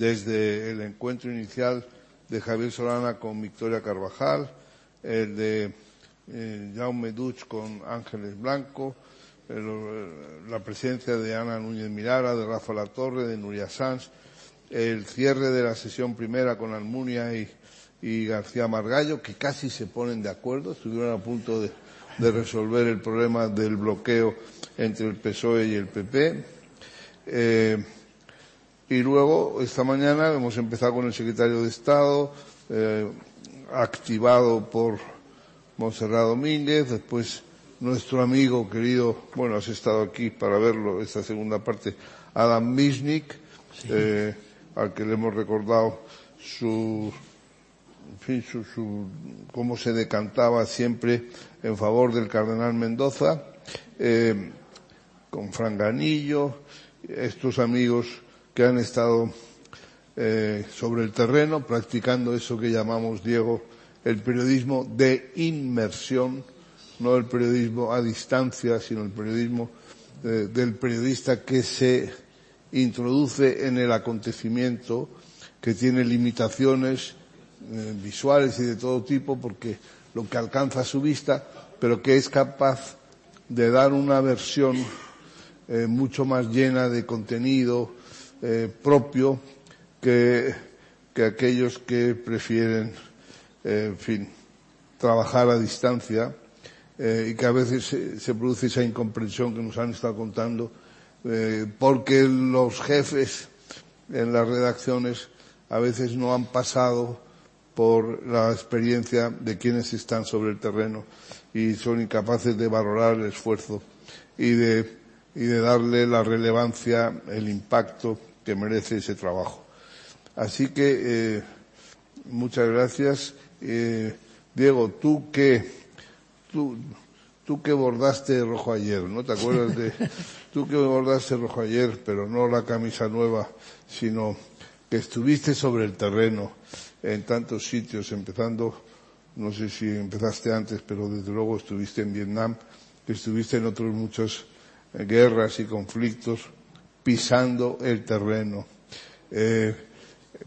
desde el encuentro inicial de Javier Solana con Victoria Carvajal, el de eh, Jaume Duch con Ángeles Blanco, la presencia de Ana Núñez Mirara, de Rafa La Torre, de Nuria Sanz, el cierre de la sesión primera con Almunia y, García Margallo, que casi se ponen de acuerdo, estuvieron a punto de, resolver el problema del bloqueo entre el PSOE y el PP. Y luego, esta mañana, hemos empezado con el secretario de Estado, eh, activado por Monserrat Domínguez, después nuestro amigo querido, bueno, has estado aquí para verlo, esta segunda parte, Adam Misnik, eh, al que le hemos recordado su, en fin, su, su, cómo se decantaba siempre en favor del cardenal Mendoza, eh, con Franganillo, estos amigos que han estado eh, sobre el terreno practicando eso que llamamos, Diego, el periodismo de inmersión, no el periodismo a distancia, sino el periodismo eh, del periodista que se introduce en el acontecimiento, que tiene limitaciones eh, visuales y de todo tipo, porque lo que alcanza su vista, pero que es capaz de dar una versión mucho más llena de contenido propio que, que aquellos que prefieren, en fin, trabajar a distancia eh, y que a veces se, produce esa incomprensión que nos han estado contando, eh, porque los jefes en las redacciones a veces no han pasado por la experiencia de quienes están sobre el terreno y son incapaces de valorar el esfuerzo y de, y de darle la relevancia, el impacto que merece ese trabajo. Así que, eh, muchas gracias. Diego, tú que tú, tú que bordaste rojo ayer, ¿no? ¿Te acuerdas de tú que bordaste rojo ayer, pero no la camisa nueva, sino que estuviste sobre el terreno en tantos sitios, empezando, no sé si empezaste antes, pero desde luego estuviste en Vietnam, que estuviste en otras muchas eh, guerras y conflictos, pisando el terreno. Eh,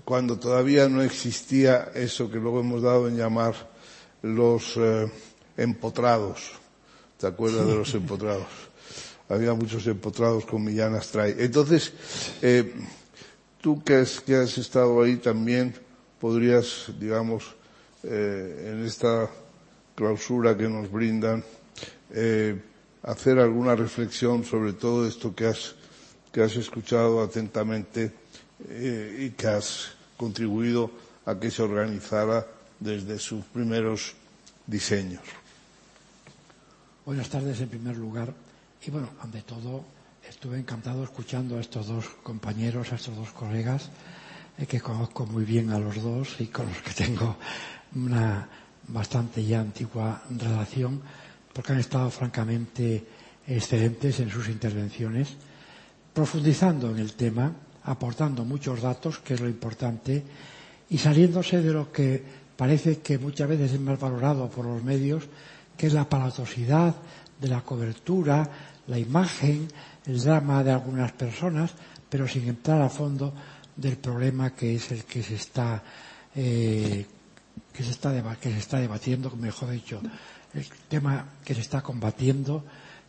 cuando todavía no existía eso que luego hemos dado en llamar los eh, empotrados. ¿Te acuerdas de los empotrados? Había muchos empotrados con Millán Astray. Entonces, eh, tú que has, que has, estado ahí también, podrías, digamos, eh, en esta clausura que nos brindan, eh, hacer alguna reflexión sobre todo esto que has, que has escuchado atentamente y que has contribuido a que se organizara desde sus primeros diseños. Buenas tardes en primer lugar. Y bueno, ante todo, estuve encantado escuchando a estos dos compañeros, a estos dos colegas, eh, que conozco muy bien a los dos y con los que tengo una bastante ya antigua relación, porque han estado francamente excelentes en sus intervenciones, profundizando en el tema, aportando muchos datos, que es lo importante, y saliéndose de lo que parece que muchas veces es más valorado por los medios, que es la aparatosidad de la cobertura, la imagen, el drama de algunas personas, pero sin entrar a fondo del problema que es el que se está eh, que se está que se está debatiendo, mejor dicho, el tema que se está combatiendo,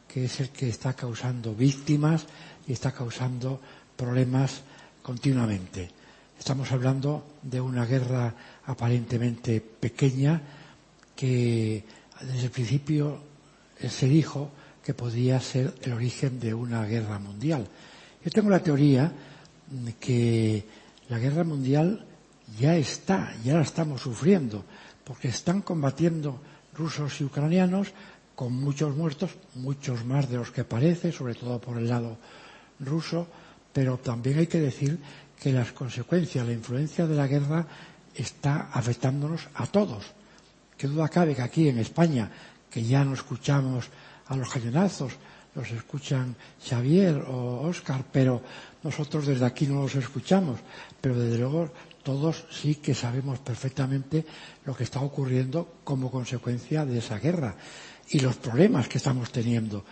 que es el que está causando víctimas y está causando problemas continuamente. Estamos hablando de una guerra aparentemente pequeña que desde el principio se dijo que podía ser el origen de una guerra mundial. Yo tengo la teoría que la guerra mundial ya está, ya la estamos sufriendo, porque están combatiendo rusos y ucranianos con muchos muertos, muchos más de los que parece, sobre todo por el lado ruso, pero también hay que decir que las consecuencias, la influencia de la guerra está afectándonos a todos Qué duda cabe que aquí en España, que ya no escuchamos a los cañonazos, los escuchan Xavier o Óscar, pero nosotros desde aquí no los escuchamos. Pero desde luego todos sí que sabemos perfectamente lo que está ocurriendo como consecuencia de esa guerra y los problemas que estamos teniendo.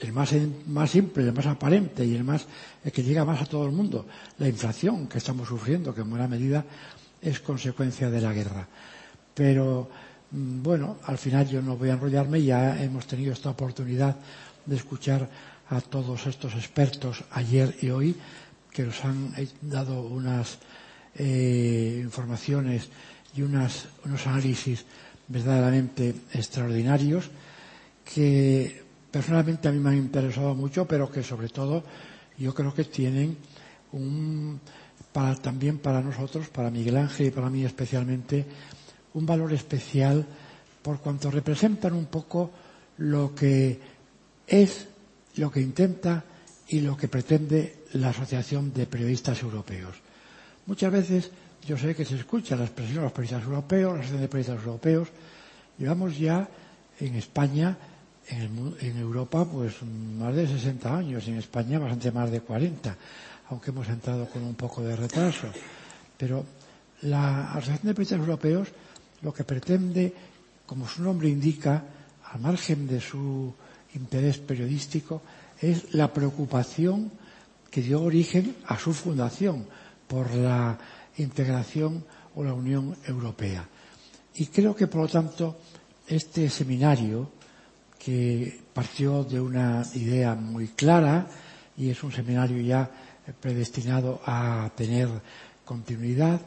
El más, más simple, el más aparente y el más el que llega más a todo el mundo, la inflación que estamos sufriendo, que en buena medida es consecuencia de la guerra. Pero mm, bueno, al final yo no voy a enrollarme, ya hemos tenido esta oportunidad de escuchar a todos estos expertos ayer y hoy que nos han dado unas eh, informaciones y unas, unos análisis verdaderamente extraordinarios que personalmente a mí me han interesado mucho, pero que sobre todo yo creo que tienen un, para, también para nosotros, para Miguel Ángel y para mí especialmente, un valor especial por cuanto representan un poco lo que es, lo que intenta y lo que pretende la Asociación de Periodistas Europeos. Muchas veces yo sé que se escucha la expresión de los periodistas europeos, la Asociación de Periodistas Europeos. Llevamos ya en España en, Europa pues más de 60 años, en España bastante más de 40, aunque hemos entrado con un poco de retraso. Pero la Asociación de Periodistas Europeos lo que pretende, como su nombre indica, al margen de su interés periodístico, es la preocupación que dio origen a su fundación por la integración o la Unión Europea. Y creo que, por lo tanto, este seminario que partió de una idea muy clara y es un seminario ya predestinado a tener continuidad.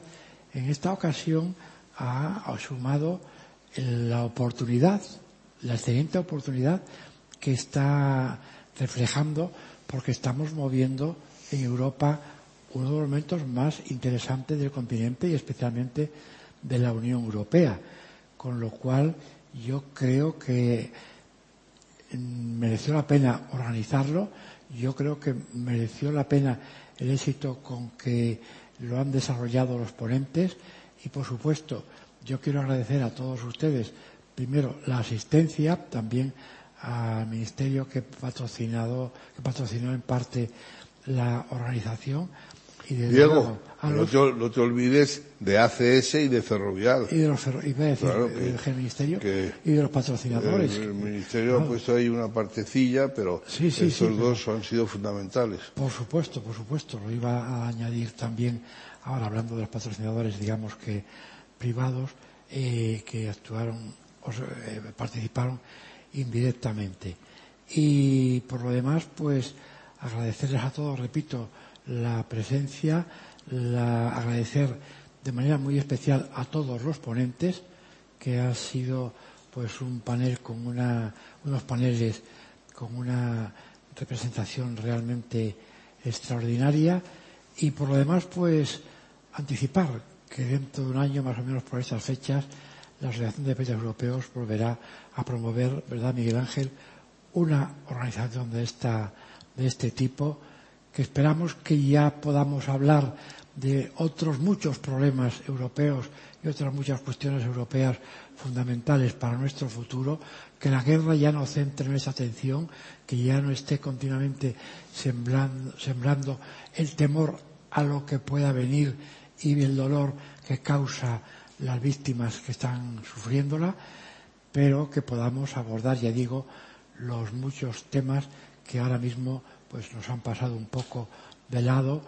En esta ocasión ha sumado la oportunidad, la excelente oportunidad que está reflejando porque estamos moviendo en Europa uno de los momentos más interesantes del continente y especialmente de la Unión Europea. Con lo cual yo creo que mereció la pena organizarlo, yo creo que mereció la pena el éxito con que lo han desarrollado los ponentes. Y, por supuesto, yo quiero agradecer a todos ustedes, primero, la asistencia, también al Ministerio que, patrocinado, que patrocinó en parte la organización, Diego, no, te, olvides de ACS y de Ferrovial. Y de los y del Ministerio y de los patrocinadores. El, Ministerio ha puesto ahí una partecilla, pero estos dos han sido fundamentales. Por supuesto, por supuesto. Lo iba a añadir también, ahora hablando de los patrocinadores, digamos que privados, eh, que actuaron, o eh, participaron indirectamente. Y por lo demás, pues agradecerles a todos, repito, la presencia, la, agradecer de manera muy especial a todos los ponentes, que ha sido pues un panel con una, unos paneles con una representación realmente extraordinaria y por lo demás pues anticipar que dentro de un año más o menos por estas fechas la Asociación de Países Europeos volverá a promover, ¿verdad Miguel Ángel?, una organización de esta de este tipo que esperamos que ya podamos hablar de otros muchos problemas europeos y otras muchas cuestiones europeas fundamentales para nuestro futuro, que la guerra ya no centre nuestra atención, que ya no esté continuamente sembrando, el temor a lo que pueda venir y el dolor que causa las víctimas que están sufriéndola, pero que podamos abordar, ya digo, los muchos temas que ahora mismo pues nos han pasado un poco de lado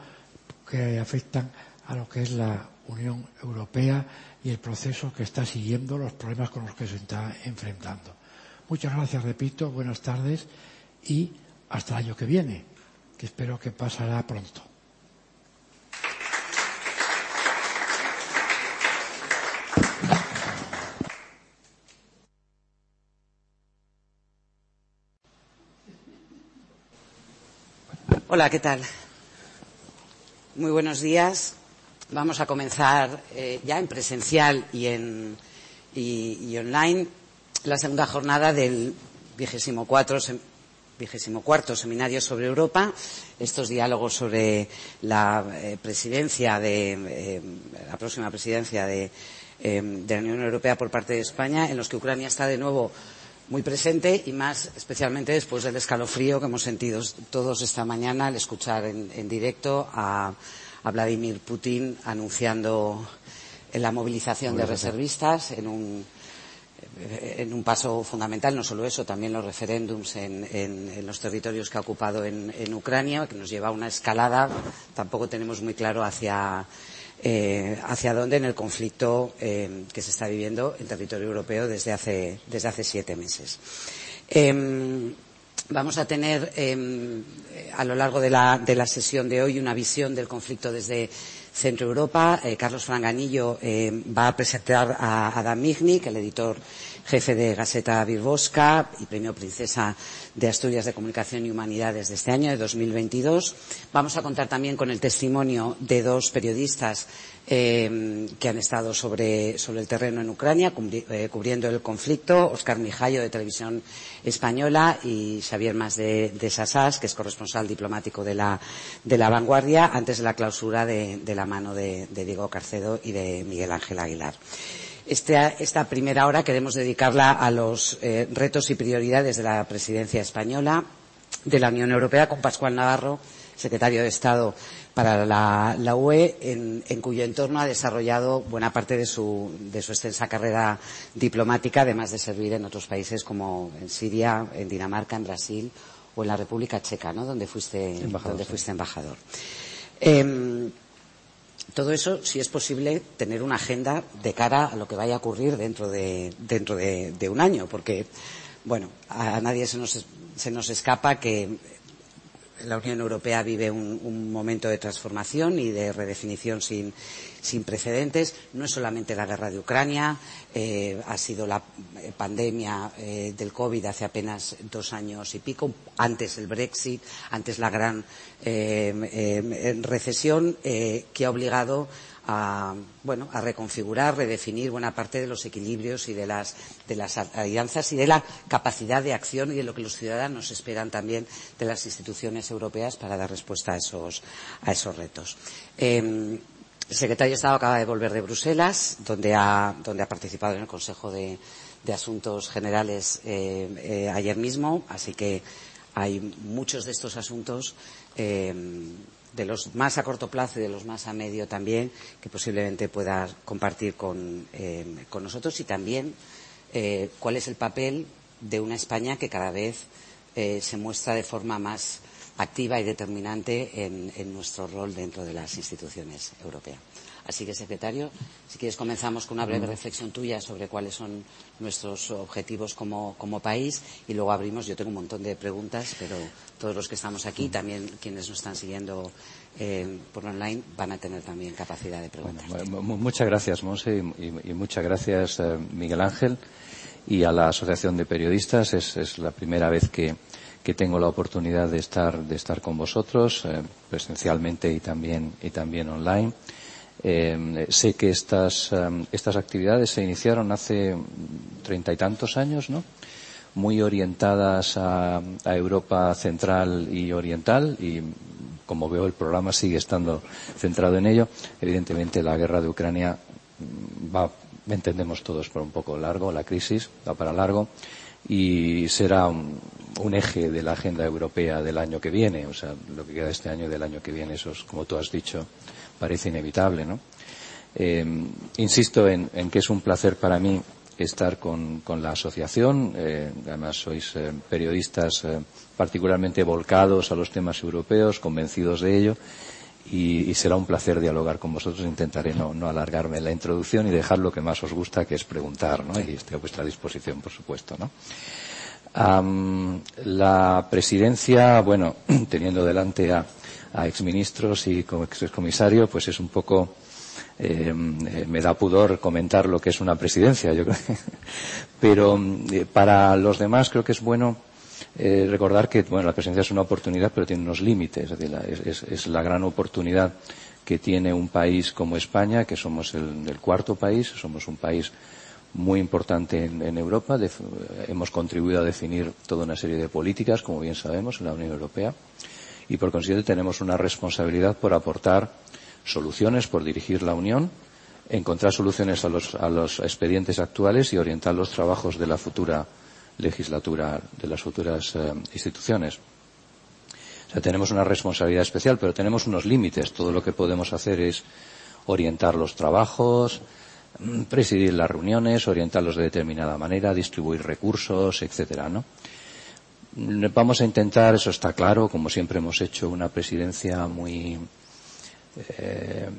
que afectan a lo que es la Unión Europea y el proceso que está siguiendo los problemas con los que se está enfrentando. Muchas gracias, repito, buenas tardes y hasta el año que viene, que espero que pasará pronto. Hola, ¿qué tal? Muy buenos días. Vamos a comenzar eh, ya en presencial y, en, y, online la segunda jornada del vigésimo, cuarto seminario sobre Europa, estos diálogos sobre la eh, presidencia de eh, la próxima presidencia de, de la Unión Europea por parte de España, en los que Ucrania está de nuevo muy presente y más especialmente después del escalofrío que hemos sentido todos esta mañana al escuchar en, directo a, Vladimir Putin anunciando la movilización de reservistas en un en un paso fundamental, no solo eso, también los referéndums en, los territorios que ha ocupado en, Ucrania, que nos lleva a una escalada. Tampoco tenemos muy claro hacia, eh, hacia dónde en el conflicto eh, que se está viviendo en territorio europeo desde hace, desde hace siete meses. Em, vamos a tener em, a lo largo de la, de la sesión de hoy una visión del conflicto desde Centro Europa. Eh, Carlos Franganillo eh, va a presentar a Adam Mignik, el editor jefe de Gaceta Birbosca y premio Princesa de Asturias de Comunicación y Humanidades de este año, de 2022. Vamos a contar también con el testimonio de dos periodistas eh, que han estado sobre, el terreno en Ucrania, cubriendo el conflicto, Óscar Mijayo, de Televisión Española, y Xavier Mas de, de que es corresponsal diplomático de la, vanguardia, antes de la clausura de, la mano de, Diego Carcedo y de Miguel Ángel Aguilar. Esta, primera hora queremos dedicarla a los eh, retos y prioridades de la presidencia española de la Unión Europea con Pascual Navarro, secretario de Estado para la, UE, en, cuyo entorno ha desarrollado buena parte de su, extensa carrera diplomática, además de servir en otros países como en Siria, en Dinamarca, en Brasil o en la República Checa, ¿no? donde fuiste embajador. Em, todo eso, si es posible, tener una agenda de cara a lo que vaya a ocurrir dentro de, dentro de, un año, porque, bueno, a, nadie se nos, se nos escapa que la Unión Europea vive un, momento de transformación y de redefinición sin, precedentes. No es solamente la guerra de Ucrania, eh, ha sido la eh, pandemia eh, del COVID hace apenas dos años y pico, antes el Brexit, antes la gran recesión que ha obligado a, bueno, a reconfigurar, redefinir buena parte de los equilibrios y de las, de las alianzas y de la capacidad de acción y de lo que los ciudadanos esperan también de las instituciones europeas para dar respuesta a esos, a esos retos. Eh, el secretario de Estado acaba de volver de Bruselas, donde ha, donde ha participado en el Consejo de, de Asuntos Generales eh, eh, ayer mismo, así que hay muchos de estos asuntos eh, de los más a corto plazo y de los más a medio también, que posiblemente pueda compartir con, eh, nosotros y también eh, cuál es el papel de una España que cada vez eh, se muestra de forma más activa y determinante en nuestro rol dentro de las instituciones europeas. Así que, secretario, si quieres comenzamos con una breve reflexión tuya sobre cuáles son nuestros objetivos como, país y luego abrimos. Yo tengo un montón de preguntas, pero todos los que estamos aquí, también quienes nos están siguiendo eh, por online, van a tener también capacidad de preguntar. muchas gracias, Monse, y, muchas gracias, eh, Miguel Ángel, y a la Asociación de Periodistas. Es, la primera vez que, tengo la oportunidad de estar, de estar con vosotros, eh, presencialmente y también, y también online. Eh, sé que estas, em, estas actividades se iniciaron hace treinta y tantos años, ¿no? Muy orientadas a, Europa central y oriental y como veo el programa sigue estando centrado en ello. Evidentemente la guerra de Ucrania va, entendemos todos por un poco largo, la crisis va para largo y será un, un, eje de la agenda europea del año que viene, o sea, lo que queda este año y del año que viene, eso es, como tú has dicho, parece inevitable, ¿no? Eh, insisto en, que es un placer para mí estar con, la asociación. Eh, además, sois eh, periodistas particularmente volcados a los temas europeos, convencidos de ello. Y, será un placer dialogar con vosotros. Intentaré no, alargarme en la introducción y dejar lo que más os gusta, que es preguntar, ¿no? Y estoy a vuestra disposición, por supuesto, ¿no? la presidencia, bueno, teniendo delante a, a exministros y excomisario, pues es un poco eh, me da pudor comentar lo que es una presidencia, yo creo. Pero eh, para los demás creo que es bueno eh, recordar que bueno, la presidencia es una oportunidad, pero tiene unos límites. Es, la gran oportunidad que tiene un país como España, que somos el, cuarto país, somos un país muy importante en, Europa. hemos contribuido a definir toda una serie de políticas, como bien sabemos, en la Unión Europea y por consiguiente tenemos una responsabilidad por aportar soluciones, por dirigir la Unión, encontrar soluciones a los, expedientes actuales y orientar los trabajos de la futura legislatura, de las futuras eh, instituciones. O sea, tenemos una responsabilidad especial, pero tenemos unos límites. Todo lo que podemos hacer es orientar los trabajos, mm, presidir las reuniones, orientarlos de determinada manera, distribuir recursos, etcétera, ¿no? Vamos a intentar, eso está claro, como siempre hemos hecho, una presidencia muy, eh,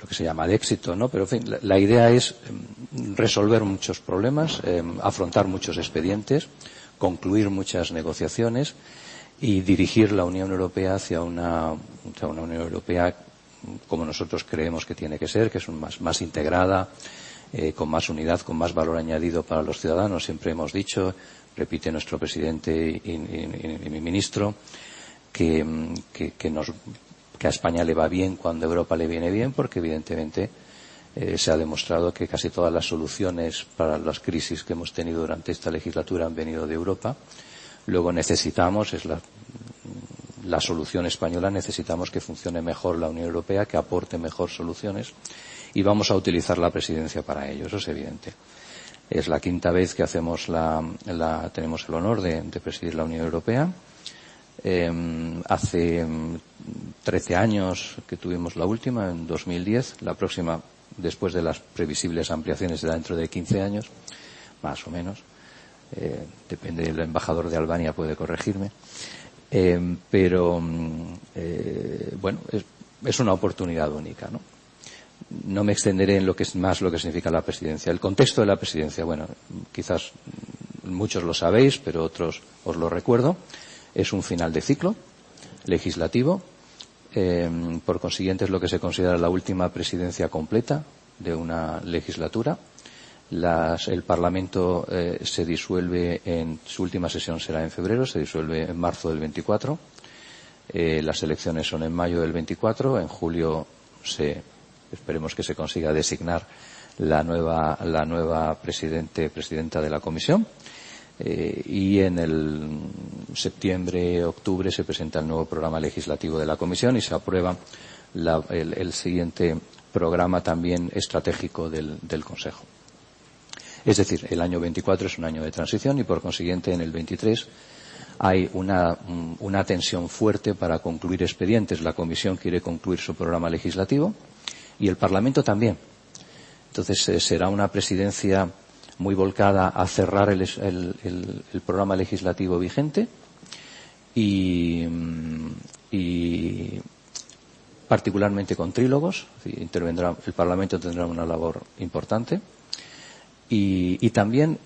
lo que se llama de éxito, ¿no? Pero, en fin, la, idea es mm, resolver muchos problemas, eh, afrontar muchos expedientes, concluir muchas negociaciones y dirigir la Unión Europea hacia una, hacia una Unión Europea como nosotros creemos que tiene que ser, que es más, más integrada, eh, con más unidad, con más valor añadido para los ciudadanos. Siempre hemos dicho, repite nuestro presidente y, mi ministro, que, nos, que, a España le va bien cuando a Europa le viene bien, porque evidentemente eh, se ha demostrado que casi todas las soluciones para las crisis que hemos tenido durante esta legislatura han venido de Europa. Luego necesitamos, es la, la solución española, necesitamos que funcione mejor la Unión Europea, que aporte mejor soluciones y vamos a utilizar la presidencia para ello, eso es evidente. Es la quinta vez que hacemos la, tenemos el honor de, presidir la Unión Europea. Em, hace 13 años que tuvimos la última, en 2010. La próxima, después de las previsibles ampliaciones, será dentro de 15 años, más o menos. Eh, depende del embajador de Albania, puede corregirme. Em, pero, eh, bueno, es, es, una oportunidad única, ¿no? No me extenderé en lo que es más lo que significa la presidencia. El contexto de la presidencia, bueno, quizás muchos lo sabéis, pero otros os lo recuerdo. Es un final de ciclo legislativo. Em, por consiguiente, es lo que se considera la última presidencia completa de una legislatura. el Parlamento eh, se disuelve en su última sesión será en febrero, se disuelve en marzo del 24. Eh, las elecciones son en mayo del 24. En julio se Esperemos que se consiga designar la nueva, la nueva presidenta de la comisión. Eh, y en el septiembre, octubre se presenta el nuevo programa legislativo de la comisión y se aprueba el, siguiente programa también estratégico del, Consejo. Es decir, el año 24 es un año de transición y por consiguiente en el 23 hay una, una tensión fuerte para concluir expedientes. La Comisión quiere concluir su programa legislativo y el Parlamento también. Entonces eh, será una presidencia muy volcada a cerrar el, programa legislativo vigente y, mm, particularmente con trílogos. Intervendrá, el Parlamento tendrá una labor importante y, también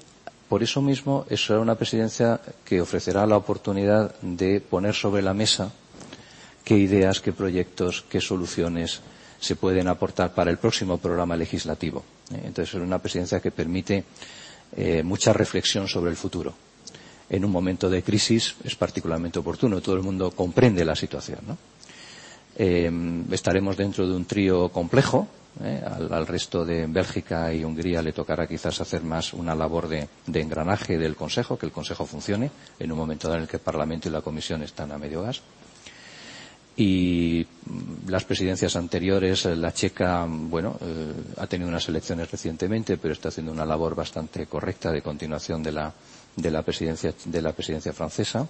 por eso mismo será una presidencia que ofrecerá la oportunidad de poner sobre la mesa qué ideas, qué proyectos, qué soluciones se pueden aportar para el próximo programa legislativo. ¿eh? Entonces, es una presidencia que permite eh, mucha reflexión sobre el futuro. En un momento de crisis es particularmente oportuno. Todo el mundo comprende la situación. Eh, estaremos dentro de un trío complejo. Al, resto de Bélgica y Hungría le tocará quizás hacer más una labor de, de, engranaje del Consejo, que el Consejo funcione en un momento en el que el Parlamento y la Comisión están a medio gas y las presidencias anteriores, eh, la checa, bueno, eh, ha tenido unas elecciones recientemente, pero está haciendo una labor bastante correcta de continuación de la, de la presidencia, de la presidencia francesa.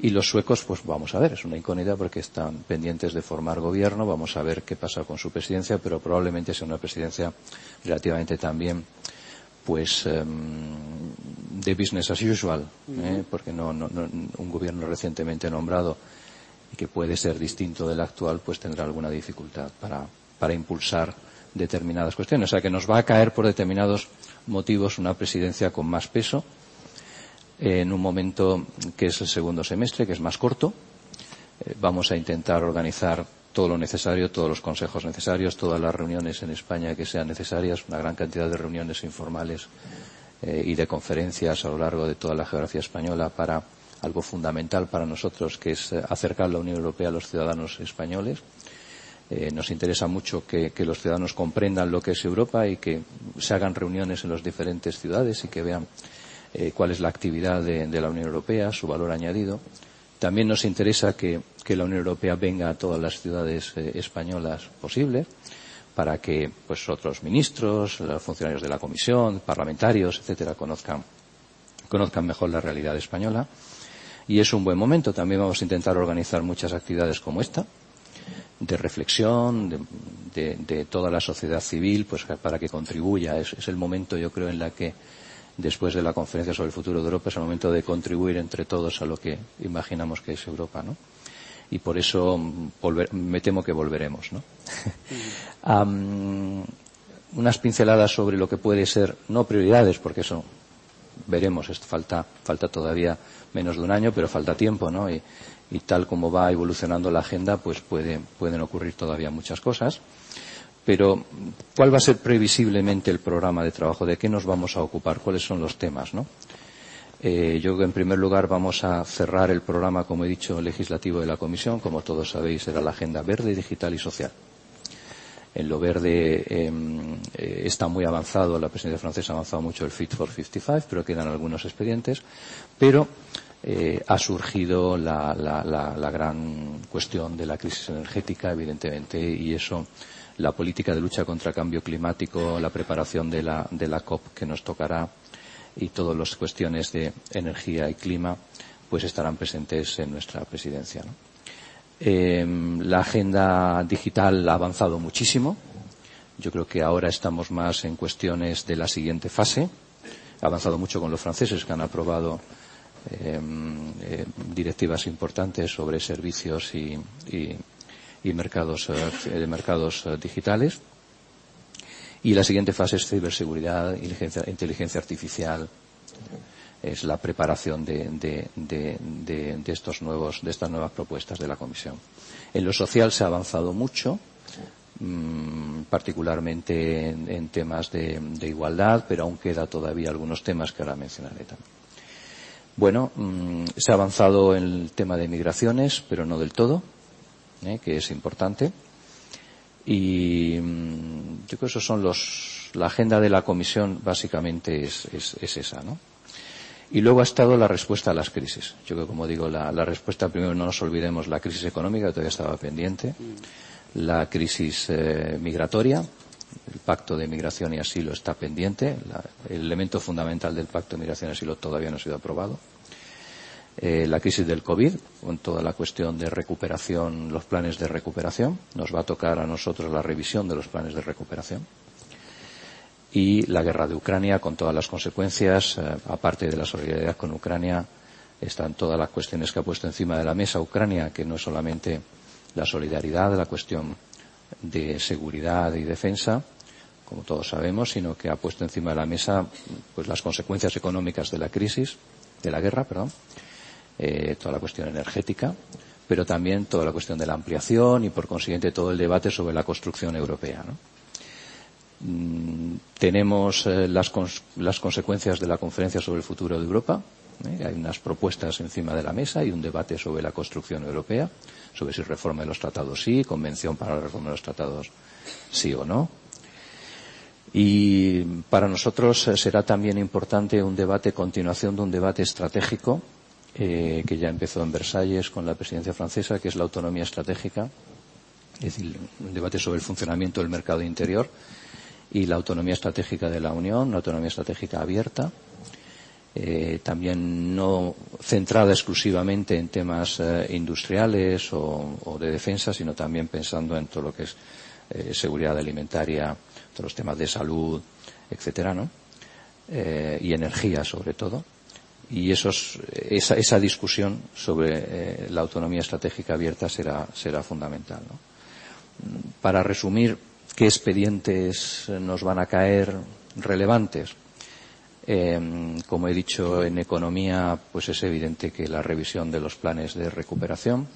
Y los suecos, pues vamos a ver, es una incógnita porque están pendientes de formar gobierno, vamos a ver qué pasa con su presidencia, pero probablemente sea una presidencia relativamente también, pues, em, de business as usual, ¿eh? porque no, no, un gobierno recientemente nombrado y que puede ser distinto del actual, pues tendrá alguna dificultad para, para impulsar determinadas cuestiones. O sea que nos va a caer por determinados motivos una presidencia con más peso en un momento que es el segundo semestre, que es más corto. Eh, vamos a intentar organizar todo lo necesario, todos los consejos necesarios, todas las reuniones en España que sean necesarias, una gran cantidad de reuniones informales eh, y de conferencias a lo largo de toda la geografía española para algo fundamental para nosotros, que es eh, acercar la Unión Europea a los ciudadanos españoles. Eh, nos interesa mucho que, los ciudadanos comprendan lo que es Europa y que se hagan reuniones en las diferentes ciudades y que vean eh, cuál es la actividad de, la Unión Europea, su valor añadido. También nos interesa que, la Unión Europea venga a todas las ciudades españolas posibles para que pues otros ministros, los funcionarios de la Comisión, parlamentarios, etcétera, conozcan, conozcan mejor la realidad española y es un buen momento. También vamos a intentar organizar muchas actividades como esta. de reflexión de, toda la sociedad civil, pues para que contribuya. Es, el momento, yo creo, en la que después de la conferencia sobre el futuro de Europa es el momento de contribuir entre todos a lo que imaginamos que es Europa, ¿no? Y por eso me temo que volveremos, ¿no? unas pinceladas sobre lo que puede ser, no prioridades, porque eso veremos, falta, falta todavía menos de un año, pero falta tiempo, ¿no? Y, tal como va evolucionando la agenda, pues puede, pueden ocurrir todavía muchas cosas. Pero, ¿cuál va a ser previsiblemente el programa de trabajo? ¿De qué nos vamos a ocupar? ¿Cuáles son los temas? Eh, yo, en primer lugar, vamos a cerrar el programa, como he dicho, legislativo de la Comisión. Como todos sabéis, era la Agenda Verde, Digital y Social. En lo verde em, eh, está muy avanzado, la presidencia francesa ha avanzado mucho el Fit for 55, pero quedan algunos expedientes. Pero eh, ha surgido la, gran cuestión de la crisis energética, evidentemente, y eso la política de lucha contra el cambio climático, la preparación de la, de la COP que nos tocará y todas las cuestiones de energía y clima, pues estarán presentes en nuestra presidencia. Em, la agenda digital ha avanzado muchísimo. Yo creo que ahora estamos más en cuestiones de la siguiente fase. Ha avanzado mucho con los franceses que han aprobado em, eh, directivas importantes sobre servicios y, y mercados, eh, eh, digitales. Y la siguiente fase es ciberseguridad, inteligencia, inteligencia artificial, es la preparación de, de, estos nuevos, de estas nuevas propuestas de la Comisión. En lo social se ha avanzado mucho, mm, particularmente en, temas de, igualdad, pero aún queda todavía algunos temas que ahora mencionaré también. Bueno, mm, se ha avanzado en el tema de migraciones, pero no del todo. ¿eh? que es importante. Y mm, yo creo que eso son los, la agenda de la comisión básicamente es, esa, ¿no? Y luego ha estado la respuesta a las crisis. Yo creo, como digo, la, respuesta, primero no nos olvidemos la crisis económica, que todavía estaba pendiente, la crisis eh, migratoria, el pacto de migración y asilo está pendiente, el elemento fundamental del pacto de migración y asilo todavía no ha sido aprobado. Eh, la crisis del COVID, con toda la cuestión de recuperación, los planes de recuperación. Nos va a tocar a nosotros la revisión de los planes de recuperación. Y la guerra de Ucrania, con todas las consecuencias, eh, aparte de la solidaridad con Ucrania, están todas las cuestiones que ha puesto encima de la mesa Ucrania, que no es solamente la solidaridad, la cuestión de seguridad y defensa, como todos sabemos, sino que ha puesto encima de la mesa pues las consecuencias económicas de la crisis, de la guerra, perdón, eh, toda la cuestión energética, pero también toda la cuestión de la ampliación y, por consiguiente, todo el debate sobre la construcción europea. Mm, tenemos eh, las, consecuencias de la conferencia sobre el futuro de Europa. ¿eh? Hay unas propuestas encima de la mesa y un debate sobre la construcción europea, sobre si reforma de los tratados sí, convención para la reforma de los tratados sí o no. Y para nosotros será también importante un debate, continuación de un debate estratégico eh, que ya empezó en Versalles con la presidencia francesa, que es la autonomía estratégica, es decir, un debate sobre el funcionamiento del mercado interior y la autonomía estratégica de la Unión, una autonomía estratégica abierta, eh, también no centrada exclusivamente en temas eh, industriales o, de defensa, sino también pensando en todo lo que es seguridad alimentaria, todos los temas de salud, etcétera, ¿no? y energía sobre todo y esa, discusión sobre eh, la autonomía estratégica abierta será, fundamental. Para resumir, ¿qué expedientes nos van a caer relevantes? Em, como he dicho, en economía, pues es evidente que la revisión de los planes de recuperación.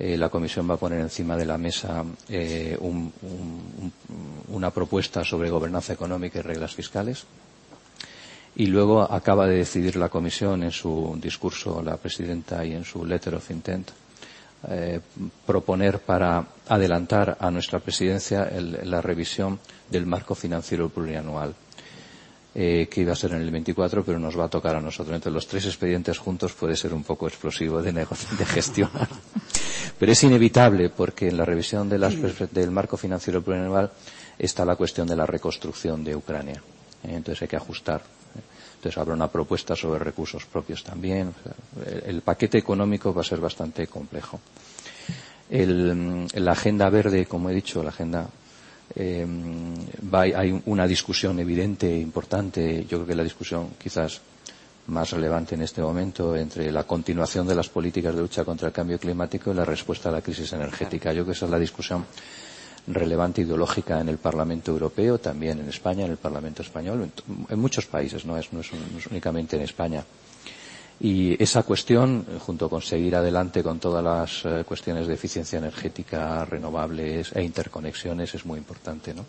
Eh, la Comisión va a poner encima de la mesa eh, una propuesta sobre gobernanza económica y reglas fiscales y luego acaba de decidir la Comisión en su discurso, la presidenta, y en su letter of intent, eh, proponer para adelantar a nuestra presidencia la revisión del marco financiero plurianual, eh, que iba a ser en el 24, pero nos va a tocar a nosotros. Entre los tres expedientes juntos puede ser un poco explosivo de, de gestionar. pero es inevitable porque en la revisión del marco financiero plurianual está la cuestión de la reconstrucción de Ucrania. Eh, entonces hay que ajustar entonces habrá una propuesta sobre recursos propios también. el, paquete económico va a ser bastante complejo. la agenda verde, como he dicho, la agenda eh, hay una discusión evidente e importante. Yo creo que la discusión quizás más relevante en este momento entre la continuación de las políticas de lucha contra el cambio climático y la respuesta a la crisis energética. Yo creo que esa es la discusión relevante ideológica en el Parlamento Europeo, también en España, en el Parlamento Español, en, muchos países, no es, no es únicamente en España. Y esa cuestión, junto con seguir adelante con todas las eh, cuestiones de eficiencia energética, renovables e interconexiones, es muy importante. ¿no?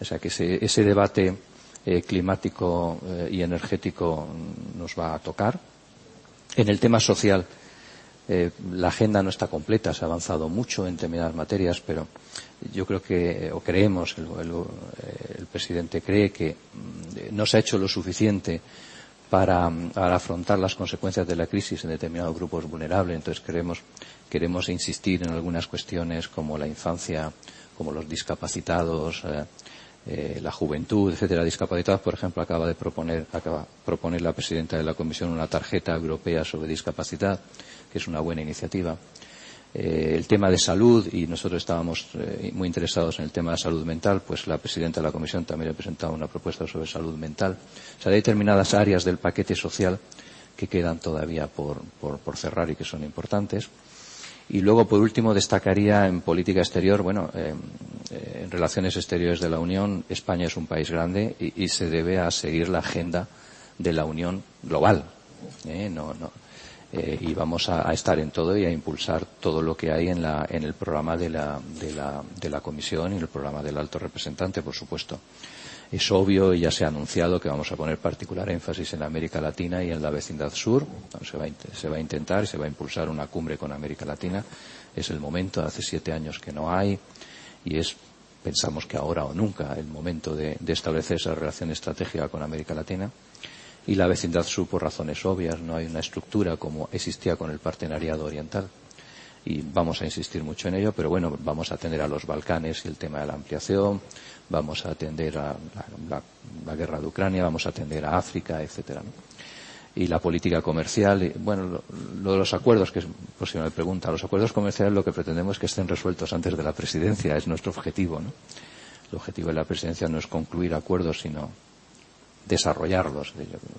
O sea que ese, debate eh, climático eh, y energético nos va a tocar. En el tema social, la agenda no está completa, se ha avanzado mucho en determinadas materias, pero yo creo que, o creemos, el, el presidente cree que mm, no se ha hecho lo suficiente para, afrontar las consecuencias de la crisis en determinados grupos vulnerables. Entonces queremos, insistir en algunas cuestiones como la infancia, como los discapacitados, eh, eh, la juventud, etcétera. Discapacitados, por ejemplo, acaba de proponer, acaba proponer la presidenta de la Comisión una tarjeta europea sobre discapacidad, que es una buena iniciativa. Eh, el tema de salud, y nosotros estábamos eh, muy interesados en el tema de salud mental, pues la presidenta de la Comisión también ha presentado una propuesta sobre salud mental. O sea, hay determinadas áreas del paquete social que quedan todavía por, cerrar y que son importantes. Y luego, por último, destacaría en política exterior, bueno, eh, en relaciones exteriores de la Unión, España es un país grande y, se debe a seguir la agenda de la Unión global. no, eh, y vamos a, estar en todo y a impulsar todo lo que hay en, la, en el programa de la, de, la, de la Comisión y el programa del alto representante, por supuesto. Es obvio y ya se ha anunciado que vamos a poner particular énfasis en América Latina y en la vecindad sur. Se va, se va a intentar y se va a impulsar una cumbre con América Latina. Es el momento, hace siete años que no hay y es, pensamos que ahora o nunca, el momento de establecer esa relación estratégica con América Latina y la vecindad sur por razones obvias. No hay una estructura como existía con el partenariado oriental. Y vamos a insistir mucho en ello, pero bueno, vamos a atender a los Balcanes y el tema de la ampliación, vamos a atender a la, guerra de Ucrania, vamos a atender a África, etcétera. Y la política comercial, bueno, lo, de los acuerdos, que es me pregunta, los acuerdos comerciales lo que pretendemos es que estén resueltos antes de la presidencia, es nuestro objetivo, ¿no? El objetivo de la presidencia no es concluir acuerdos, sino desarrollarlos.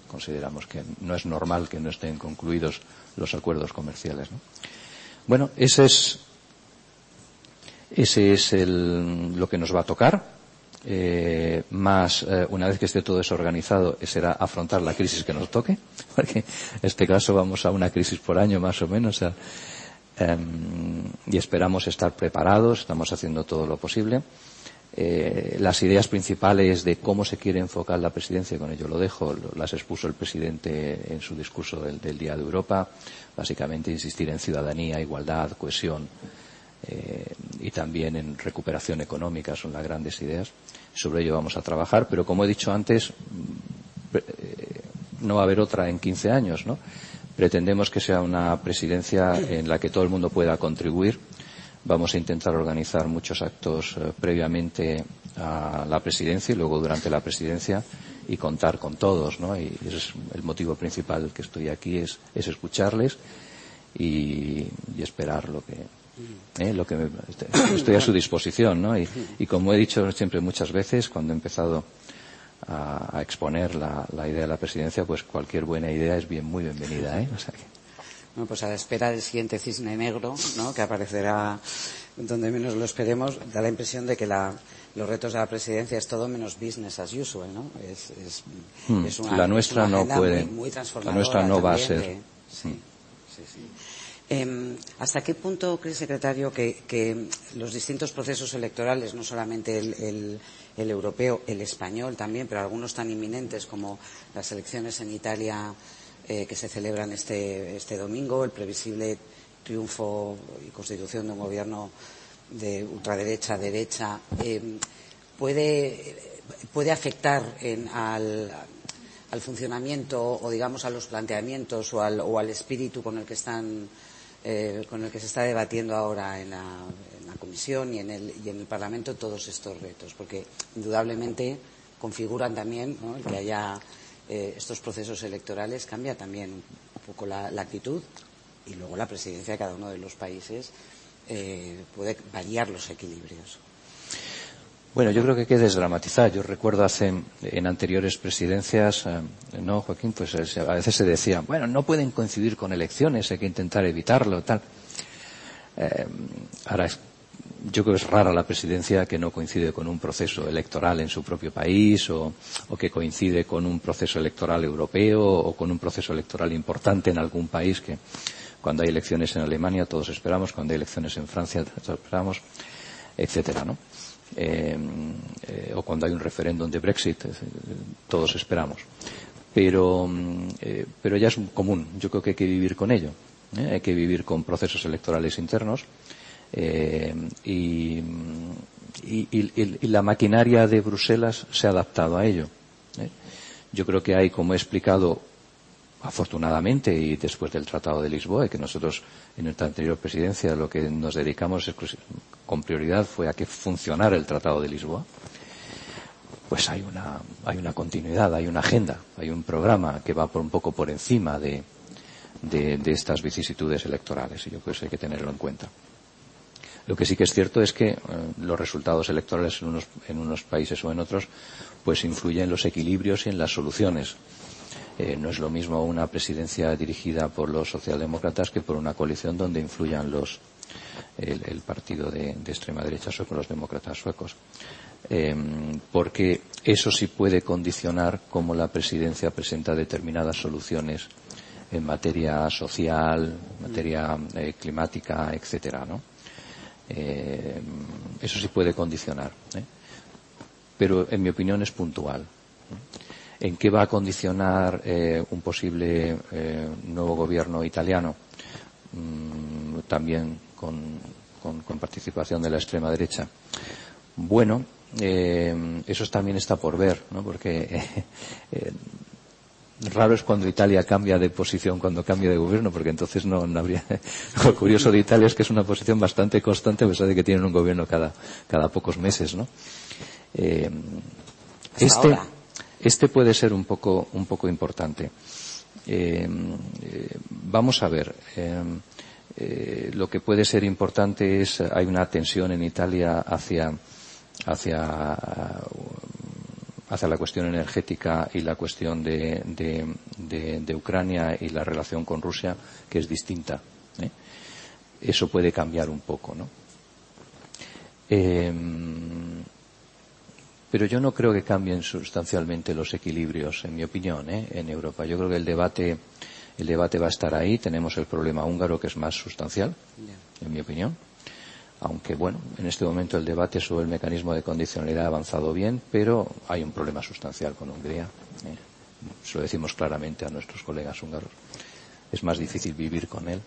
Consideramos que no es normal que no estén concluidos los acuerdos comerciales. Bueno, ese es, ese es lo que nos va a tocar. Eh, más eh, una vez que esté todo eso organizado será afrontar la crisis que nos toque porque en este caso vamos a una crisis por año más o menos em, y esperamos estar preparados estamos haciendo todo lo posible eh, las ideas principales de cómo se quiere enfocar la presidencia, con ello lo dejo, las expuso el presidente en su discurso del, Día de Europa, básicamente insistir en ciudadanía, igualdad, cohesión eh, y también en recuperación económica, son las grandes ideas. Sobre ello vamos a trabajar, pero como he dicho antes, eh, no va a haber otra en 15 años, ¿no? Pretendemos que sea una presidencia en la que todo el mundo pueda contribuir Vamos a intentar organizar muchos actos eh, previamente a la presidencia y luego durante la presidencia y contar con todos, ¿no? Y ese es el motivo principal que estoy aquí, es, escucharles y, esperar lo que, ¿eh? lo que estoy a su disposición, ¿no? Y, como he dicho siempre muchas veces cuando he empezado a, exponer la, idea de la presidencia, pues cualquier buena idea es bien muy bienvenida, ¿eh? Bueno, pues a la espera del siguiente cisne negro, ¿no? que aparecerá donde menos lo esperemos, da la impresión de que los retos de la presidencia es todo menos business as usual, ¿no? Es, hmm. la nuestra no puede, la nuestra no va a ser. Hmm. sí, sí, em, ¿Hasta qué punto cree, secretario, que, los distintos procesos electorales, no solamente el, el, europeo, el español también, pero algunos tan inminentes como las elecciones en Italia eh, que se celebran este, este domingo, el previsible triunfo y constitución de un gobierno de ultraderecha, derecha, eh, puede, puede afectar al, funcionamiento o, digamos, a los planteamientos o al, o al espíritu con el que están eh, con el que se está debatiendo ahora en la, Comisión y en, el, y en el Parlamento todos estos retos, porque indudablemente configuran también el que haya eh, estos procesos electorales cambia también un poco la, actitud y luego la presidencia de cada uno de los países eh, puede variar los equilibrios. Bueno, yo creo que hay que desdramatizar. Yo recuerdo hace en anteriores presidencias, eh, no, Joaquín, pues a veces se decía, bueno, no pueden coincidir con elecciones, hay que intentar evitarlo, tal. Ahora, yo creo que es rara la presidencia que no coincide con un proceso electoral en su propio país o, que coincide con un proceso electoral europeo o con un proceso electoral importante en algún país que cuando hay elecciones en Alemania todos esperamos, cuando hay elecciones en Francia todos esperamos, etcétera, ¿no? eh, eh, o cuando hay un referéndum de Brexit, eh, todos esperamos. Pero, eh, pero ya es común, yo creo que hay que vivir con ello. Hay que vivir con procesos electorales internos y, y, y, y, la maquinaria de Bruselas se ha adaptado a ello. Yo creo que hay, como he explicado, afortunadamente y después del Tratado de Lisboa, que nosotros en nuestra anterior presidencia lo que nos dedicamos con prioridad fue a que funcionara el Tratado de Lisboa, pues hay una, hay una continuidad, hay una agenda, hay un programa que va por un poco por encima de, de, de estas vicisitudes electorales y yo creo que eso hay que tenerlo en cuenta. Lo que sí que es cierto es que eh, los resultados electorales en unos, en países o en otros pues influyen en los equilibrios y en las soluciones eh, no es lo mismo una presidencia dirigida por los socialdemócratas que por una coalición donde influyan los el, partido de, extrema derecha sueco, los demócratas suecos. Eh, porque eso sí puede condicionar cómo la presidencia presenta determinadas soluciones en materia social, materia eh, climática, etcétera, ¿no? Eh, eso sí puede condicionar. ¿eh? Pero, en mi opinión, es puntual en qué va a condicionar eh, un posible nuevo gobierno italiano, mm, también con, con, participación de la extrema derecha. Bueno, eso también está por ver, ¿no? porque raro es cuando Italia cambia de posición cuando cambia de gobierno, porque entonces no, no habría. Lo curioso de Italia es que es una posición bastante constante, a pesar de que tienen un gobierno cada, cada pocos meses, ¿no? Eh, este, ahora este puede ser un poco, un poco importante. Eh, eh, vamos a ver. Lo que puede ser importante es hay una tensión en Italia hacia hacia hacia la cuestión energética y la cuestión de, de, de, de Ucrania y la relación con Rusia que es distinta. ¿eh? Eso puede cambiar un poco, ¿no? Eh, pero yo no creo que cambien sustancialmente los equilibrios, en mi opinión, ¿eh? en Europa. Yo creo que el debate, el debate va a estar ahí. Tenemos el problema húngaro que es más sustancial, en mi opinión. Aunque, bueno, en este momento el debate sobre el mecanismo de condicionalidad ha avanzado bien, pero hay un problema sustancial con Hungría. ¿eh? Se lo decimos claramente a nuestros colegas húngaros. Es más difícil vivir con él.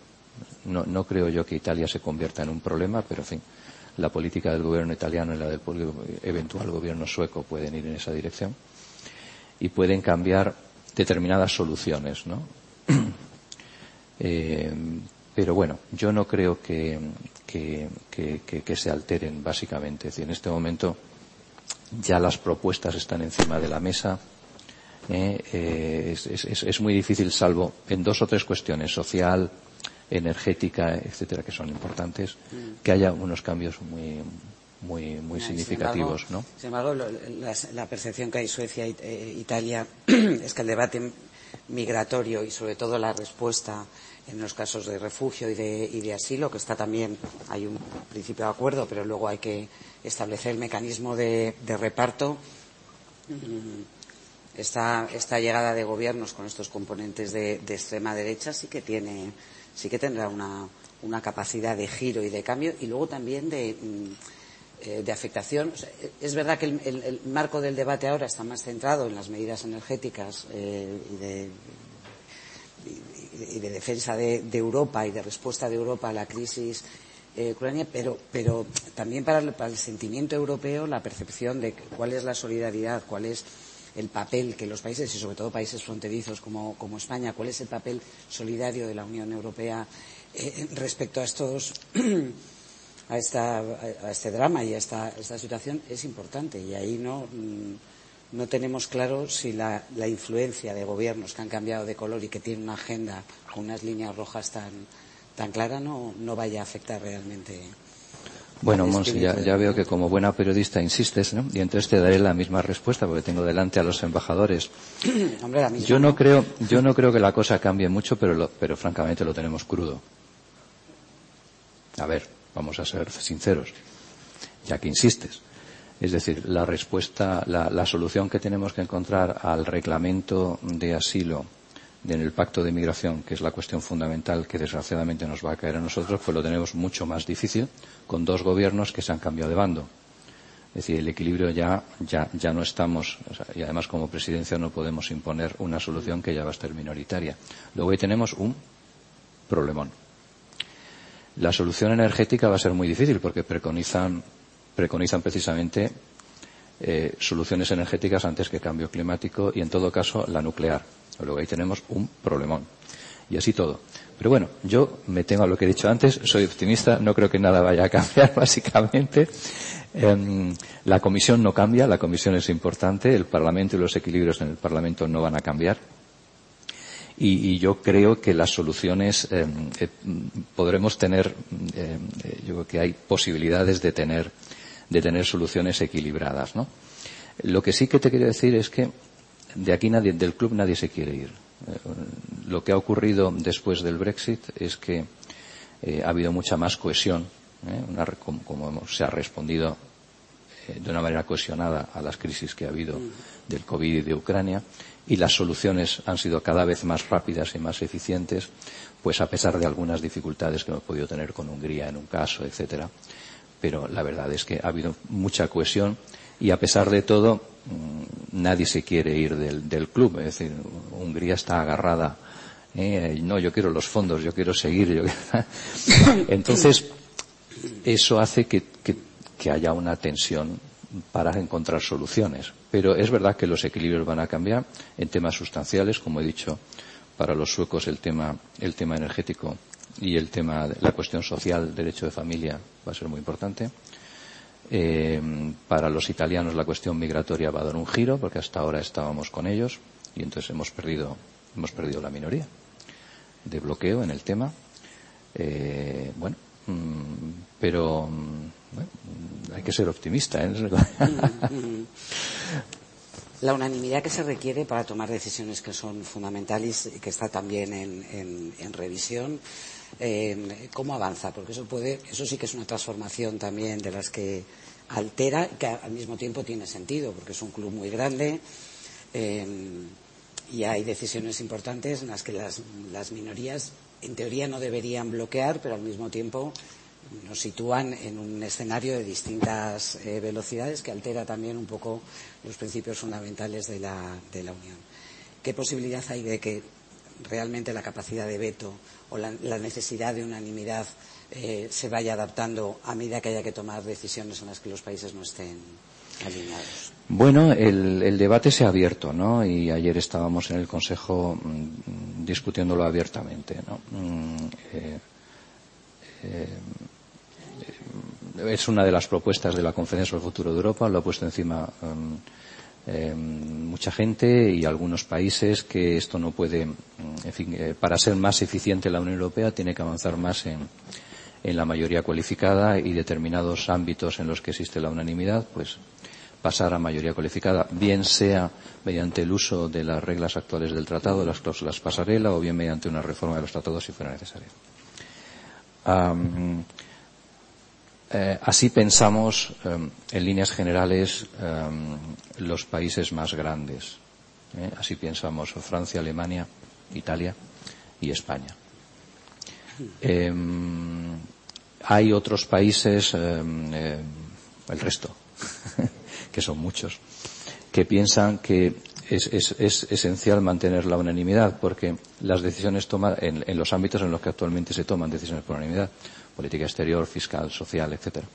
No, creo yo que Italia se convierta en un problema, pero en fin la política del gobierno italiano y la del eventual gobierno sueco pueden ir en esa dirección y pueden cambiar determinadas soluciones, ¿no? eh, pero bueno, yo no creo que, que, que, que, se alteren básicamente. Es decir, en este momento ya las propuestas están encima de la mesa. Eh, eh, es, es, es muy difícil, salvo en dos o tres cuestiones, social, energética, etcétera, que son importantes, mm. que haya unos cambios muy muy muy no, significativos, sin embargo, ¿no? Sin embargo, lo, la, la, percepción que hay Suecia e eh, Italia es que el debate migratorio y sobre todo la respuesta en los casos de refugio y de, y de asilo, que está también, hay un principio de acuerdo, pero luego hay que establecer el mecanismo de, reparto. Esta, esta, llegada de gobiernos con estos componentes de, extrema derecha sí que tiene sí que tendrá una, una capacidad de giro y de cambio y luego también de, mm, eh, afectación. Es verdad que el, marco del debate ahora está más centrado en las medidas energéticas eh, y, de, y, de, defensa de, Europa y de respuesta de Europa a la crisis eh, ucrania, pero, pero también para el, sentimiento europeo la percepción de cuál es la solidaridad, cuál es el papel que los países, y sobre todo países fronterizos como, como España, cuál es el papel solidario de la Unión Europea eh, respecto a estos a, esta, a este drama y a esta, esta situación es importante. Y ahí no, mm, no tenemos claro si la, la, influencia de gobiernos que han cambiado de color y que tienen una agenda con unas líneas rojas tan, tan clara no, no vaya a afectar realmente. Bueno, Monse, ya, veo que como buena periodista insistes, ¿no? Y entonces te daré la misma respuesta porque tengo delante a los embajadores. yo no creo, yo no creo que la cosa cambie mucho, pero, pero francamente lo tenemos crudo. A ver, vamos a ser sinceros, ya que insistes. Es decir, la respuesta, la, solución que tenemos que encontrar al reglamento de asilo en el pacto de migración, que es la cuestión fundamental que desgraciadamente nos va a caer a nosotros, pues lo tenemos mucho más difícil con dos gobiernos que se han cambiado de bando. Es decir, el equilibrio ya, ya, ya no estamos, y además como presidencia no podemos imponer una solución que ya va a estar minoritaria. Luego ahí tenemos un problemón. La solución energética va a ser muy difícil porque preconizan preconizan precisamente eh, soluciones energéticas antes que cambio climático y, en todo caso, la nuclear. Luego ahí tenemos un problemón. Y así todo. Pero bueno, yo me tengo a lo que he dicho antes, soy optimista, no creo que nada vaya a cambiar, básicamente. Em, la comisión no cambia, la comisión es importante, el Parlamento y los equilibrios en el Parlamento no van a cambiar. Y, yo creo que las soluciones em, eh, podremos tener, em, eh, yo creo que hay posibilidades de tener de tener soluciones equilibradas, ¿no? Lo que sí que te quiero decir es que de aquí nadie, del club nadie se quiere ir. Eh, lo que ha ocurrido después del Brexit es que eh, ha habido mucha más cohesión, ¿eh? como, se ha respondido de una manera cohesionada a las crisis que ha habido del COVID y de Ucrania, y las soluciones han sido cada vez más rápidas y más eficientes, pues a pesar de algunas dificultades que hemos podido tener con Hungría en un caso, etcétera pero la verdad es que ha habido mucha cohesión y a pesar de todo mm, nadie se quiere ir del, club. Es decir, Hungría está agarrada. ¿eh? no, yo quiero los fondos, yo quiero seguir. Entonces, eso hace que, que haya una tensión para encontrar soluciones. Pero es verdad que los equilibrios van a cambiar en temas sustanciales, como he dicho, para los suecos el tema, el tema energético y el tema, la cuestión social, derecho de familia, va a ser muy importante. Eh, para los italianos la cuestión migratoria va a dar un giro, porque hasta ahora estábamos con ellos y entonces hemos perdido, hemos perdido la minoría de bloqueo en el tema. Eh, bueno, mm, pero mm, hay que ser optimista. ¿eh? la unanimidad que se requiere para tomar decisiones que son fundamentales y que está también en revisión eh, cómo avanza, porque eso puede, eso sí que es una transformación también de las que altera que al mismo tiempo tiene sentido, porque es un club muy grande eh, y hay decisiones importantes en las que las, minorías en teoría no deberían bloquear, pero al mismo tiempo nos sitúan en un escenario de distintas eh, velocidades que altera también un poco los principios fundamentales de la, de la Unión. ¿Qué posibilidad hay de que realmente la capacidad de veto o la, necesidad de unanimidad eh, se vaya adaptando a medida que haya que tomar decisiones en las que los países no estén alineados. Bueno, el, debate se ha abierto, ¿no? Y ayer estábamos en el Consejo mm, discutiéndolo abiertamente, ¿no? Mm, eh, eh, es una de las propuestas de la Conferencia sobre el Futuro de Europa, lo ha puesto encima mm, eh, mucha gente y algunos países que esto no puede, mm, en fin, eh, para ser más eficiente la Unión Europea tiene que avanzar más en, la mayoría cualificada y determinados ámbitos en los que existe la unanimidad, pues pasar a mayoría cualificada, bien sea mediante el uso de las reglas actuales del tratado, las cláusulas pasarela, o bien mediante una reforma de los tratados si fuera necesario. Eh, así pensamos, em, en líneas generales, em, los países más grandes. ¿eh? Así pensamos Francia, Alemania, Italia y España. Hay otros países, el resto, que son muchos, que piensan que es, esencial mantener la unanimidad porque las decisiones toman en, en los ámbitos en los que actualmente se toman decisiones por unanimidad política exterior, fiscal, social, etcétera,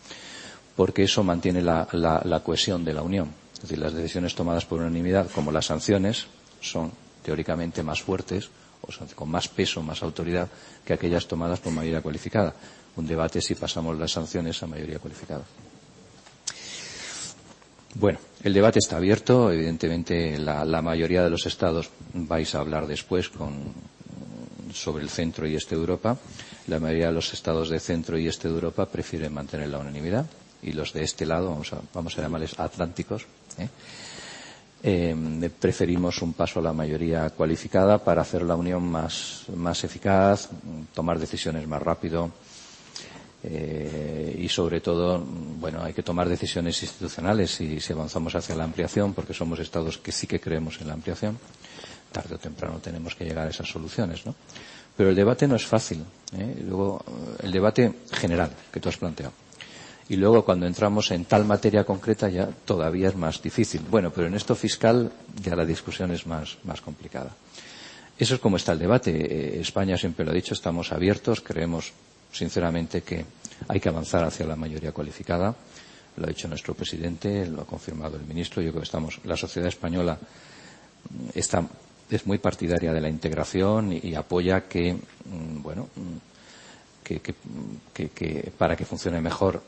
porque eso mantiene la, cohesión de la Unión. Es decir, las decisiones tomadas por unanimidad, como las sanciones, son teóricamente más fuertes o con más peso, más autoridad que aquellas tomadas por mayoría cualificada. Un debate si pasamos las sanciones a mayoría cualificada. Bueno, el debate está abierto. Evidentemente, la, mayoría de los estados vais a hablar después sobre el centro y este de Europa. La mayoría de los estados de centro y este de Europa prefieren mantener la unanimidad y los de este lado, vamos a, vamos a llamarles atlánticos, ¿eh? Eh, preferimos un paso a la mayoría cualificada para hacer la unión más, eficaz, tomar decisiones más rápido eh, y sobre todo, bueno, hay que tomar decisiones institucionales si, si avanzamos hacia la ampliación porque somos estados que sí que creemos en la ampliación. Tarde o temprano tenemos que llegar a esas soluciones, ¿no? Pero el debate no es fácil. ¿eh? Luego, el debate general que tú has planteado y luego cuando entramos en tal materia concreta ya todavía es más difícil. Bueno, pero en esto fiscal ya la discusión es más, más complicada. Eso es como está el debate. Eh, España siempre lo ha dicho, estamos abiertos, creemos sinceramente que hay que avanzar hacia la mayoría cualificada. Lo ha dicho nuestro presidente, lo ha confirmado el ministro. Yo creo que estamos, la sociedad española está, es muy partidaria de la integración y, apoya que, mm, bueno, mm, que, que, que, para que funcione mejor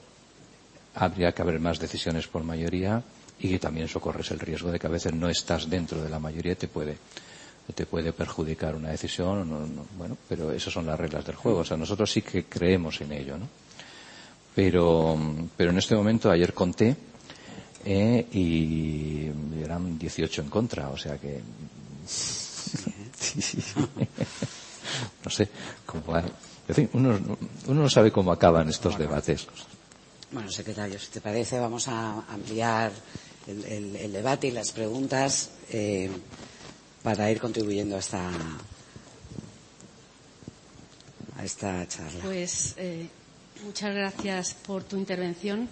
habría que haber más decisiones por mayoría y que también eso corres el riesgo de que a veces no estás dentro de la mayoría y te puede te puede perjudicar una decisión no, no, bueno pero esas son las reglas del juego. O sea nosotros sí que creemos en ello no pero pero en este momento ayer conté eh, y eran 18 en contra o sea que no sé cómo en fin, uno, uno no sabe cómo acaban estos debates bueno, secretario, si te parece, vamos a ampliar el, el, el debate y las preguntas eh, para ir contribuyendo a esta, a esta charla. Pues eh, muchas gracias por tu intervención.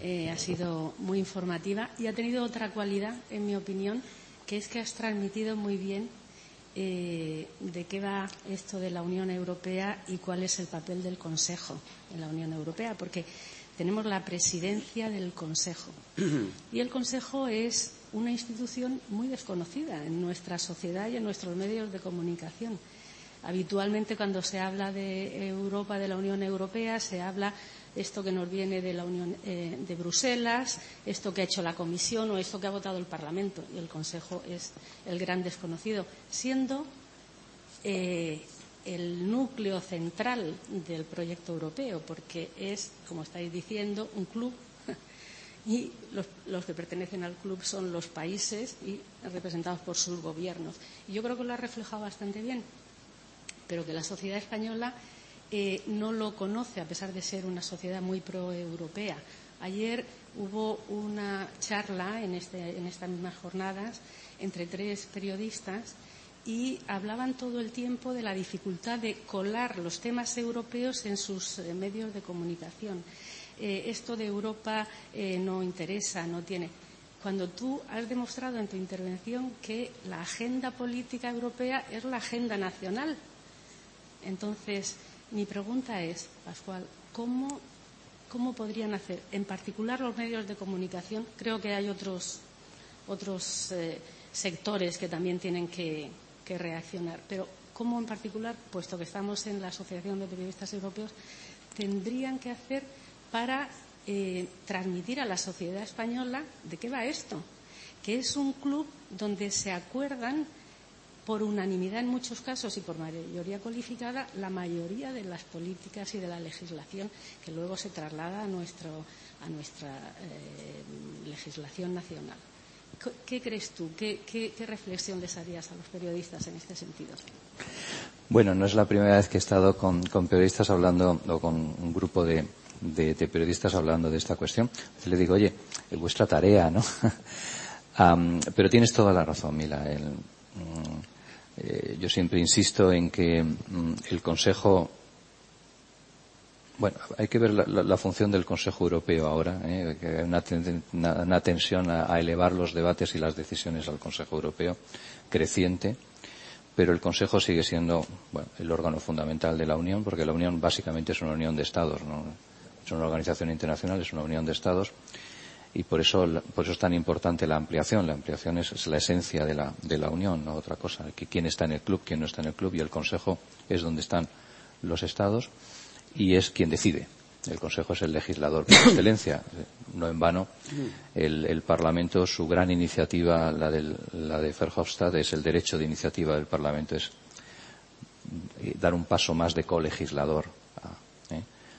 Eh, ha sido muy informativa y ha tenido otra cualidad, en mi opinión, que es que has transmitido muy bien eh, de qué va esto de la Unión Europea y cuál es el papel del Consejo en la Unión Europea. Porque tenemos la presidencia del Consejo. Y el Consejo es una institución muy desconocida en nuestra sociedad y en nuestros medios de comunicación. Habitualmente cuando se habla de Europa, de la Unión Europea, se habla esto que nos viene de la Unión eh, de Bruselas, esto que ha hecho la Comisión o esto que ha votado el Parlamento. Y el Consejo es el gran desconocido, siendo eh, el núcleo central del proyecto europeo, porque es, como estáis diciendo, un club y los, los, que pertenecen al club son los países y representados por sus gobiernos. Y yo creo que lo ha reflejado bastante bien, pero que la sociedad española eh, no lo conoce, a pesar de ser una sociedad muy proeuropea. Ayer hubo una charla en, este, en estas mismas jornadas entre tres periodistas y hablaban todo el tiempo de la dificultad de colar los temas europeos en sus eh, medios de comunicación. Eh, esto de Europa eh, no interesa, no tiene. Cuando tú has demostrado en tu intervención que la agenda política europea es la agenda nacional. Entonces, mi pregunta es, Pascual, ¿cómo, podrían hacer, en particular los medios de comunicación? Creo que hay otros, otros eh, sectores que también tienen que, que reaccionar. Pero, ¿cómo en particular, puesto que estamos en la Asociación de Periodistas Europeos, tendrían que hacer para eh, transmitir a la sociedad española de qué va esto? Que es un club donde se acuerdan por unanimidad en muchos casos y por mayoría cualificada la mayoría de las políticas y de la legislación que luego se traslada a, nuestro, a nuestra eh, legislación nacional. ¿Qué crees tú? ¿Qué, qué, ¿Qué, reflexión les harías a los periodistas en este sentido? Bueno, no es la primera vez que he estado con, periodistas hablando o con un grupo de, periodistas hablando de esta cuestión. Le digo, oye, es vuestra tarea, ¿no? pero tienes toda la razón, Mila. Um, eh, yo siempre insisto en que um, el Consejo bueno, hay que ver la, función del Consejo Europeo ahora, ¿eh? que hay una tensión a, a, elevar los debates y las decisiones al Consejo Europeo creciente, pero el Consejo sigue siendo bueno, el órgano fundamental de la Unión, porque la Unión básicamente es una unión de Estados, ¿no? es una organización internacional, es una unión de Estados, y por eso, por eso es tan importante la ampliación. La ampliación es, la esencia de la, de la Unión, no otra cosa. Que quién está en el club, quién no está en el club, y el Consejo es donde están los Estados y es quien decide. El Consejo es el legislador por excelencia. No en vano, el, Parlamento, su gran iniciativa, la, la de Verhofstadt, es el derecho de iniciativa del Parlamento. Es dar un paso más de colegislador a,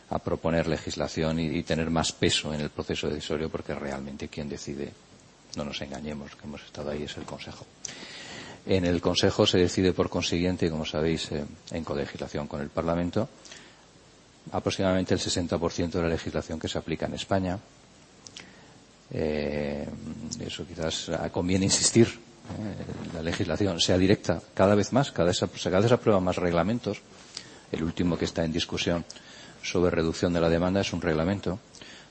a proponer legislación y, tener más peso en el proceso decisorio porque realmente quien decide, no nos engañemos, que hemos estado ahí, es el Consejo. En el Consejo se decide, por consiguiente, como sabéis, eh, en colegislación con el Parlamento, aproximadamente el 60% de la legislación que se aplica en España. Eh, eso quizás conviene insistir. Eh, la legislación sea directa cada vez más, cada vez, cada vez se aprueban más reglamentos. El último que está en discusión sobre reducción de la demanda es un reglamento,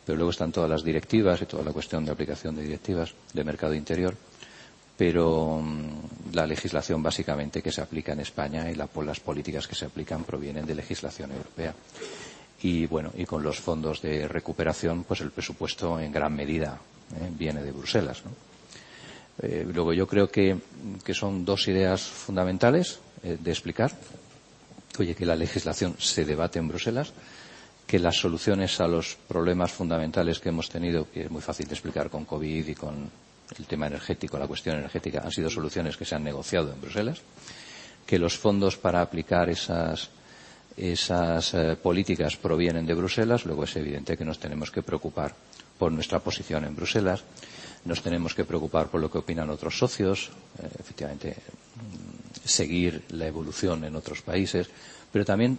pero luego están todas las directivas y toda la cuestión de aplicación de directivas de mercado interior pero mm, la legislación básicamente que se aplica en España y las políticas que se aplican provienen de legislación europea. Y bueno, y con los fondos de recuperación, pues el presupuesto en gran medida ¿eh? viene de Bruselas. Eh, luego yo creo que, que, son dos ideas fundamentales eh, de explicar. Oye, que la legislación se debate en Bruselas, que las soluciones a los problemas fundamentales que hemos tenido, que es muy fácil de explicar con COVID y con el tema energético, la cuestión energética, han sido soluciones que se han negociado en Bruselas, que los fondos para aplicar esas, esas eh, políticas provienen de Bruselas, luego es evidente que nos tenemos que preocupar por nuestra posición en Bruselas, nos tenemos que preocupar por lo que opinan otros socios, eh, efectivamente, mm, seguir la evolución en otros países, pero también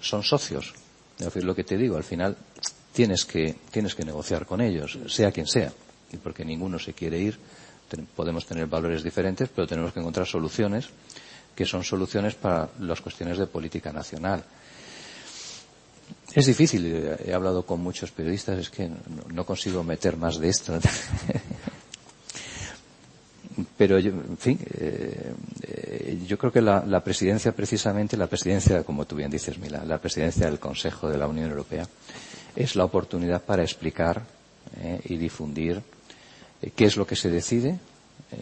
son socios. Es decir, lo que te digo, al final tienes que, tienes que negociar con ellos, sea quien sea y porque ninguno se quiere ir, podemos tener valores diferentes, pero tenemos que encontrar soluciones que son soluciones para las cuestiones de política nacional. Es difícil, he hablado con muchos periodistas, es que no, consigo meter más de esto. Pero, yo, en fin, eh, eh, yo creo que la, presidencia, precisamente, la presidencia, como tú bien dices, Mila, la presidencia del Consejo de la Unión Europea, es la oportunidad para explicar eh, y difundir qué es lo que se decide,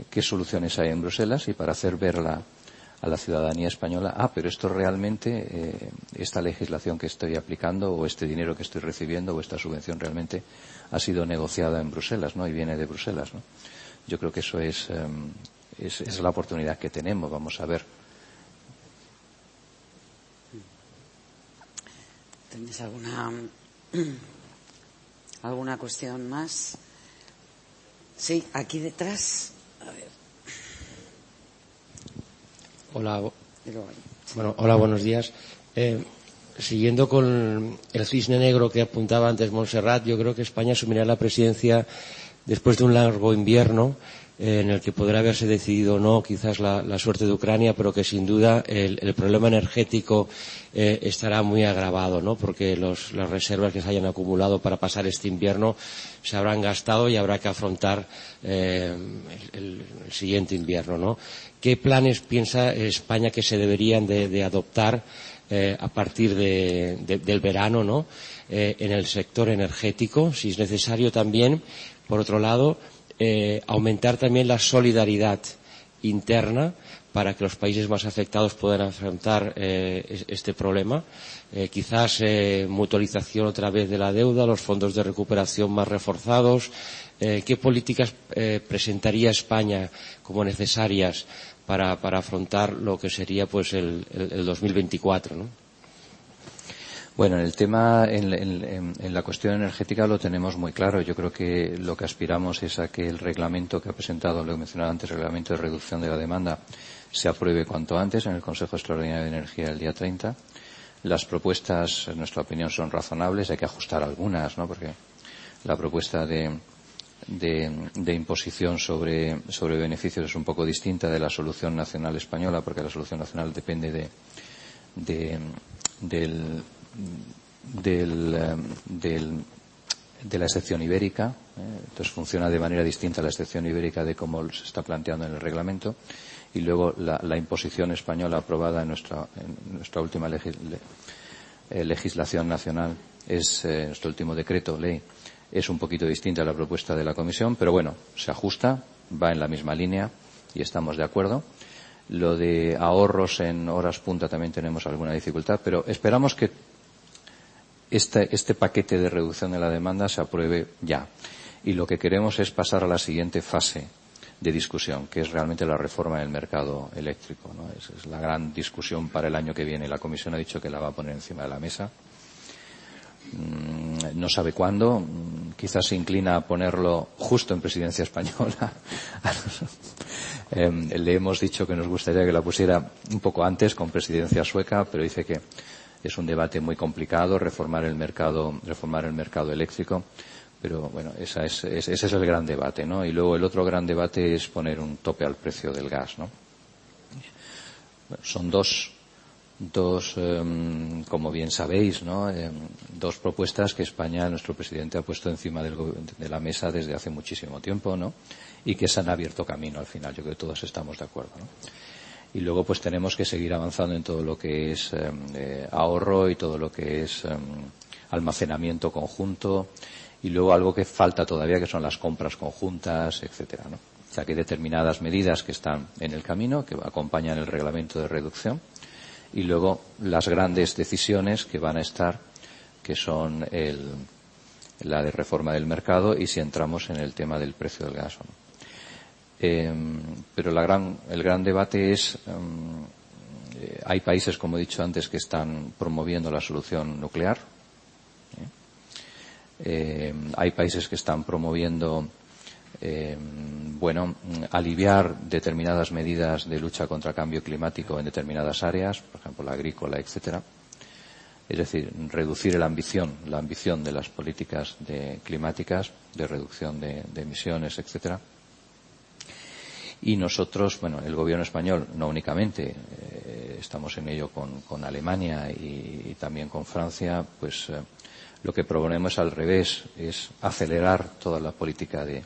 qué soluciones hay en Bruselas y para hacer ver la, a la ciudadanía española, ah, pero esto realmente, esta legislación que estoy aplicando o este dinero que estoy recibiendo o esta subvención realmente ha sido negociada en Bruselas, ¿no? Y viene de Bruselas, ¿no? Yo creo que eso es, eh, es, es la oportunidad que tenemos. Vamos a ver. ¿Tenéis alguna alguna cuestión más? Sí, aquí detrás. A ver. Hola. Bueno, hola, buenos días. Eh, siguiendo con el cisne negro que apuntaba antes Montserrat, yo creo que España asumirá la presidencia después de un largo invierno eh, en el que podrá haberse decidido o no quizás la, suerte de Ucrania, pero que sin duda el, problema energético eh, estará muy agravado, ¿no? porque las reservas que se hayan acumulado para pasar este invierno se habrán gastado y habrá que afrontar eh, el, siguiente invierno. ¿no? ¿Qué planes piensa España que se deberían de, adoptar a partir de, de, del verano ¿no? En el sector energético, si es necesario también, por otro lado, eh, aumentar también la solidaridad interna para que los países más afectados puedan afrontar eh, este problema. Eh, quizás eh, mutualización otra vez de la deuda, los fondos de recuperación más reforzados. Eh, ¿Qué políticas eh, presentaría España como necesarias para, para afrontar lo que sería pues el, el, el 2024? ¿no? Bueno, en el tema, en, la cuestión energética lo tenemos muy claro. Yo creo que lo que aspiramos es a que el reglamento que ha presentado, lo he mencionado antes, el reglamento de reducción de la demanda, se apruebe cuanto antes en el Consejo Extraordinario de Energía el día 30. Las propuestas, en nuestra opinión, son razonables. Hay que ajustar algunas, ¿no? Porque la propuesta de, de, de imposición sobre, sobre beneficios es un poco distinta de la solución nacional española, porque la solución nacional depende de, de del eh, del, de la excepción ibérica. Eh, entonces funciona de manera distinta la excepción ibérica de cómo se está planteando en el reglamento. Y luego la, imposición española aprobada en nuestra, última eh, legislación nacional, es eh, nuestro último decreto, ley, es un poquito distinta a la propuesta de la Comisión, pero bueno, se ajusta, va en la misma línea y estamos de acuerdo. Lo de ahorros en horas punta también tenemos alguna dificultad, pero esperamos que este, paquete de reducción de la demanda se apruebe ya. Y lo que queremos es pasar a la siguiente fase de discusión, que es realmente la reforma del mercado eléctrico. ¿no? Es, la gran discusión para el año que viene. La Comisión ha dicho que la va a poner encima de la mesa. Mm, no sabe cuándo. Mm, quizás se inclina a ponerlo justo en presidencia española. eh, le hemos dicho que nos gustaría que la pusiera un poco antes con presidencia sueca, pero dice que es un debate muy complicado reformar el mercado, reformar el mercado eléctrico pero bueno, esa es, ese es el gran debate, ¿no? Y luego el otro gran debate es poner un tope al precio del gas, ¿no? Son dos, dos eh, como bien sabéis, ¿no? Eh, dos propuestas que España, nuestro presidente, ha puesto encima del, de la mesa desde hace muchísimo tiempo, ¿no? Y que se han abierto camino al final. Yo creo que todos estamos de acuerdo, ¿no? Y luego, pues tenemos que seguir avanzando en todo lo que es eh, ahorro y todo lo que es almacenamiento conjunto y luego algo que falta todavía que son las compras conjuntas, etcétera, ¿no? O sea que hay determinadas medidas que están en el camino, que acompañan el reglamento de reducción, y luego las grandes decisiones que van a estar, que son el, la de reforma del mercado y si entramos en el tema del precio del gas. ¿no? Eh, pero gran, el gran debate es, um, eh, hay países, como he dicho antes, que están promoviendo la solución nuclear, eh, hay países que están promoviendo, bueno, aliviar determinadas medidas de lucha contra el cambio climático en determinadas áreas, por ejemplo, la agrícola, etcétera. Es decir, reducir la ambición, la ambición de las políticas climáticas, de reducción de, de emisiones, etcétera. Y nosotros, bueno, el gobierno español, no únicamente, eh, estamos en ello con, Alemania y, también con Francia, pues eh, lo que proponemos al revés es acelerar toda la política de,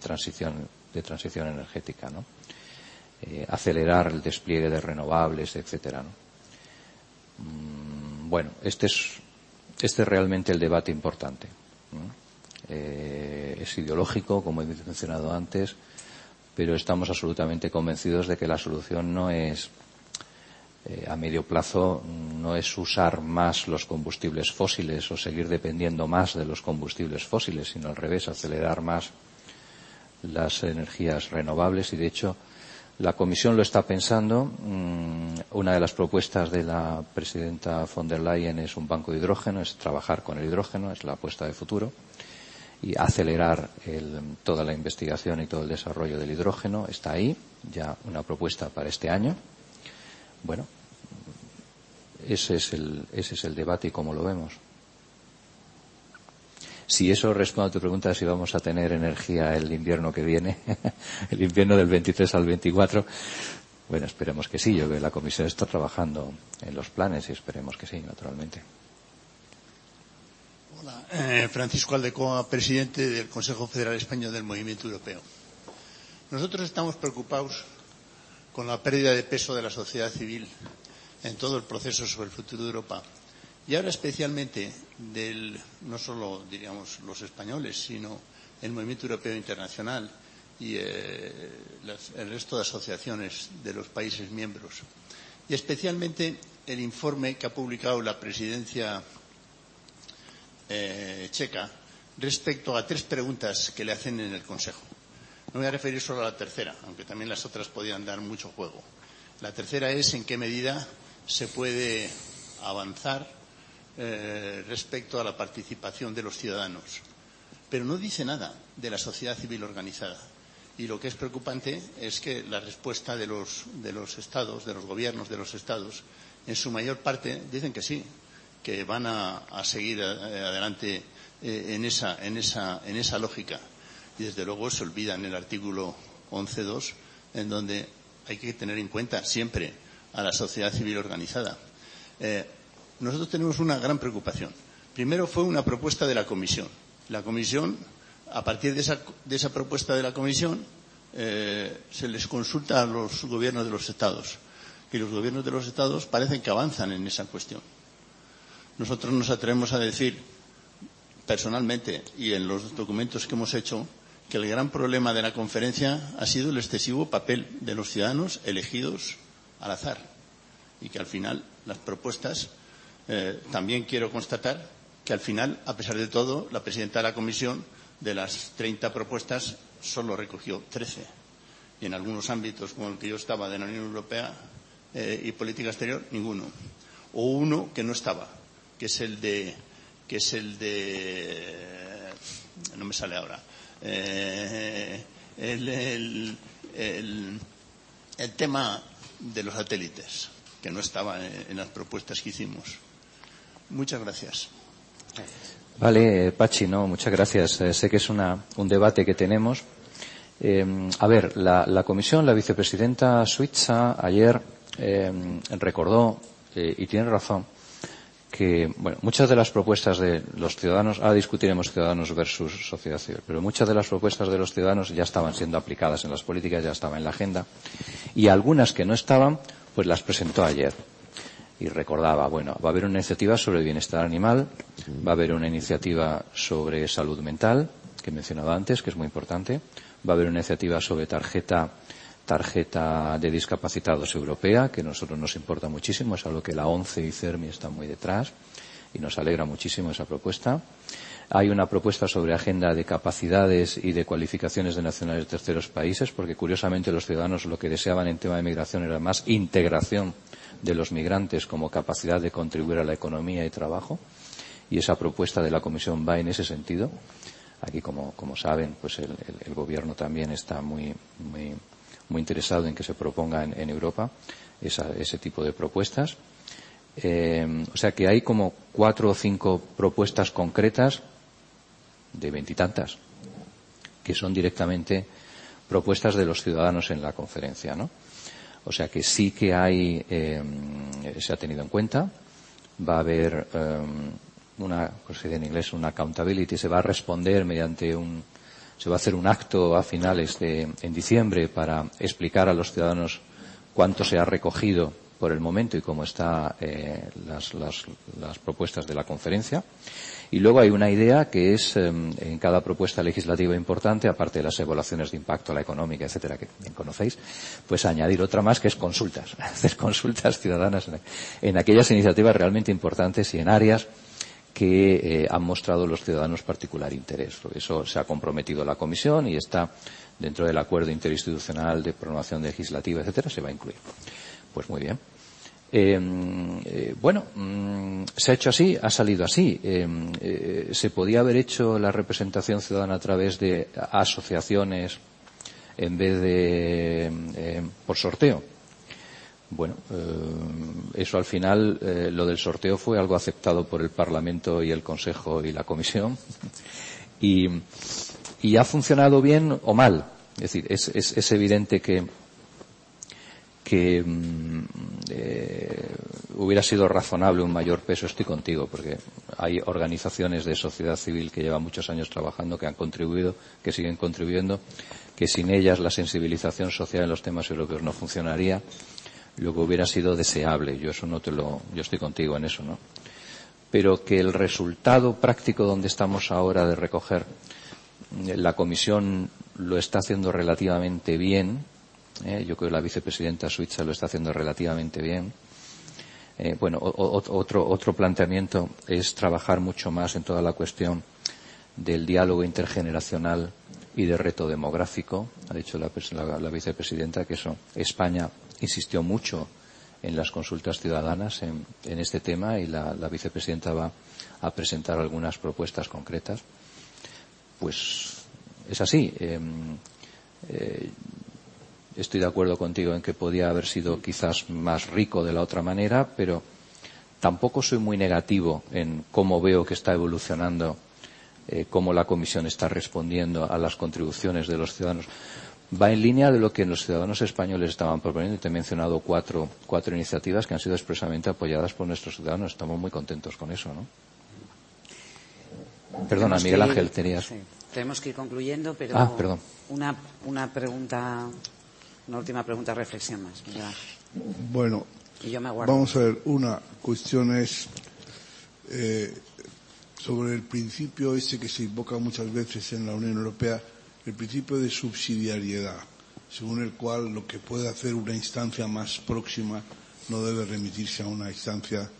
transición, de transición energética. Eh, acelerar el despliegue de renovables, etcétera. Mm, bueno, este es, este es realmente el debate importante. Es ideológico, como he mencionado antes, pero estamos absolutamente convencidos de que la solución no es eh, a medio plazo no es usar más los combustibles fósiles o seguir dependiendo más de los combustibles fósiles, sino al revés, acelerar más las energías renovables y de hecho la Comisión lo está pensando. Mm, una de las propuestas de la presidenta von der Leyen es un banco de hidrógeno, es trabajar con el hidrógeno, es la apuesta de futuro y acelerar el, toda la investigación y todo el desarrollo del hidrógeno. Está ahí, ya una propuesta para este año. Bueno, ese es el, ese es el debate y cómo lo vemos. Si eso responde a tu pregunta, si vamos a tener energía el invierno que viene, el invierno del 23 al 24, bueno, esperemos que sí. Yo creo que la Comisión está trabajando en los planes y esperemos que sí, naturalmente. Hola, eh, Francisco Aldecoa, presidente del Consejo Federal Español del Movimiento Europeo. Nosotros estamos preocupados con la pérdida de peso de la sociedad civil en todo el proceso sobre el futuro de Europa. Y ahora especialmente del, no solo, diríamos, los españoles, sino el movimiento europeo internacional y eh, el resto de asociaciones de los países miembros. Y especialmente el informe que ha publicado la presidencia eh, checa respecto a tres preguntas que le hacen en el Consejo. No voy a referir solo a la tercera, aunque también las otras podían dar mucho juego. La tercera es en qué medida se puede avanzar eh, respecto a la participación de los ciudadanos. Pero no dice nada de la sociedad civil organizada. Y lo que es preocupante es que la respuesta de los, de los estados, de los gobiernos de los estados, en su mayor parte dicen que sí, que van a, seguir eh, adelante eh, en, esa, en, esa, en esa lógica. Y desde luego se olvida en el artículo 11.2, en donde hay que tener en cuenta siempre a la sociedad civil organizada. Eh, nosotros tenemos una gran preocupación. Primero fue una propuesta de la Comisión. La Comisión, a partir de esa, de esa propuesta de la Comisión, se les consulta a los gobiernos de los Estados. Y los gobiernos de los Estados parecen que avanzan en esa cuestión. Nosotros nos atrevemos a decir, personalmente, y en los documentos que hemos hecho, que el gran problema de la conferencia ha sido el excesivo papel de los ciudadanos elegidos al azar y que al final las propuestas eh, también quiero constatar que al final, a pesar de todo, la presidenta de la comisión de las 30 propuestas solo recogió 13. y en algunos ámbitos como el que yo estaba de la Unión Europea eh, y política exterior, ninguno. O uno que no estaba, que es el de, que es el de, no me sale ahora, eh, el, el, el, tema de los satélites, que no estaba en, las propuestas que hicimos. Muchas gracias. Vale, Pachi, no, muchas gracias. Eh, sé que es una, un debate que tenemos. Eh, a ver, la, la, comisión, la vicepresidenta Suiza ayer recordó, y tiene razón, que bueno, muchas de las propuestas de los ciudadanos, ahora discutiremos ciudadanos versus sociedad civil, pero muchas de las propuestas de los ciudadanos ya estaban siendo aplicadas en las políticas, ya estaban en la agenda, y algunas que no estaban, pues las presentó ayer. Y recordaba, bueno, va a haber una iniciativa sobre bienestar animal, va a haber una iniciativa sobre salud mental, que he mencionado antes, que es muy importante, va a haber una iniciativa sobre tarjeta tarjeta de discapacitados europea, que a nosotros nos importa muchísimo, es algo que la ONCE y CERMI están muy detrás y nos alegra muchísimo esa propuesta. Hay una propuesta sobre agenda de capacidades y de cualificaciones de nacionales de terceros países, porque curiosamente los ciudadanos lo que deseaban en tema de migración era más integración de los migrantes como capacidad de contribuir a la economía y trabajo. Y esa propuesta de la Comisión va en ese sentido. Aquí, como, saben, pues el, el, el gobierno también está muy, muy muy interesado en que se proponga en, Europa ese tipo de propuestas. Eh, o sea que hay como cuatro o cinco propuestas concretas de veintitantas que son directamente propuestas de los ciudadanos en la conferencia, ¿no? O sea que sí que hay, eh, se ha tenido en cuenta, va a haber eh, una, pues en inglés, una accountability, se va a responder mediante un, se va a hacer un acto a finales de, en diciembre para explicar a los ciudadanos cuánto se ha recogido por el momento y cómo están eh, las, las, las, propuestas de la conferencia. Y luego hay una idea que es eh, en cada propuesta legislativa importante, aparte de las evaluaciones de impacto la económica, etcétera, que bien conocéis, pues añadir otra más que es consultas, hacer consultas ciudadanas en aquellas iniciativas realmente importantes y en áreas que eh, han mostrado los ciudadanos particular interés. Eso se ha comprometido la Comisión y está dentro del acuerdo interinstitucional de programación legislativa, etcétera, se va a incluir. Pues muy bien. Eh, eh, bueno, mmm, se ha hecho así, ha salido así. Eh, se podía haber hecho la representación ciudadana a través de asociaciones en vez de por sorteo bueno, eh, eso al final, eh, lo del sorteo fue algo aceptado por el Parlamento y el Consejo y la Comisión. Y, y ha funcionado bien o mal. Es decir, es, evidente que, que mm, eh, hubiera sido razonable un mayor peso, estoy contigo, porque hay organizaciones de sociedad civil que llevan muchos años trabajando, que han contribuido, que siguen contribuyendo, que sin ellas la sensibilización social en los temas europeos no funcionaría lo que hubiera sido deseable. Yo eso no te lo, yo estoy contigo en eso, ¿no? Pero que el resultado práctico donde estamos ahora de recoger eh, la comisión lo está haciendo relativamente bien. ¿eh? Yo creo que la vicepresidenta Suiza lo está haciendo relativamente bien. Eh, bueno, otro, otro planteamiento es trabajar mucho más en toda la cuestión del diálogo intergeneracional y de reto demográfico. Ha dicho la, la vicepresidenta que eso España insistió mucho en las consultas ciudadanas en, este tema y la, vicepresidenta va a presentar algunas propuestas concretas. Pues es así. Eh, eh, estoy de acuerdo contigo en que podía haber sido quizás más rico de la otra manera, pero tampoco soy muy negativo en cómo veo que está evolucionando, eh, cómo la Comisión está respondiendo a las contribuciones de los ciudadanos va en línea de lo que los ciudadanos españoles estaban proponiendo. Te he mencionado cuatro, cuatro iniciativas que han sido expresamente apoyadas por nuestros ciudadanos. Estamos muy contentos con eso, ¿no? Perdona, tenemos Miguel Ángel, tenías. Sí, tenemos que ir concluyendo, pero ah, perdón. Una, una pregunta, una última pregunta, reflexión más. Miguel Ángel. Bueno, y yo me vamos a ver, una cuestión es eh, sobre el principio ese que se invoca muchas veces en la Unión Europea el principio de subsidiariedad, según el cual lo que puede hacer una instancia más próxima no debe remitirse a una instancia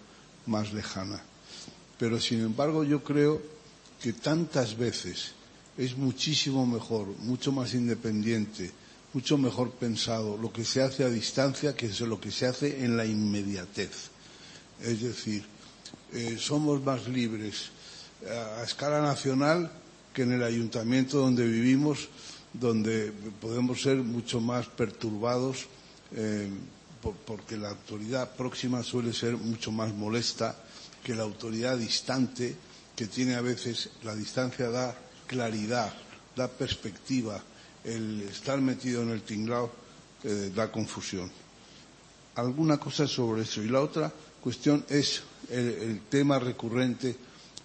más lejana. Pero, sin embargo, yo creo que tantas veces es muchísimo mejor, mucho más independiente mucho mejor pensado lo que se hace a distancia que lo que se hace en la inmediatez. Es decir, eh, somos más libres a, escala nacional que en el ayuntamiento donde vivimos, donde podemos ser mucho más perturbados eh, porque la autoridad próxima suele ser mucho más molesta que la autoridad distante, que tiene a veces, la distancia da claridad, da perspectiva, el estar metido en el tinglao eh, da confusión. Alguna cosa sobre eso. Y la otra cuestión es el, tema recurrente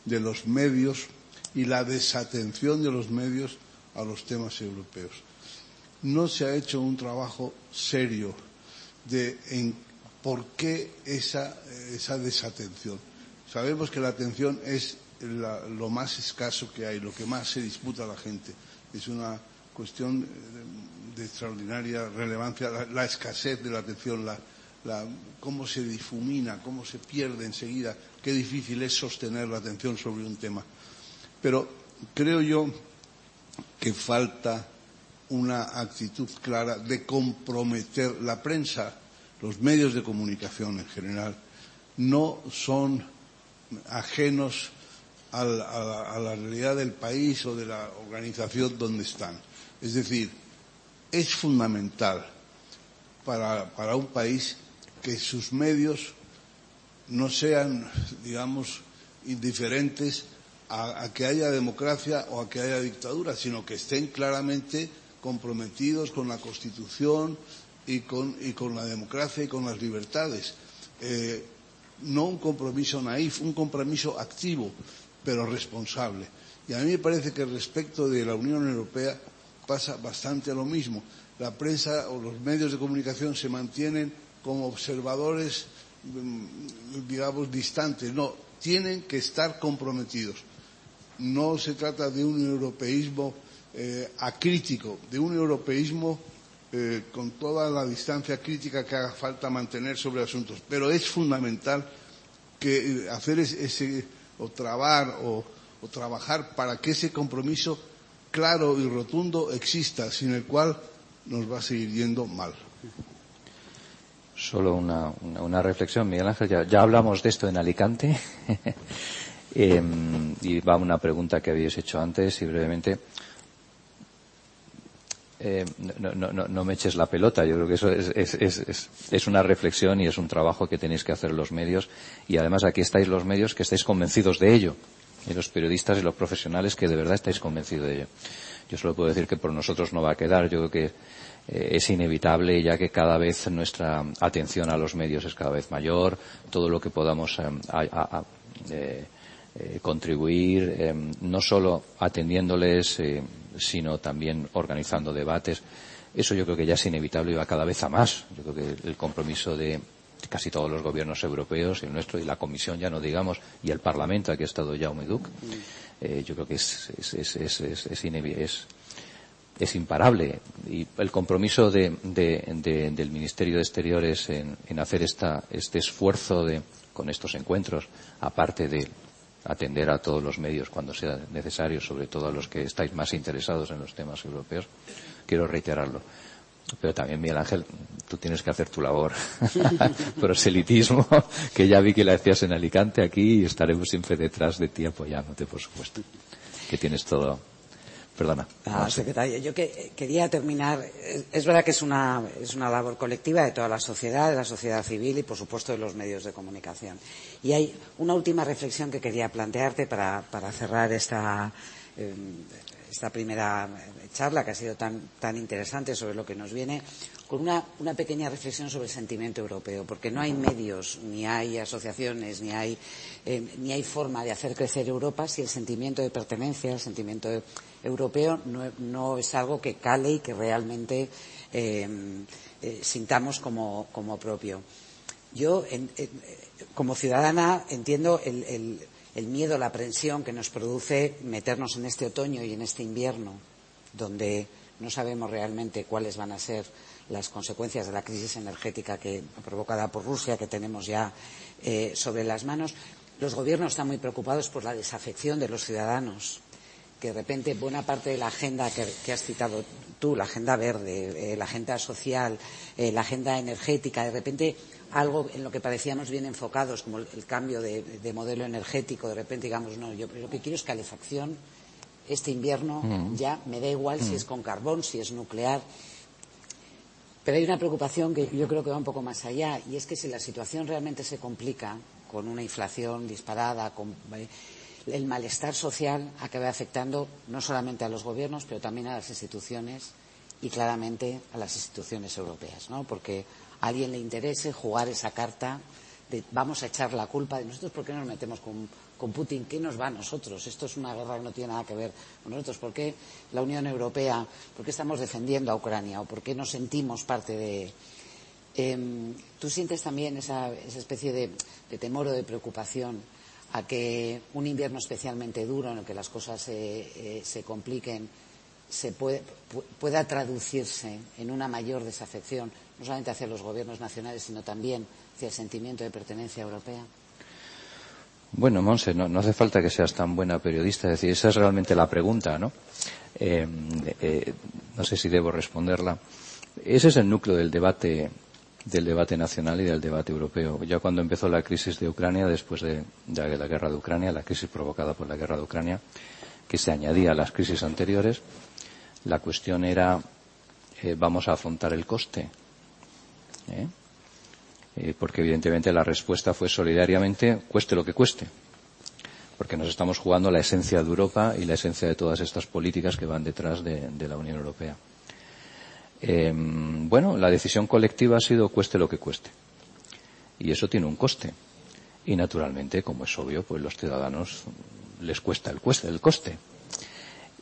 de los medios y la desatención de los medios a los temas europeos. No se ha hecho un trabajo serio de por qué esa, esa desatención. Sabemos que la atención es lo más escaso que hay, lo que más se disputa a la gente. Es una cuestión de, extraordinaria relevancia, la, escasez de la atención, la, cómo se difumina, cómo se pierde enseguida, qué difícil es sostener la atención sobre un tema. Pero creo yo que falta una actitud clara de comprometer la prensa, los medios de comunicación en general, no son ajenos a la realidad del país o de la organización donde están. Es decir, es fundamental para, un país que sus medios no sean, digamos, indiferentes a, que haya democracia o a que haya dictadura, sino que estén claramente comprometidos con la Constitución y con, la democracia y con las libertades. Eh, no un compromiso naif, un compromiso activo, pero responsable. Y a mí me parece que respecto de la Unión Europea pasa bastante lo mismo. La prensa o los medios de comunicación se mantienen como observadores, mm, digamos, distantes. No, tienen que estar comprometidos. No se trata de un europeísmo eh, acrítico, de un europeísmo eh, con toda la distancia crítica que haga falta mantener sobre asuntos. Pero es fundamental que eh, hacer ese, o trabar o trabajar para que ese compromiso claro y rotundo exista, sin el cual nos va a seguir yendo mal. Solo una, reflexión, Miguel Ángel. Ya, hablamos de esto en Alicante. Em, y va una pregunta que habéis hecho antes y brevemente. Em, no, me eches la pelota. Yo creo que eso es, una reflexión y es un trabajo que tenéis que hacer los medios. Y además aquí estáis los medios que estáis convencidos de ello y los periodistas y los profesionales que de verdad estáis convencidos de ello. Yo solo puedo decir que por nosotros no va a quedar. Yo creo que eh, es inevitable ya que cada vez nuestra atención a los medios es cada vez mayor. Todo lo que podamos eh, eh, contribuir, no solo atendiéndoles, sino también organizando debates. Eso yo creo que ya es inevitable y va cada vez a más. Yo creo que el compromiso de casi todos los gobiernos europeos, el nuestro y la Comisión ya no digamos, y el Parlamento, aquí ha estado Jaume Duc, eh, yo creo que es, es, es, es, es imparable. Y el compromiso de, del Ministerio de Exteriores en, en hacer esta, este esfuerzo de, con estos encuentros, aparte de atender a todos los medios cuando sea necesario, sobre todo a los que estáis más interesados en los temas europeos, quiero reiterarlo. Pero también, Miguel Ángel, tú tienes que hacer tu labor. Proselitismo, que ya vi que la hacías en Alicante aquí y estaremos siempre detrás de ti apoyándote, por supuesto. Que tienes todo. Perdona. Ah, secretario, yo quería terminar. Es verdad que es una, es una labor colectiva de toda la sociedad, de la sociedad civil y, por supuesto, de los medios de comunicación. Y hay una última reflexión que quería plantearte para, para cerrar esta, eh, esta primera charla que ha sido tan, tan interesante sobre lo que nos viene, con una, una, pequeña reflexión sobre el sentimiento europeo, porque no hay medios, ni hay asociaciones, ni hay, eh, ni hay forma de hacer crecer Europa si el sentimiento de pertenencia, el sentimiento europeo no, no, es algo que cale y que realmente eh, eh, sintamos como, como, propio. Yo, en, como ciudadana, entiendo el, el, el miedo, la aprensión que nos produce meternos en este otoño y en este invierno donde no sabemos realmente cuáles van a ser las consecuencias de la crisis energética que, provocada por Rusia que tenemos ya eh, sobre las manos. Los gobiernos están muy preocupados por la desafección de los ciudadanos que de repente buena parte de la agenda que, has citado tú, la agenda verde, eh, la agenda social, eh, la agenda energética, de repente algo en lo que parecíamos bien enfocados, como el, cambio de, modelo energético, de repente digamos, no, yo lo que quiero es calefacción. Este invierno mm. ya me da igual si mm. es con carbón, si es nuclear. Pero hay una preocupación que yo creo que va un poco más allá, y es que si la situación realmente se complica, con una inflación disparada, con eh, el malestar social acaba afectando no solamente a los gobiernos, pero también a las instituciones y claramente a las instituciones europeas, ¿no? Porque a alguien le interese jugar esa carta de vamos a echar la culpa de nosotros, ¿por qué nos metemos con, Putin? ¿Qué nos va a nosotros? Esto es una guerra que no tiene nada que ver con nosotros. ¿Por qué la Unión Europea, por qué estamos defendiendo a Ucrania o por qué nos sentimos parte de. Em, ¿Tú sientes también esa, especie de, temor o de preocupación a que un invierno especialmente duro en el que las cosas se, eh, compliquen se pueda traducirse en una mayor desafección no solamente hacia los gobiernos nacionales, sino también hacia el sentimiento de pertenencia europea? Bueno, Monse, no, hace falta que seas tan buena periodista. Es decir, esa es realmente la pregunta, ¿no? Eh, eh, no sé si debo responderla. Ese es el núcleo del debate del debate nacional y del debate europeo. Ya cuando empezó la crisis de Ucrania, después de, la guerra de Ucrania, la crisis provocada por la guerra de Ucrania, que se añadía a las crisis anteriores, la cuestión era eh, vamos a afrontar el coste ¿eh? Porque evidentemente la respuesta fue solidariamente, cueste lo que cueste, porque nos estamos jugando la esencia de Europa y la esencia de todas estas políticas que van detrás de, la Unión Europea. Em, bueno, la decisión colectiva ha sido cueste lo que cueste. Y eso tiene un coste. Y naturalmente, como es obvio, pues los ciudadanos les cuesta el coste.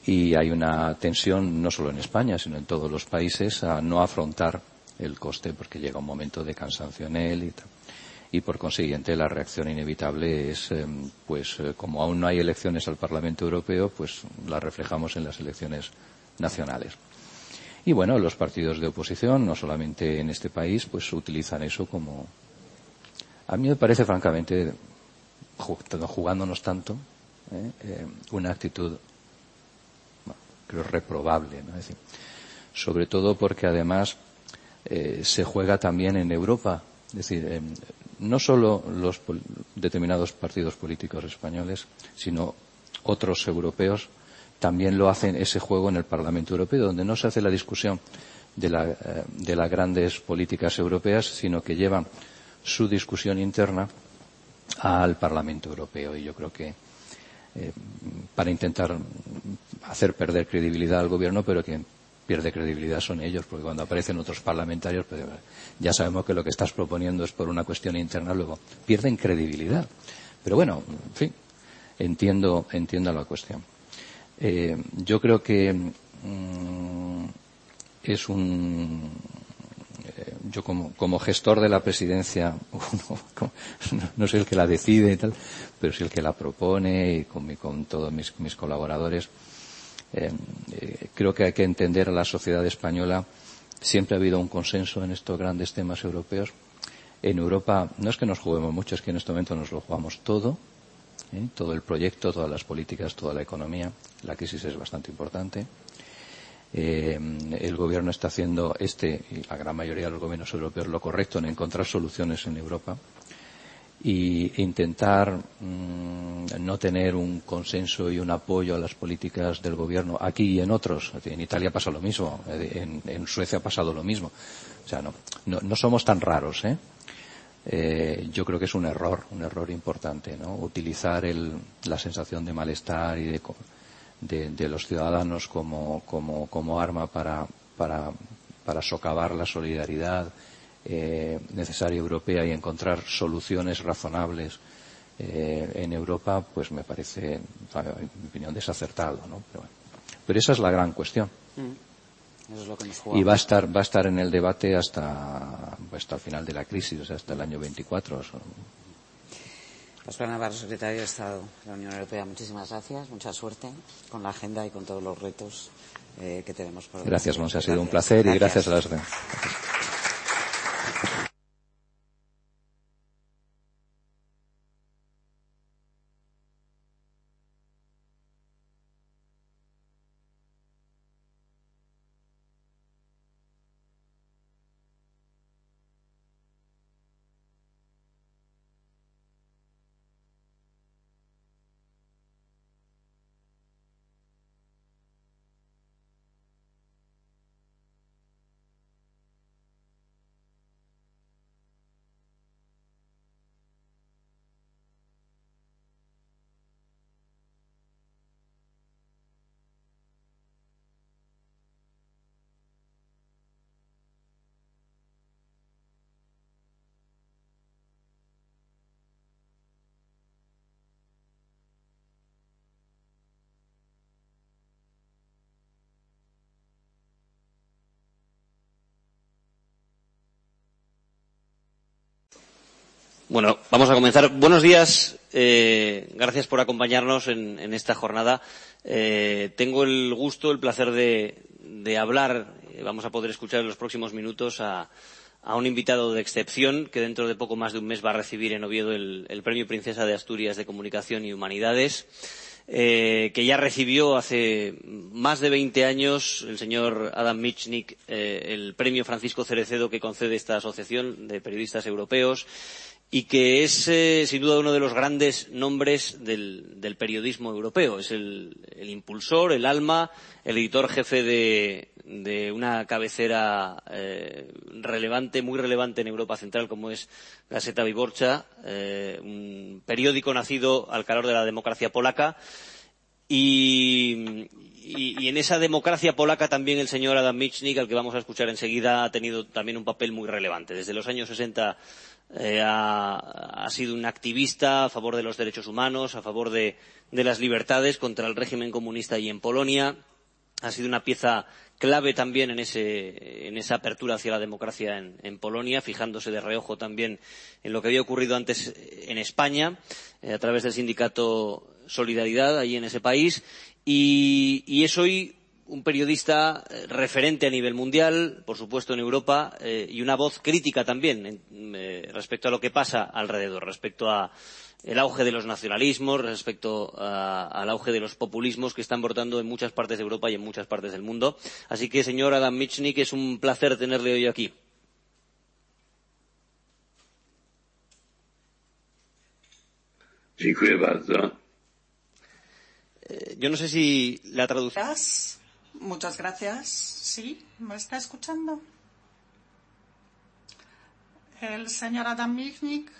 Y hay una tensión no solo en España, sino en todos los países a no afrontar el coste porque llega un momento de cansancio en él y tal. Y por consiguiente la reacción inevitable es, em, pues eh, como aún no hay elecciones al Parlamento Europeo, pues la reflejamos en las elecciones nacionales. Y bueno, los partidos de oposición, no solamente en este país, pues utilizan eso como. A mí me parece, francamente, jugándonos tanto, ¿eh? Eh, una actitud, creo, reprobable. ¿no? Es decir, sobre todo porque además eh, se juega también en Europa. Es decir, no solo los determinados partidos políticos españoles, sino otros europeos también lo hacen ese juego en el Parlamento Europeo, donde no se hace la discusión de, eh, las grandes políticas europeas, sino que llevan su discusión interna al Parlamento Europeo. Y yo creo que eh, para intentar hacer perder credibilidad al gobierno, pero que pierde credibilidad son ellos, porque cuando aparecen otros parlamentarios, pues, ya sabemos que lo que estás proponiendo es por una cuestión interna, luego pierden credibilidad. Pero bueno, en fin, entiendo, entiendo la cuestión. Eh, yo creo que mm, es un eh, yo como, como, gestor de la presidencia no, soy el que la decide y tal pero soy el que la propone y con, con todos mis, mis colaboradores eh, eh, creo que hay que entender a la sociedad española. Siempre ha habido un consenso en estos grandes temas europeos. En Europa no es que nos juguemos mucho, es que en este momento nos lo jugamos todo, ¿eh? todo el proyecto, todas las políticas, toda la economía. La crisis es bastante importante. el gobierno está haciendo este y la gran mayoría de los gobiernos europeos lo correcto en encontrar soluciones en Europa y intentar mm, no tener un consenso y un apoyo a las políticas del gobierno aquí y en otros. En Italia pasa lo mismo, en, Suecia ha pasado lo mismo. O sea, no, no, somos tan raros. ¿eh? ¿eh? yo creo que es un error, un error importante, ¿no? Utilizar el, la sensación de malestar y de, de, los ciudadanos como, como, como arma para, para, para socavar la solidaridad eh, necesaria europea y encontrar soluciones razonables eh, en Europa, pues me parece, en mi opinión, desacertado, ¿no? Pero, esa es la gran cuestión. Mm. y va a estar va a estar en el debate hasta hasta el final de la crisis, o sea, hasta el año 24. Pascual Navarro, secretario de Estado de la Unión Europea, muchísimas gracias, mucha suerte con la agenda y con todos los retos eh, que tenemos por. Gracias, Monse, ha sido un placer y gracias a las Bueno, vamos a comenzar. Buenos días. Eh, gracias por acompañarnos en, esta jornada. Eh, tengo el gusto, el placer de, hablar. Eh, vamos a poder escuchar en los próximos minutos a, un invitado de excepción que dentro de poco más de un mes va a recibir en Oviedo el, Premio Princesa de Asturias de Comunicación y Humanidades. Que ya recibió hace más de 20 años el señor Adam Michnik el premio Francisco Cerecedo que concede esta asociación de periodistas europeos y que es eh, sin duda uno de los grandes nombres del, del periodismo europeo. Es el, el, impulsor, el alma, el editor jefe de, de una cabecera eh, relevante, muy relevante en Europa Central, como es Gazeta Wyborcza, eh, un periódico nacido al calor de la democracia polaca. Y, y, y, en esa democracia polaca también el señor Adam Michnik, al que vamos a escuchar enseguida, ha tenido también un papel muy relevante. Desde los años 60 eh, ha, sido un activista a favor de los derechos humanos, a favor de, las libertades contra el régimen comunista y en Polonia. Ha sido una pieza clave también en, ese, en esa apertura hacia la democracia en, Polonia, fijándose de reojo también en lo que había ocurrido antes en España, eh, a través del sindicato Solidaridad, allí en ese país. Y, y es hoy un periodista eh, referente a nivel mundial, por supuesto en Europa, eh, y una voz crítica también en, eh, respecto a lo que pasa alrededor, respecto a el auge de los nacionalismos, respecto a, al auge de los populismos que están brotando en muchas partes de Europa y en muchas partes del mundo. Así que, señor Adam Michnik, es un placer tenerle hoy aquí. Dziękuję bardzo. Yo no sé si la traducción. Muchas gracias. ¿Sí? ¿Me está escuchando? El señor Adam Michnik.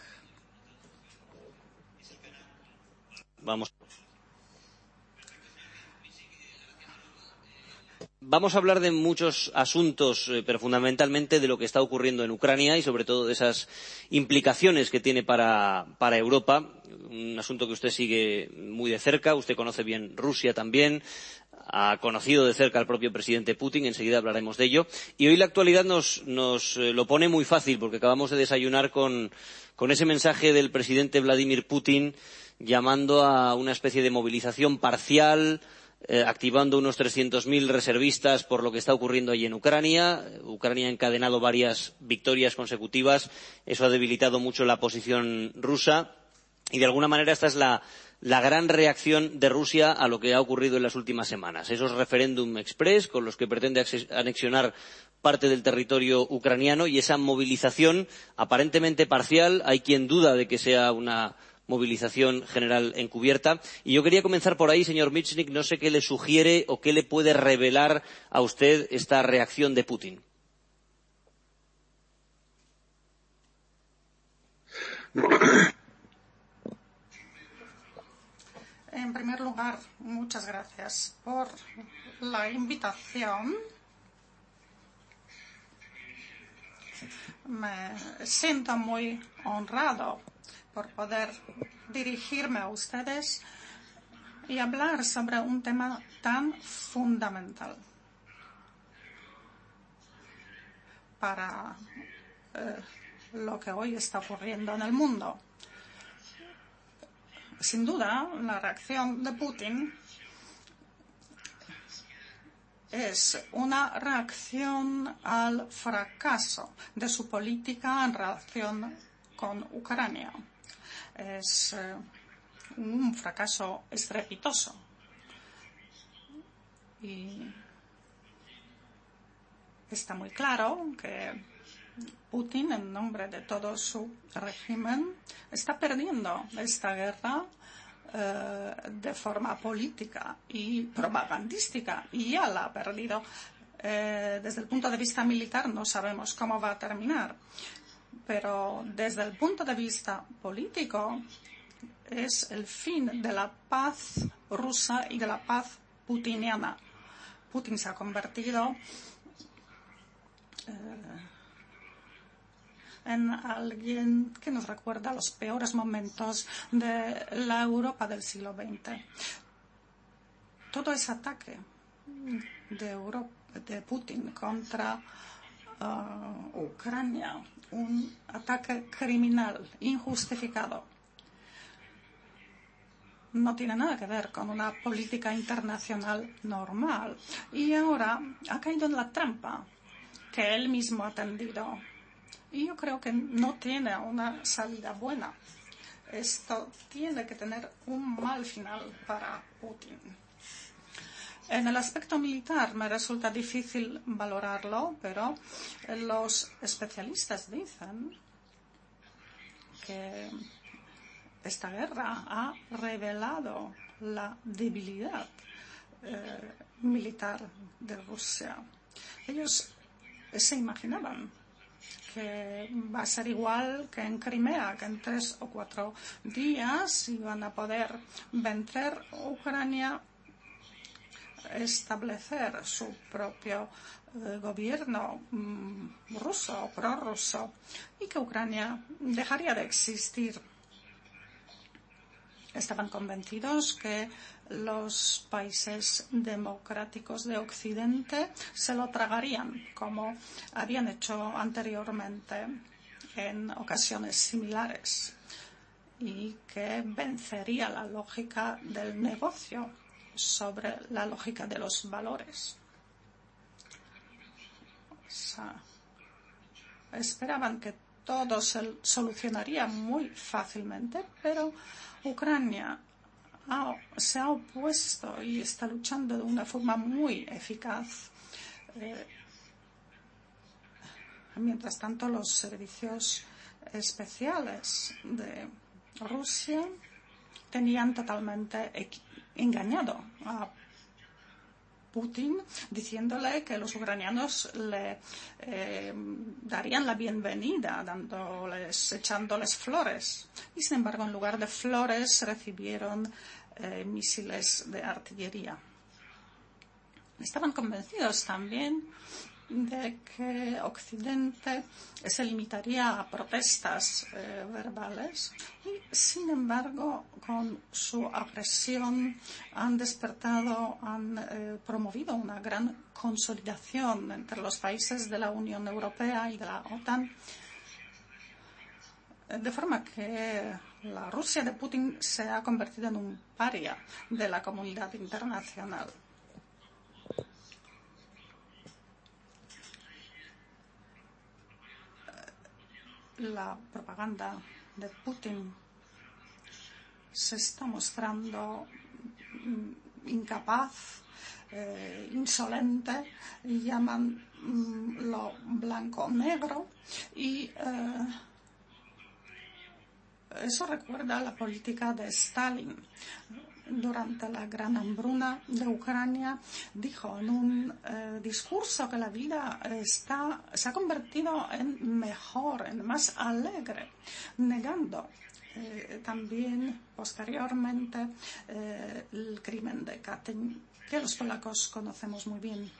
Vamos. Vamos a hablar de muchos asuntos, eh, pero fundamentalmente de lo que está ocurriendo en Ucrania y sobre todo de esas implicaciones que tiene para, para Europa. Un asunto que usted sigue muy de cerca. Usted conoce bien Rusia también ha conocido de cerca al propio presidente Putin, enseguida hablaremos de ello. Y hoy la actualidad nos, nos eh, lo pone muy fácil, porque acabamos de desayunar con, con ese mensaje del presidente Vladimir Putin llamando a una especie de movilización parcial, eh, activando unos 300.000 reservistas por lo que está ocurriendo allí en Ucrania. Ucrania ha encadenado varias victorias consecutivas. Eso ha debilitado mucho la posición rusa. Y de alguna manera esta es la, gran reacción de Rusia a lo que ha ocurrido en las últimas semanas. Esos referéndum express con los que pretende anexionar parte del territorio ucraniano y esa movilización aparentemente parcial. Hay quien duda de que sea una movilización general encubierta. Y yo quería comenzar por ahí, señor Michnik. No sé qué le sugiere o qué le puede revelar a usted esta reacción de Putin. En primer lugar, muchas gracias por la invitación. Me siento muy honrado por poder dirigirme a ustedes y hablar sobre un tema tan fundamental para eh, lo que hoy está ocurriendo en el mundo sin duda, la reacción de Putin es una reacción al fracaso de su política en relación con Ucrania. Es eh, un fracaso estrepitoso. Y está muy claro que Putin, en nombre de todo su régimen, está perdiendo esta guerra eh, de forma política y propagandística y ya la ha perdido. Eh, desde el punto de vista militar no sabemos cómo va a terminar, pero desde el punto de vista político es el fin de la paz rusa y de la paz putiniana. Putin se ha convertido eh, en alguien que nos recuerda los peores momentos de la Europa del siglo XX. Todo ese ataque de, Putin contra uh, Ucrania un ataque criminal injustificado. No tiene nada que ver con una política internacional normal. Y ahora ha caído en la trampa que él mismo ha tendido. Y yo creo que no tiene una salida buena. Esto tiene que tener un mal final para Putin. En el aspecto militar me resulta difícil valorarlo, pero los especialistas dicen que esta guerra ha revelado la debilidad eh, militar de Rusia. Ellos se imaginaban que va a ser igual que en Crimea, que en tres o cuatro días iban a poder vencer Ucrania establecer su propio eh, gobierno mmm, ruso o prorruso y que Ucrania dejaría de existir. Estaban convencidos que los países democráticos de Occidente se lo tragarían, como habían hecho anteriormente en ocasiones similares, y que vencería la lógica del negocio sobre la lógica de los valores. Esperaban que todo se solucionaría muy fácilmente, pero Ucrania se ha opuesto y está luchando de una forma muy eficaz. Eh, mientras tanto, los servicios especiales de Rusia tenían totalmente engañado a Putin diciéndole que los ucranianos le eh, darían la bienvenida, echándoles flores. Y sin embargo, en lugar de flores, recibieron eh, misiles de artillería. Estaban convencidos también de que Occidente se limitaría a protestas eh, verbales y, sin embargo, con su agresión han despertado, han eh, promovido una gran consolidación entre los países de la Unión Europea y de la OTAN, de forma que la Rusia de Putin se ha convertido en un paria de la comunidad internacional. La propaganda de Putin se está mostrando mm, incapaz, eh, insolente, llaman mm, lo blanco-negro y eh, eso recuerda a la política de Stalin durante la gran hambruna de Ucrania, dijo en un eh, discurso que la vida está, se ha convertido en mejor, en más alegre, negando eh, también posteriormente eh, el crimen de Katyn, que los polacos conocemos muy bien.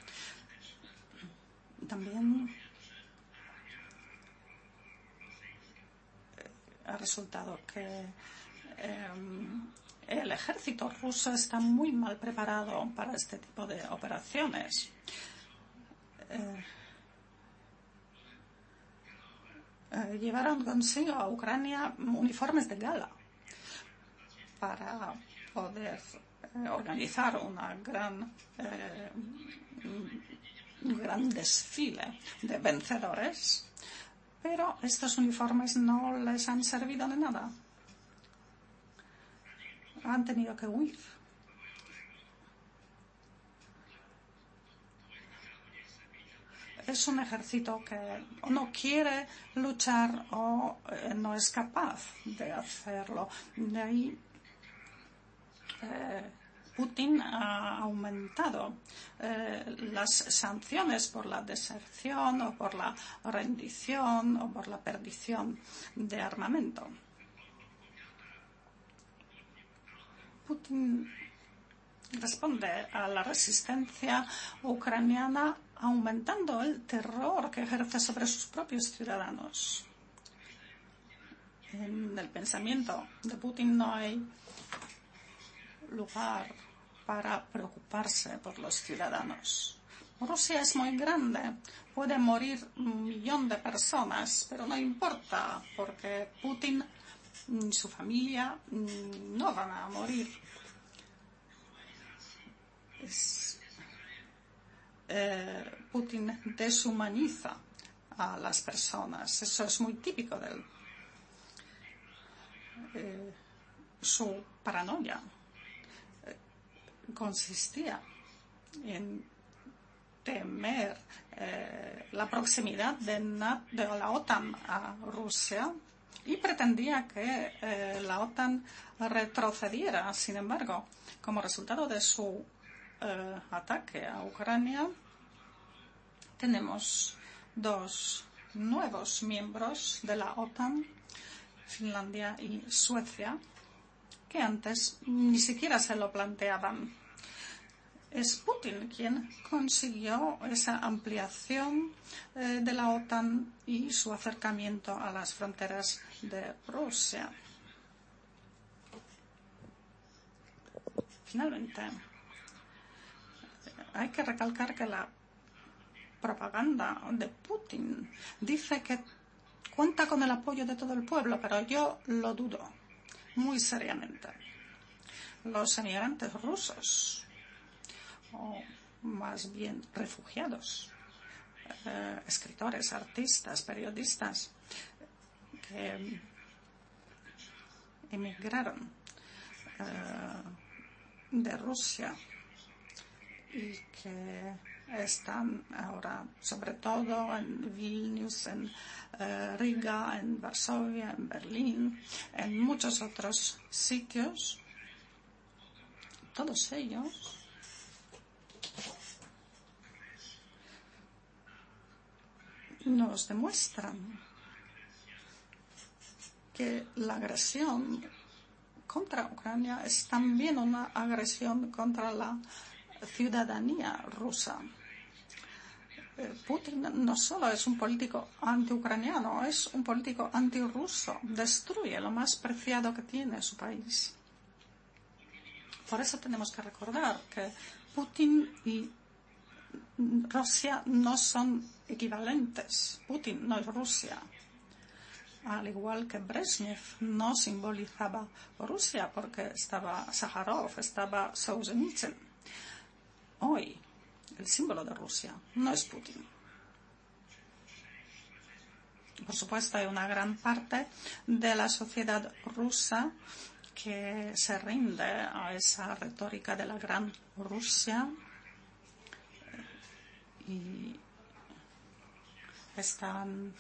También ha resultado que eh, el ejército ruso está muy mal preparado para este tipo de operaciones. Eh, eh, llevaron consigo a Ucrania uniformes de gala para poder eh, organizar una gran, un gran desfile de vencedores, pero estos uniformes no les han servido de nada han tenido que huir. Es un ejército que no quiere luchar o eh, no es capaz de hacerlo. De ahí eh, Putin ha aumentado eh, las sanciones por la deserción o por la rendición o por la perdición de armamento. Putin responde a la resistencia ucraniana aumentando el terror que ejerce sobre sus propios ciudadanos. En el pensamiento de Putin no hay lugar para preocuparse por los ciudadanos. Rusia es muy grande, puede morir un millón de personas, pero no importa, porque Putin su familia mm, no van a morir. Es, eh, Putin deshumaniza a las personas. Eso es muy típico de él. Eh, su paranoia eh, consistía en temer la proximidad de, de, la OTAN a Rusia y pretendía que eh, la OTAN retrocediera. Sin embargo, como resultado de su eh, ataque a Ucrania, tenemos dos nuevos miembros de la OTAN, Finlandia y Suecia, que antes ni siquiera se lo planteaban es Putin quien consiguió esa ampliación eh, de la OTAN y su acercamiento a las fronteras de Rusia. Finalmente, hay que recalcar que la propaganda de Putin dice que cuenta con el apoyo de todo el pueblo, pero yo lo dudo muy seriamente. Los emigrantes rusos o más bien refugiados, eh, escritores, artistas, periodistas que emigraron eh, de Rusia y que están ahora sobre todo en Vilnius, en eh, Riga, en Varsovia, en Berlín, en muchos otros sitios. Todos ellos nos demuestran que la agresión contra Ucrania es también una agresión contra la ciudadanía rusa. Eh, Putin no solo es un político antiucraniano, es un político antirruso. Destruye lo más preciado que tiene su país. Por eso tenemos que recordar que Putin y Rusia no son equivalentes. Putin no es Rusia. Al igual que Brezhnev no simbolizaba Rusia porque estaba Sájarov, estaba Solzhenitsyn. Hoy, el símbolo de Rusia no es Putin. Por supuesto, hay una gran parte de la sociedad rusa que se rinde a esa retórica de la gran Rusia y están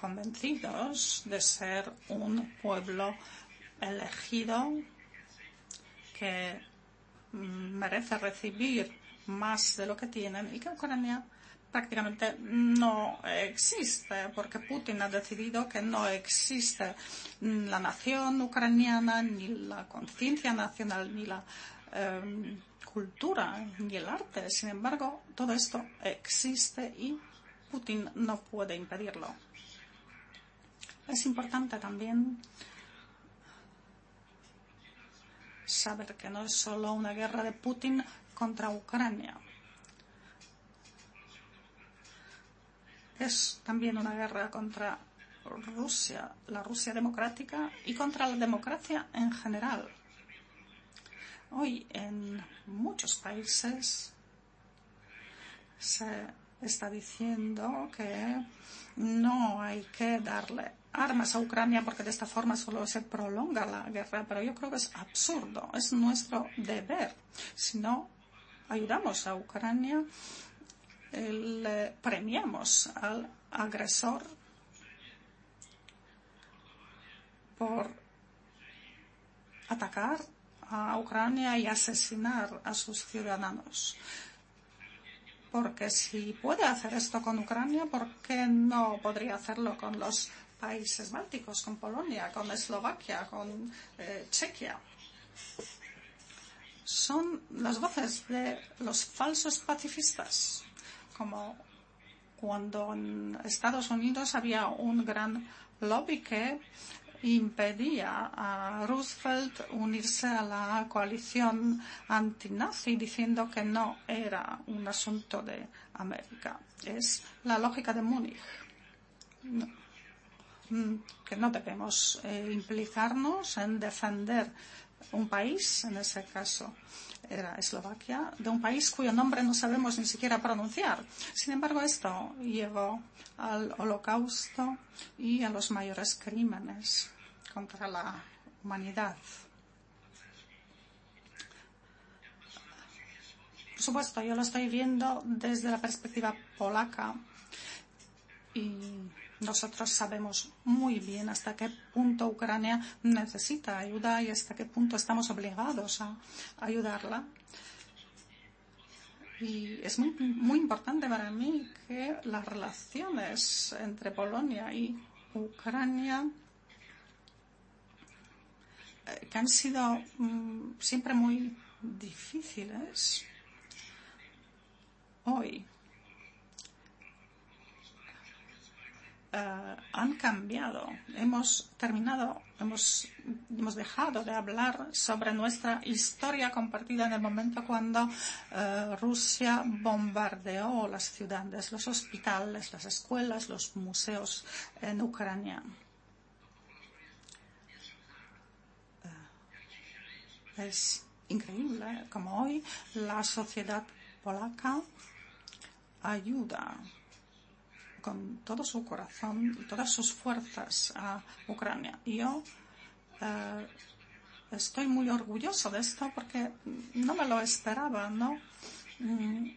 convencidos de ser un pueblo elegido que merece recibir más de lo que tienen y que Ucrania prácticamente no existe, porque Putin ha decidido que no existe la nación ucraniana, ni la conciencia nacional, ni la eh, cultura, ni el arte. Sin embargo, todo esto existe y Putin no puede impedirlo. Es importante también saber que no es solo una guerra de Putin contra Ucrania. Es también una guerra contra Rusia, la Rusia democrática y contra la democracia en general. Hoy en muchos países se está diciendo que no hay que darle armas a Ucrania porque de esta forma solo se prolonga la guerra, pero yo creo que es absurdo, es nuestro deber. Si no ayudamos a Ucrania, eh, le premiamos al agresor por atacar a Ucrania y asesinar a sus ciudadanos porque si puede hacer esto con Ucrania, ¿por qué no podría hacerlo con los países bálticos, con Polonia, con Eslovaquia, con eh, Chequia? Son las voces de los falsos pacifistas, como cuando en Estados Unidos había un gran lobby que impedía a Roosevelt unirse a la coalición antinazi diciendo que no era un asunto de América. Es la lógica de Múnich. Mm, que no debemos eh, implicarnos en defender un país, en ese caso era Eslovaquia, de un país cuyo nombre no sabemos ni siquiera pronunciar. Sin embargo, esto llevó al holocausto y a los mayores crímenes contra la humanidad. Por supuesto, yo lo estoy viendo desde la perspectiva polaca y nosotros sabemos muy bien hasta qué punto Ucrania necesita ayuda y hasta qué punto estamos obligados a ayudarla. Y es muy, muy importante para mí que las relaciones entre Polonia y Ucrania, que han sido mm, siempre muy difíciles, hoy uh, han cambiado. Hemos terminado, hemos, hemos dejado de hablar sobre nuestra historia compartida en el momento cuando uh, Rusia bombardeó las ciudades, los hospitales, las escuelas, los museos en Ucrania. Es increíble como hoy la sociedad polaca ayuda con todo su corazón y todas sus fuerzas a Ucrania. Yo eh, estoy muy orgulloso de esto porque no me lo esperaba, ¿no? Mm,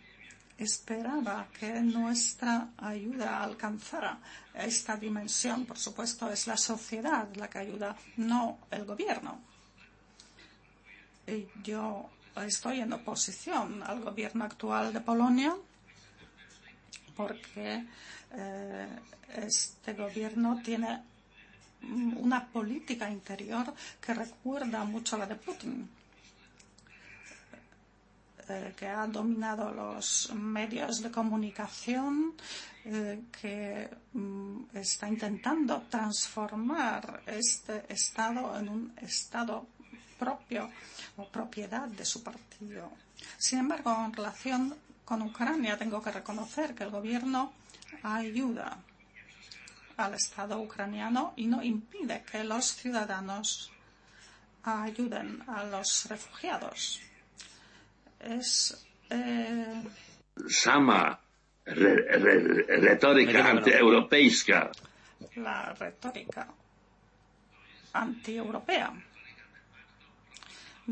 esperaba que nuestra ayuda alcanzara esta dimensión. Por supuesto, es la sociedad la que ayuda, no el gobierno. Yo estoy en oposición al gobierno actual de Polonia porque eh, este gobierno tiene una política interior que recuerda mucho a la de Putin, eh, que ha dominado los medios de comunicación, eh, que mm, está intentando transformar este Estado en un Estado propio o propiedad de su partido. Sin embargo, en relación con Ucrania tengo que reconocer que el gobierno ayuda al Estado ucraniano y no impide que los ciudadanos ayuden a los refugiados. Es eh, sama re, re, retórica antieuropeiska. La retórica antieuropea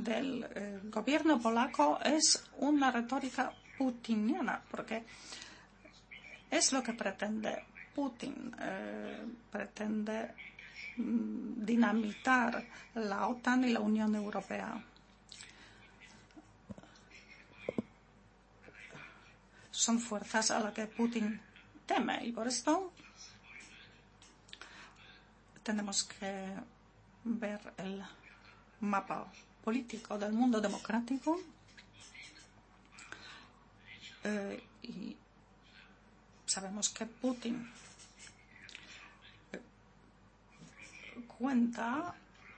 del eh, gobierno polaco es una retórica putiniana, porque es lo que pretende Putin. Eh, pretende mm, dinamitar la OTAN y la Unión Europea. Son fuerzas a las que Putin teme y por esto tenemos que ver el mapa político del mundo democrático eh, y sabemos que Putin cuenta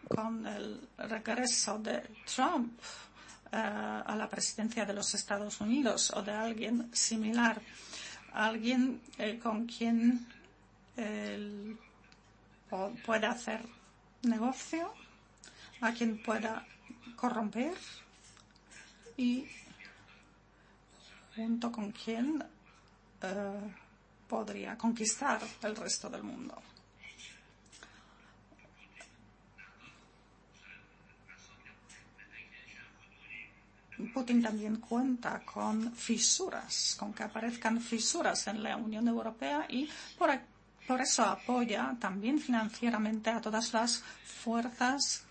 con el regreso de Trump eh, a la presidencia de los Estados Unidos o de alguien similar, alguien eh, con quien él pueda hacer negocio, a quien pueda corromper y junto con quien eh, podría conquistar el resto del mundo. Putin también cuenta con fisuras, con que aparezcan fisuras en la Unión Europea y por, por eso apoya también financieramente a todas las fuerzas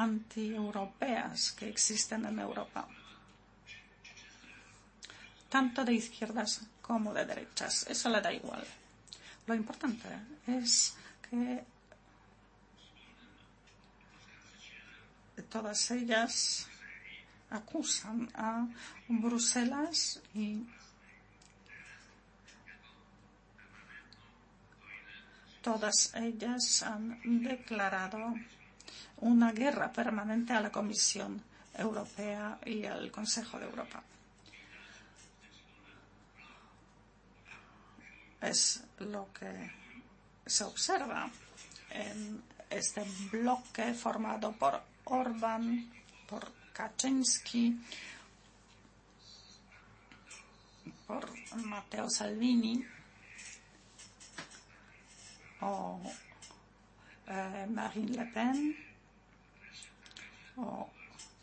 antieuropeas que existen en Europa, tanto de izquierdas como de derechas. Eso le da igual. Lo importante es que todas ellas acusan a Bruselas y todas ellas han declarado una guerra permanente a la Comisión Europea y al Consejo de Europa. Es lo que se observa en este bloque formado por Orbán, por Kaczynski, por Matteo Salvini o eh, Marine Le Pen o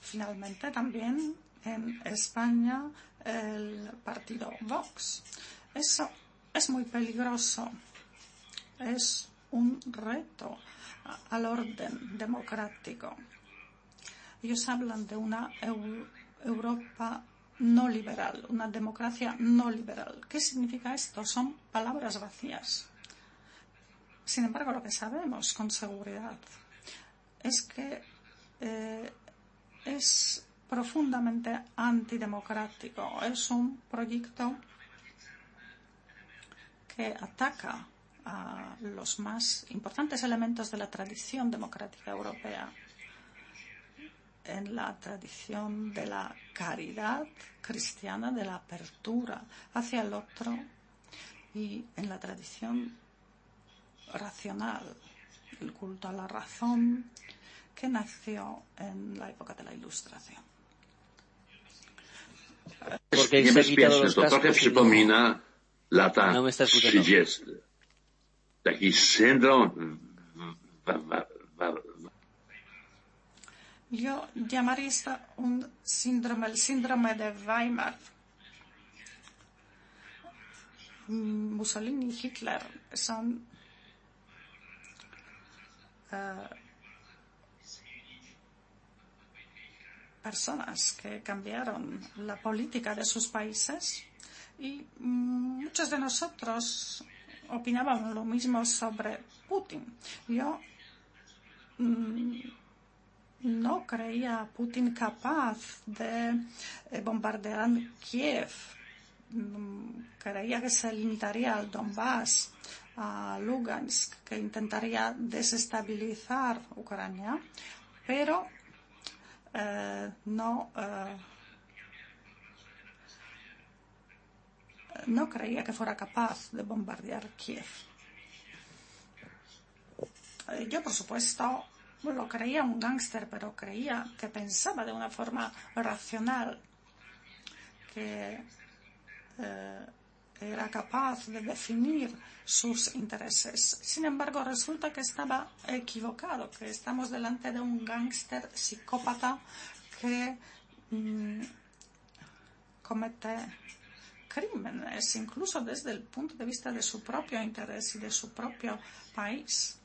finalmente también en España el partido Vox. Eso es muy peligroso. Es un reto al orden democrático. Ellos hablan de una Europa no liberal, una democracia no liberal. ¿Qué significa esto? Son palabras vacías. Sin embargo, lo que sabemos con seguridad es que eh, es profundamente antidemocrático. Es un proyecto que ataca a los más importantes elementos de la tradición democrática europea en la tradición de la caridad cristiana, de la apertura hacia el otro y en la tradición racional, el culto a la razón que nació en la época de la Ilustración. Porque se quitado los cascos trochę przypomina lata no 30. Taki syndrom Yo llamaría esto un síndrome, el síndrome de Weimar. Mussolini y Hitler son uh, personas que cambiaron la política de sus países y muchos de nosotros opinaban lo mismo sobre Putin. Yo mm, no creía a Putin capaz de eh, bombardear Kiev. Mm, creía que se limitaría al Donbass, a Lugansk, que intentaría desestabilizar Ucrania, pero no, eh, no creía que fuera capaz de bombardear Kiev. Eh, yo, por supuesto, lo creía un gángster, pero creía que pensaba de una forma racional, que eh, era capaz de definir sus intereses. Sin embargo, resulta que estaba equivocado, que estamos delante de un gángster psicópata que mmm, comete crímenes, incluso desde el punto de vista de su propio interés y de su propio país.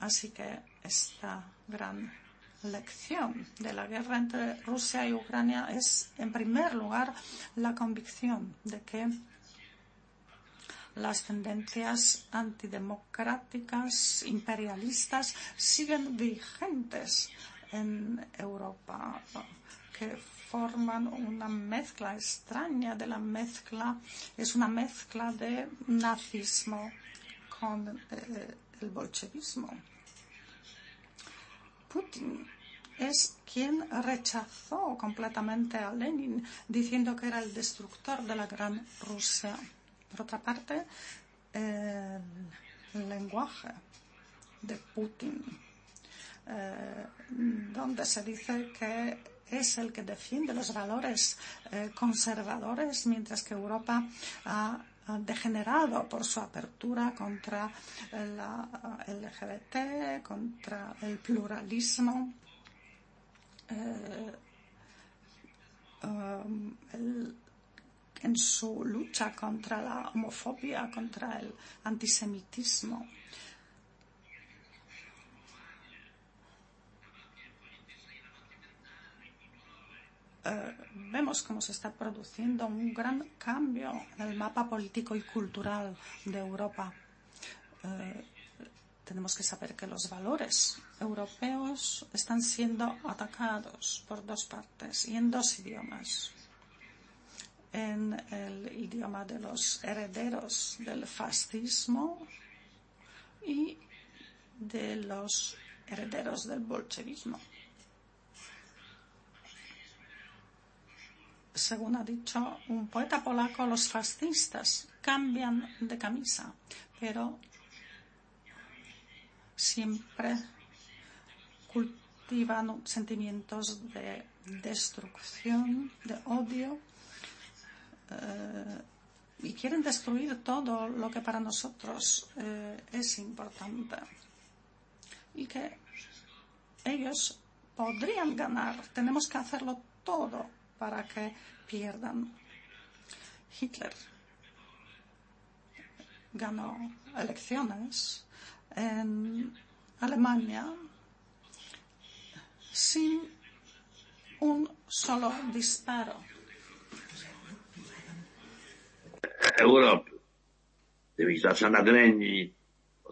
Así que esta gran lección de la guerra entre Rusia y Ucrania es, en primer lugar, la convicción de que las tendencias antidemocráticas, imperialistas, siguen vigentes en Europa, que forman una mezcla extraña de la mezcla, es una mezcla de nazismo con eh, el bolchevismo. Putin es quien rechazó completamente a Lenin, diciendo que era el destructor de la gran Rusia. Por otra parte, el, lenguaje de Putin, eh, donde se dice que es el que defiende los valores eh, conservadores, mientras que Europa ha degenerado por su apertura contra la LGBT, contra el pluralismo. Eh, el, en su lucha contra la homofobia, contra el antisemitismo. Eh, vemos cómo se está produciendo un gran cambio en el mapa político y cultural de Europa. Eh, tenemos que saber que los valores europeos están siendo atacados por dos partes y en dos idiomas. En el idioma de los herederos del fascismo y de los herederos del bolchevismo. Según ha dicho un poeta polaco, los fascistas cambian de camisa, pero siempre cultivan sentimientos de destrucción, de odio, eh, y quieren destruir todo lo que para nosotros eh, es importante. Y que ellos podrían ganar. Tenemos que hacerlo todo para que pierdan. Hitler ganó elecciones en Alemania sin un solo disparo. Europa devizacja nagreni,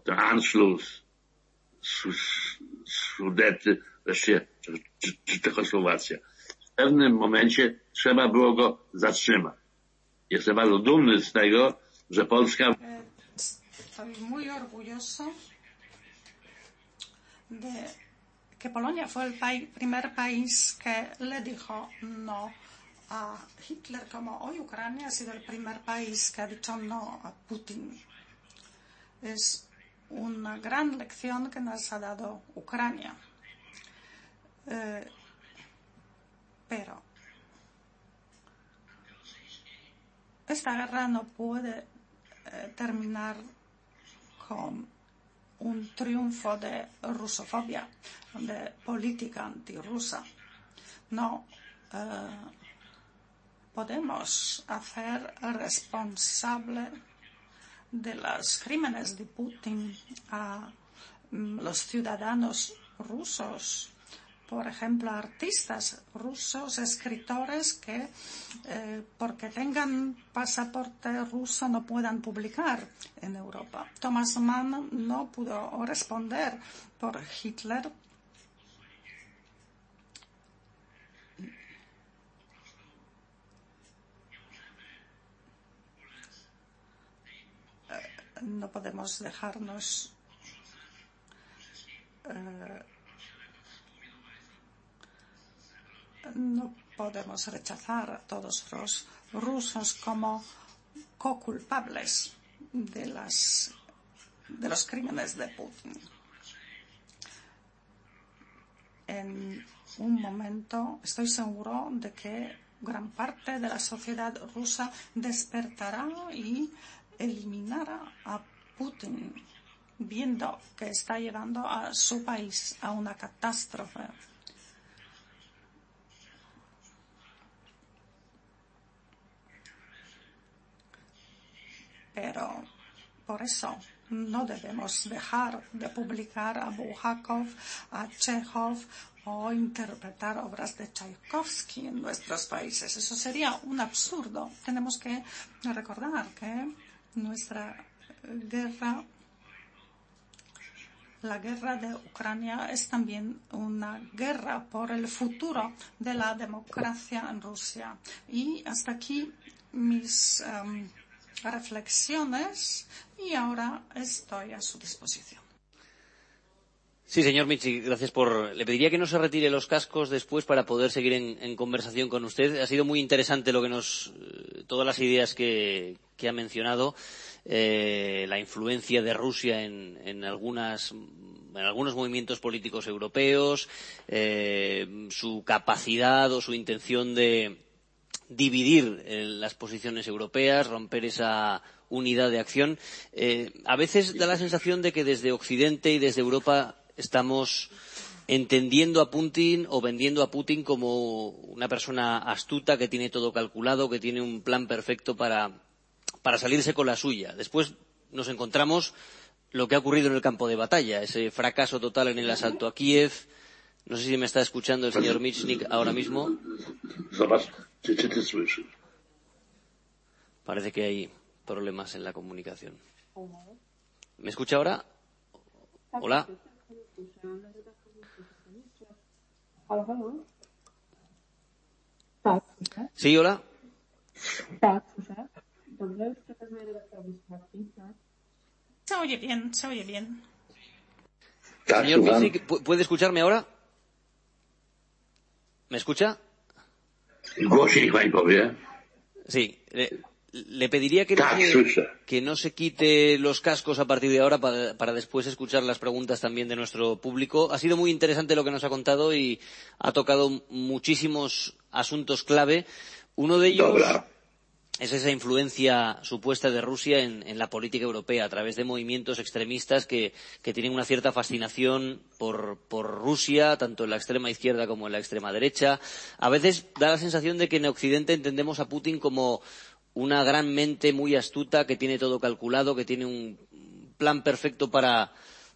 ten Anschluss, Sudety, wreszcie Czechosłowacja. W pewnym momencie trzeba było go zatrzymać. Jestem bardzo dumny z tego, że Polska Estoy muy orgulloso de que Polonia fue el primer país que le dijo no a Hitler, como hoy Ucrania ha sido el primer país que ha dicho no a Putin. Es una gran lección que nos ha dado Ucrania. Eh, pero esta guerra no puede eh, terminar con un triunfo de rusofobia, de política antirrusa. No eh, podemos hacer responsable de los crímenes de Putin a mm, los ciudadanos rusos por ejemplo, artistas rusos, escritores que, eh, porque tengan pasaporte ruso, no puedan publicar en Europa. Thomas Mann no pudo responder por Hitler. Eh, no podemos dejarnos eh, no podemos rechazar a todos los rusos como co-culpables de, las, de los crímenes de Putin. En un momento estoy seguro de que gran parte de la sociedad rusa despertará y eliminará a Putin, viendo que está llevando a su país a una catástrofe. Pero por eso no debemos dejar de publicar a Bulgakov, a Chekhov o interpretar obras de Tchaikovsky en nuestros países. Eso sería un absurdo. Tenemos que recordar que nuestra guerra, la guerra de Ucrania es también una guerra por el futuro de la democracia en Rusia. Y hasta aquí mis um, reflexiones y ahora estoy a su disposición. Sí, señor Michi, gracias por. Le pediría que no se retire los cascos después para poder seguir en, conversación con usted. Ha sido muy interesante lo que nos, eh, todas las ideas que, que ha mencionado, eh, la influencia de Rusia en, en, algunas, en algunos movimientos políticos europeos, eh, su capacidad o su intención de, dividir eh, las posiciones europeas, romper esa unidad de acción. Eh, a veces da la sensación de que desde Occidente y desde Europa estamos entendiendo a Putin o vendiendo a Putin como una persona astuta que tiene todo calculado, que tiene un plan perfecto para, para salirse con la suya. Después nos encontramos lo que ha ocurrido en el campo de batalla, ese fracaso total en el asalto a Kiev. No sé si me está escuchando el señor Michnik ahora mismo. Parece que hay problemas en la comunicación. ¿Me escucha ahora? Hola. Sí, hola. Se oye bien, se oye bien. Señor ¿puede escucharme ahora? ¿Me escucha? Sí. Le, le pediría que no, se, que no, se, quite los cascos a partir de ahora para, para, después escuchar las preguntas también de nuestro público. Ha sido muy interesante lo que nos ha contado y ha tocado muchísimos asuntos clave. Uno de ellos es esa influencia supuesta de Rusia en, la política europea a través de movimientos extremistas que, que tienen una cierta fascinación por, por, Rusia, tanto en la extrema izquierda como en la extrema derecha. A veces da la sensación de que en Occidente entendemos a Putin como una gran mente muy astuta que tiene todo calculado, que tiene un plan perfecto para,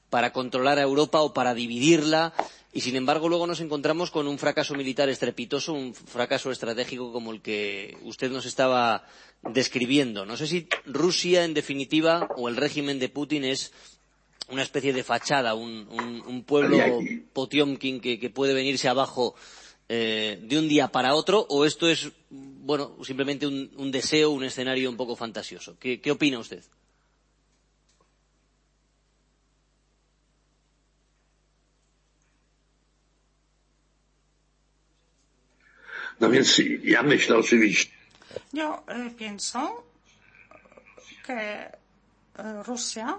para controlar a Europa o para dividirla y sin embargo luego nos encontramos con un fracaso militar estrepitoso, un fracaso estratégico como el que usted nos estaba describiendo. No sé si Rusia, en definitiva, o el régimen de Putin es una especie de fachada, un, un, un pueblo Potiomkin que, que, puede venirse abajo eh, de un día para otro, o esto es, bueno, simplemente un, un deseo, un escenario un poco fantasioso. ¿Qué, qué opina usted? No więc. Yo eh, pienso que Rusia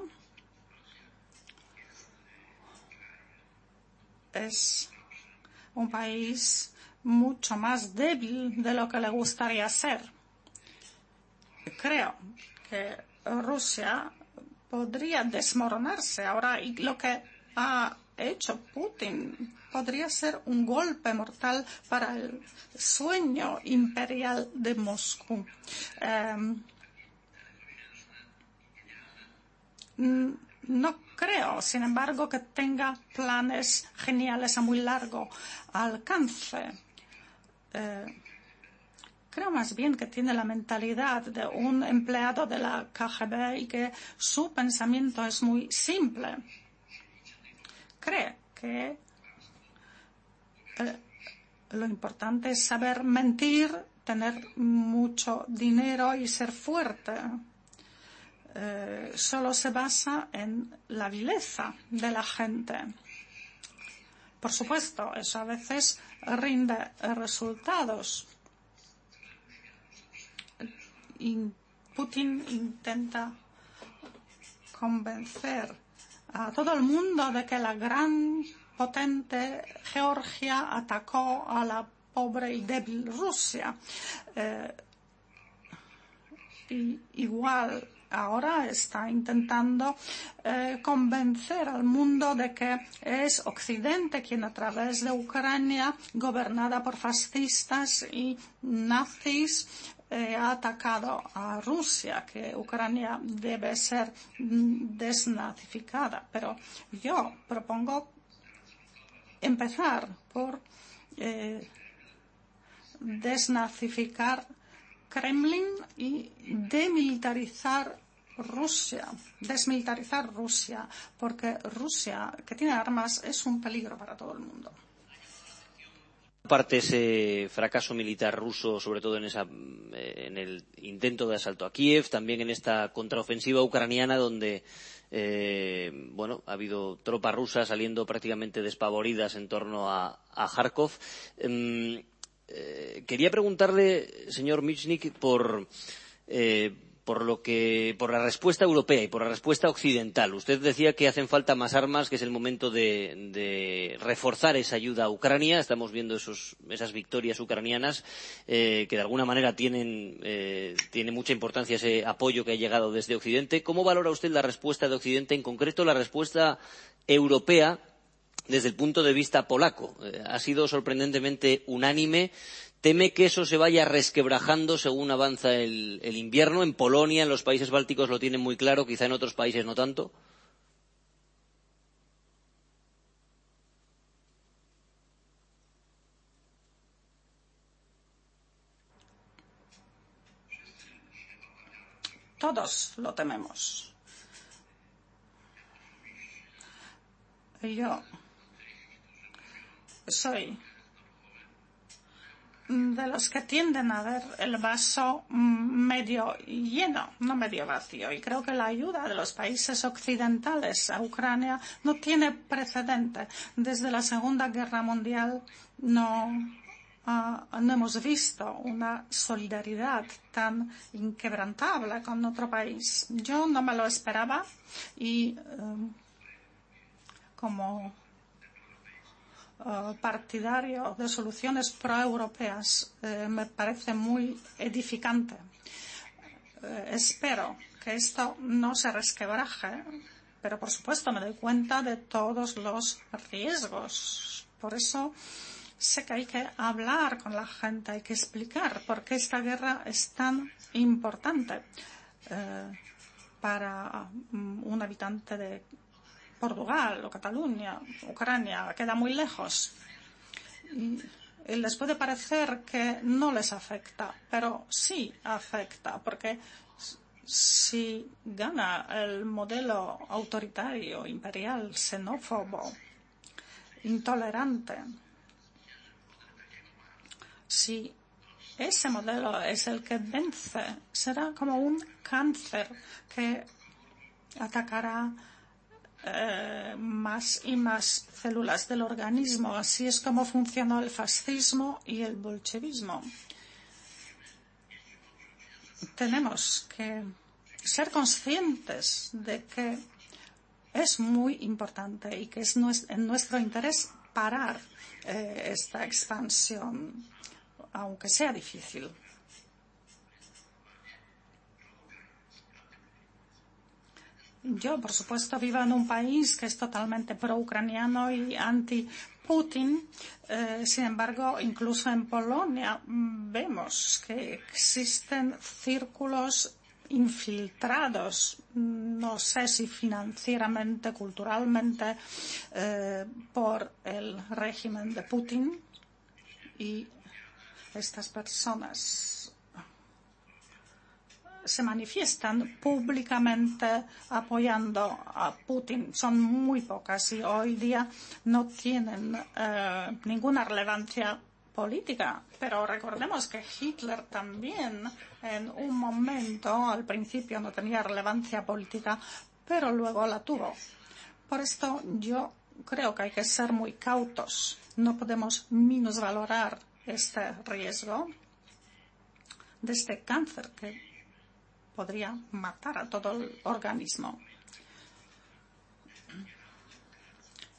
es un país mucho más débil de lo que le gustaría ser. Creo que Rusia podría desmoronarse ahora y lo que ha hecho Putin podría ser un golpe mortal para el sueño imperial de Moscú. Um, no creo, sin embargo, que tenga planes geniales a muy largo alcance. Eh, creo más bien que tiene la mentalidad de un empleado de la KGB y que su pensamiento es muy simple. Cree que eh, lo importante es saber mentir, tener mucho dinero y ser fuerte. Eh, solo se basa en la vileza de la gente. Por supuesto, eso a veces rinde resultados. Putin intenta convencer a todo el mundo de que la gran potente Georgia atacó a la pobre y débil Rusia. Eh, y igual ahora está intentando eh, convencer al mundo de que es Occidente quien a través de Ucrania, gobernada por fascistas y nazis, eh, ha atacado a Rusia, que Ucrania debe ser mm, desnazificada. Pero yo propongo empezar por eh, desnazificar Kremlin y demilitarizar Rusia, desmilitarizar Rusia, porque Rusia, que tiene armas, es un peligro para todo el mundo. Parte ese fracaso militar ruso, sobre todo en, esa, en el intento de asalto a Kiev, también en esta contraofensiva ucraniana donde eh, bueno, ha habido tropas rusas saliendo prácticamente despavoridas en torno a, Kharkov. Eh, eh, quería preguntarle, señor Michnik, por, eh, por, lo que, por la respuesta europea y por la respuesta occidental. Usted decía que hacen falta más armas, que es el momento de, reforzar esa ayuda a Ucrania. Estamos viendo esos, esas victorias ucranianas eh, que de alguna manera tienen eh, mucha importancia ese apoyo que ha llegado desde Occidente. ¿Cómo valora usted la respuesta de Occidente, en concreto la respuesta europea desde el punto de vista polaco. Eh, ha sido sorprendentemente unánime. ¿Teme que eso se vaya resquebrajando según avanza el, invierno? En Polonia, en los países bálticos lo tienen muy claro, quizá en otros países no tanto. Todos lo tememos. Yo soy de los que tienden a ver el vaso medio lleno, no medio vacío. Y creo que la ayuda de los países occidentales a Ucrania no tiene precedente. Desde la Segunda Guerra Mundial no, uh, no hemos visto una solidaridad tan inquebrantable con otro país. Yo no me lo esperaba y um, como uh, partidario de soluciones proeuropeas eh, me parece muy edificante. Eh, espero que esto no se resquebraje, pero por supuesto me doy cuenta de todos los riesgos. Por eso sé que hay que hablar con la gente, hay que explicar por qué esta guerra es tan importante eh, para um, un habitante de Portugal o Cataluña, Ucrania, queda muy lejos. Les puede parecer que no les afecta, pero sí afecta, porque si gana el modelo autoritario, imperial, xenófobo, intolerante, si ese modelo es el que vence, será como un cáncer que atacará más y más células del organismo. Así es como funcionó el fascismo y el bolchevismo. Tenemos que ser conscientes de que es muy importante y que es en nuestro interés parar eh, esta expansión, aunque sea difícil. Yo, por supuesto, vivo en un país que es totalmente pro-ucraniano y anti-Putin. Eh, sin embargo, incluso en Polonia mm, vemos que existen círculos infiltrados, no sé si financieramente, culturalmente, eh, por el régimen de Putin. Y estas personas se manifiestan públicamente apoyando a Putin. Son muy pocas y hoy día no tienen eh, ninguna relevancia política. Pero recordemos que Hitler también en un momento, al principio no tenía relevancia política, pero luego la tuvo. Por esto yo creo que hay que ser muy cautos. No podemos minusvalorar este riesgo de este cáncer que podría matar a todo el organismo.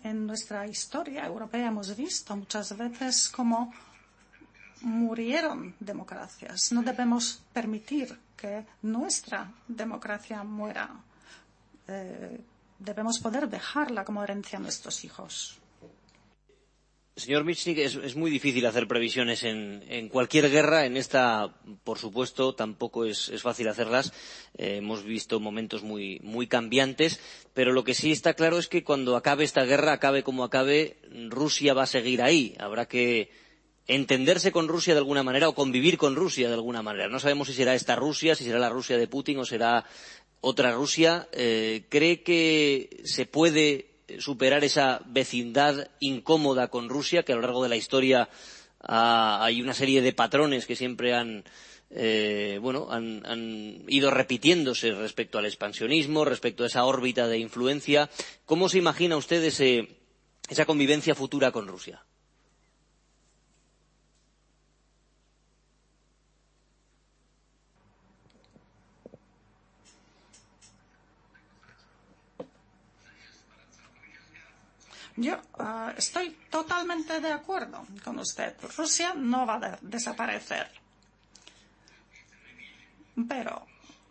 En nuestra historia europea hemos visto muchas veces cómo murieron democracias. No debemos permitir que nuestra democracia muera. Eh, debemos poder dejarla como herencia a nuestros hijos. Señor Michnik, es, muy difícil hacer previsiones en, cualquier guerra. En esta, por supuesto, tampoco es, es fácil hacerlas. Eh, hemos visto momentos muy, muy cambiantes, pero lo que sí está claro es que cuando acabe esta guerra, acabe como acabe, Rusia va a seguir ahí. Habrá que entenderse con Rusia de alguna manera o convivir con Rusia de alguna manera. No sabemos si será esta Rusia, si será la Rusia de Putin o será otra Rusia. Eh, ¿Cree que se puede superar esa vecindad incómoda con Rusia, que a lo largo de la historia ha, hay una serie de patrones que siempre han, eh, bueno, han, ido repitiéndose respecto al expansionismo, respecto a esa órbita de influencia. ¿Cómo se imagina usted esa convivencia futura con Rusia? Yo uh, estoy totalmente de acuerdo con usted. Rusia no va a desaparecer. Pero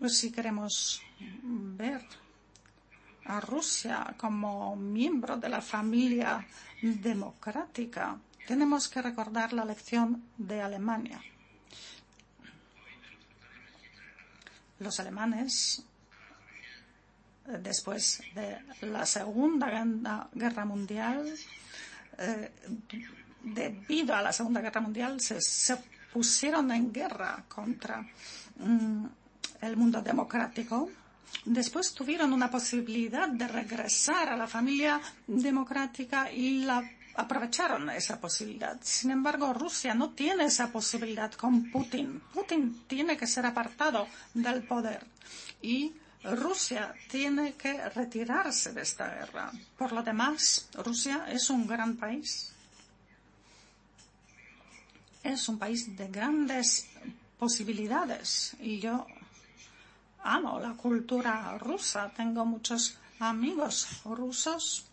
si queremos ver a Rusia como miembro de la familia democrática, tenemos que recordar la lección de Alemania. Los alemanes después de la Segunda Guerra Mundial, eh, debido a la Segunda Guerra Mundial, se, pusieron en guerra contra mm, el mundo democrático. Después tuvieron una posibilidad de regresar a la familia democrática y la aprovecharon esa posibilidad. Sin embargo, Rusia no tiene esa posibilidad con Putin. Putin tiene que ser apartado del poder y Rusia tiene que retirarse de esta guerra. Por lo demás, Rusia es un gran país. Es un país de grandes posibilidades y yo amo la cultura rusa. Tengo muchos amigos rusos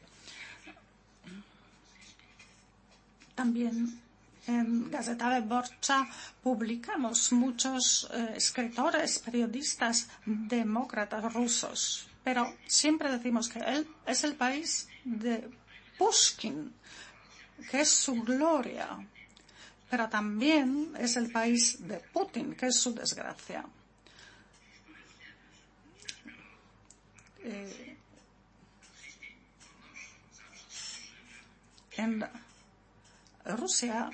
También en Gazeta Wyborcza publicamos muchos eh, escritores, periodistas demócratas rusos, pero siempre decimos que él es el país de Pushkin, que es su gloria, pero también es el país de Putin, que es su desgracia. Eh, en Rusia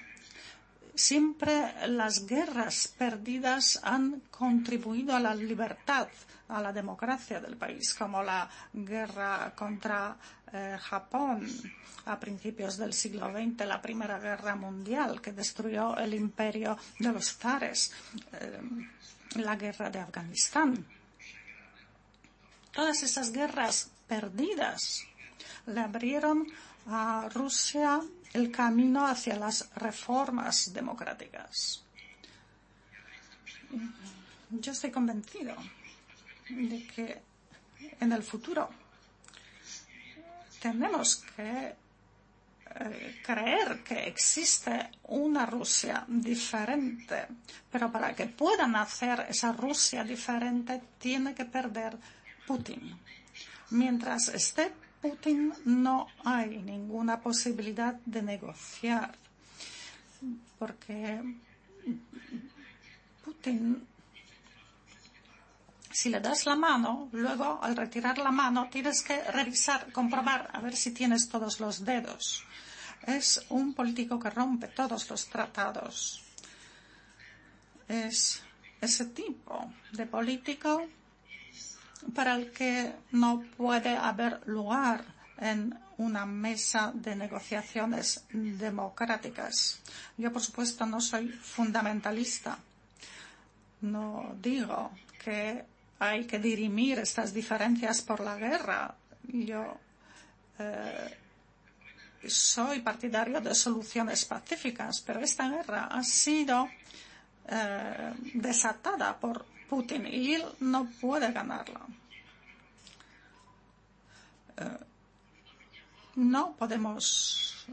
siempre las guerras perdidas han contribuido a la libertad, a la democracia del país, como la guerra contra eh, Japón a principios del siglo XX, la Primera Guerra Mundial que destruyó el imperio de los zares, eh, la guerra de Afganistán. Todas esas guerras perdidas le abrieron a Rusia el camino hacia las reformas democráticas. Yo estoy convencido de que en el futuro tenemos que eh, creer que existe una Rusia diferente, pero para que puedan hacer esa Rusia diferente tiene que perder Putin. Mientras esté Putin no hay ninguna posibilidad de negociar, porque Putin, si le das la mano, luego al retirar la mano tienes que revisar, comprobar, a ver si tienes todos los dedos. Es un político que rompe todos los tratados. Es ese tipo de político para el que no puede haber lugar en una mesa de negociaciones democráticas. Yo, por supuesto, no soy fundamentalista. No digo que hay que dirimir estas diferencias por la guerra. Yo eh, soy partidario de soluciones pacíficas, pero esta guerra ha sido eh, desatada por Putin y él no puede ganarla. Eh, no podemos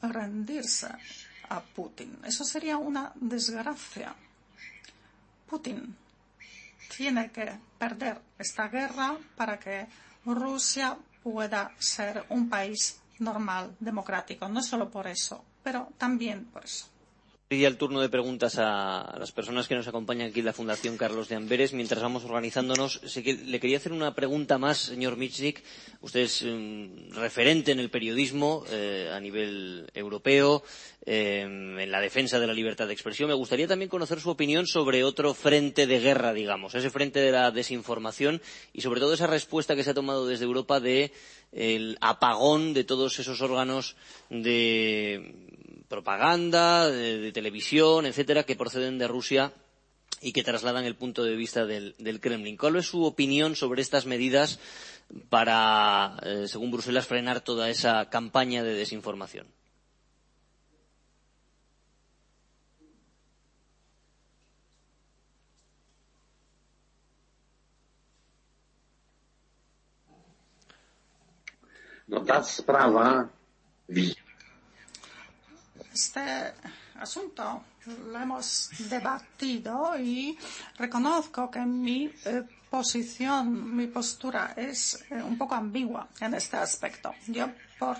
rendirse a Putin. Eso sería una desgracia. Putin tiene que perder esta guerra para que Rusia pueda ser un país normal, democrático. No solo por eso, pero también por eso el turno de preguntas a las personas que nos acompañan aquí en la Fundación Carlos de Amberes. Mientras vamos organizándonos, le quería hacer una pregunta más, señor Michnik. Usted es un referente en el periodismo eh, a nivel europeo, eh, en la defensa de la libertad de expresión. Me gustaría también conocer su opinión sobre otro frente de guerra, digamos, ese frente de la desinformación y sobre todo esa respuesta que se ha tomado desde Europa de el apagón de todos esos órganos de propaganda, de, televisión, etcétera, que proceden de Rusia y que trasladan el punto de vista del, Kremlin. ¿Cuál es su opinión sobre estas medidas para, eh, según Bruselas, frenar toda esa campaña de desinformación? No este asunto lo hemos debatido y reconozco que mi eh, posición, mi postura es eh, un poco ambigua en este aspecto. Yo, por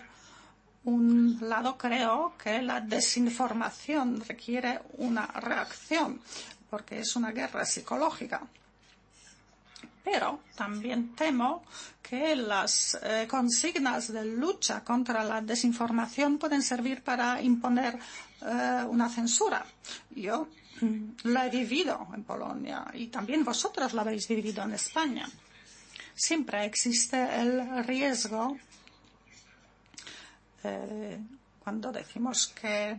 un lado, creo que la desinformación requiere una reacción porque es una guerra psicológica pero también temo que las eh, consignas de lucha contra la desinformación pueden servir para imponer eh, una censura. Yo mm, lo he vivido en Polonia y también vosotros lo habéis vivido en España. Siempre existe el riesgo eh, cuando decimos que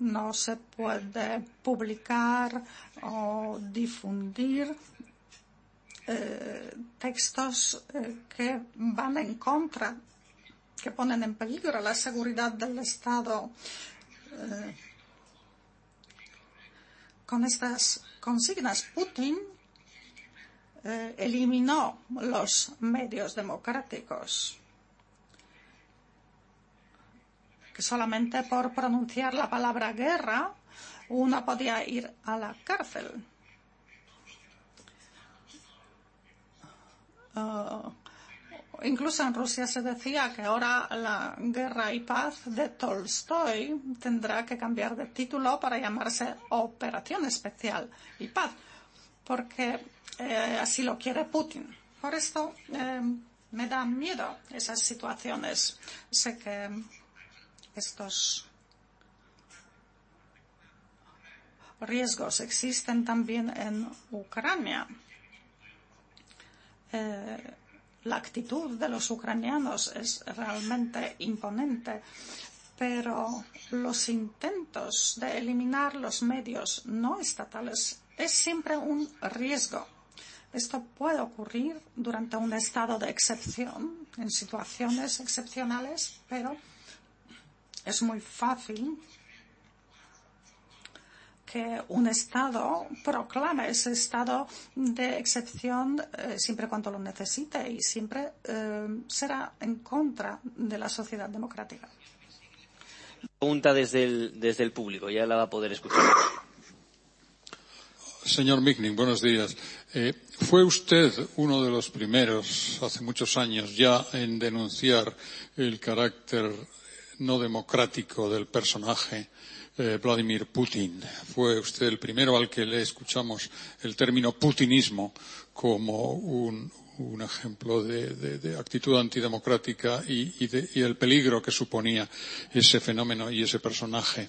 no se puede publicar o difundir textos eh, que van en contra, que ponen en peligro la seguridad del Estado. Eh, con estas consignas, Putin eh, eliminó los medios democráticos. Que solamente por pronunciar la palabra guerra uno podía ir a la cárcel. Uh, incluso en Rusia se decía que ahora la guerra y paz de Tolstoy tendrá que cambiar de título para llamarse Operación Especial y Paz, porque eh, así lo quiere Putin. Por esto eh, me dan miedo esas situaciones. Sé que estos riesgos existen también en Ucrania. Eh, la actitud de los ucranianos es realmente imponente, pero los intentos de eliminar los medios no estatales es siempre un riesgo. Esto puede ocurrir durante un estado de excepción, en situaciones excepcionales, pero es muy fácil que un Estado proclame ese estado de excepción eh, siempre cuando lo necesite y siempre eh, será en contra de la sociedad democrática. Pregunta desde el, desde el público, ya la va a poder escuchar. Señor Migning, buenos días. Eh, fue usted uno de los primeros, hace muchos años ya, en denunciar el carácter no democrático del personaje eh, Vladimir Putin. Fue usted el primero al que le escuchamos el término putinismo como un, ejemplo de, actitud antidemocrática y, el peligro que suponía ese fenómeno y ese personaje.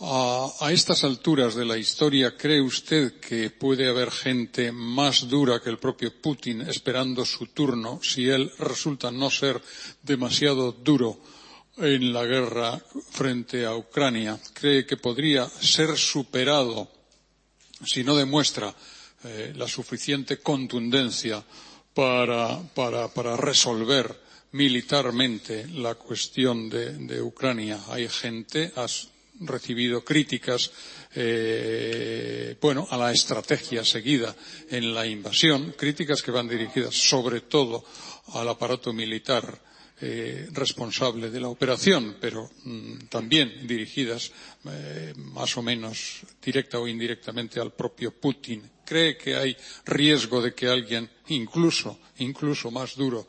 A, estas alturas de la historia, ¿cree usted que puede haber gente más dura que el propio Putin esperando su turno si él resulta no ser demasiado duro en la guerra frente a Ucrania. ¿Cree que podría ser superado si no demuestra eh, la suficiente contundencia para, resolver militarmente la cuestión de, de Ucrania? Hay gente, has recibido críticas eh, bueno, a la estrategia seguida en la invasión, críticas que van dirigidas sobre todo al aparato militar eh, responsable de la operación, pero mmm, también dirigidas eh, más o menos directa o indirectamente al propio Putin. ¿Cree que hay riesgo de que alguien, incluso, incluso más duro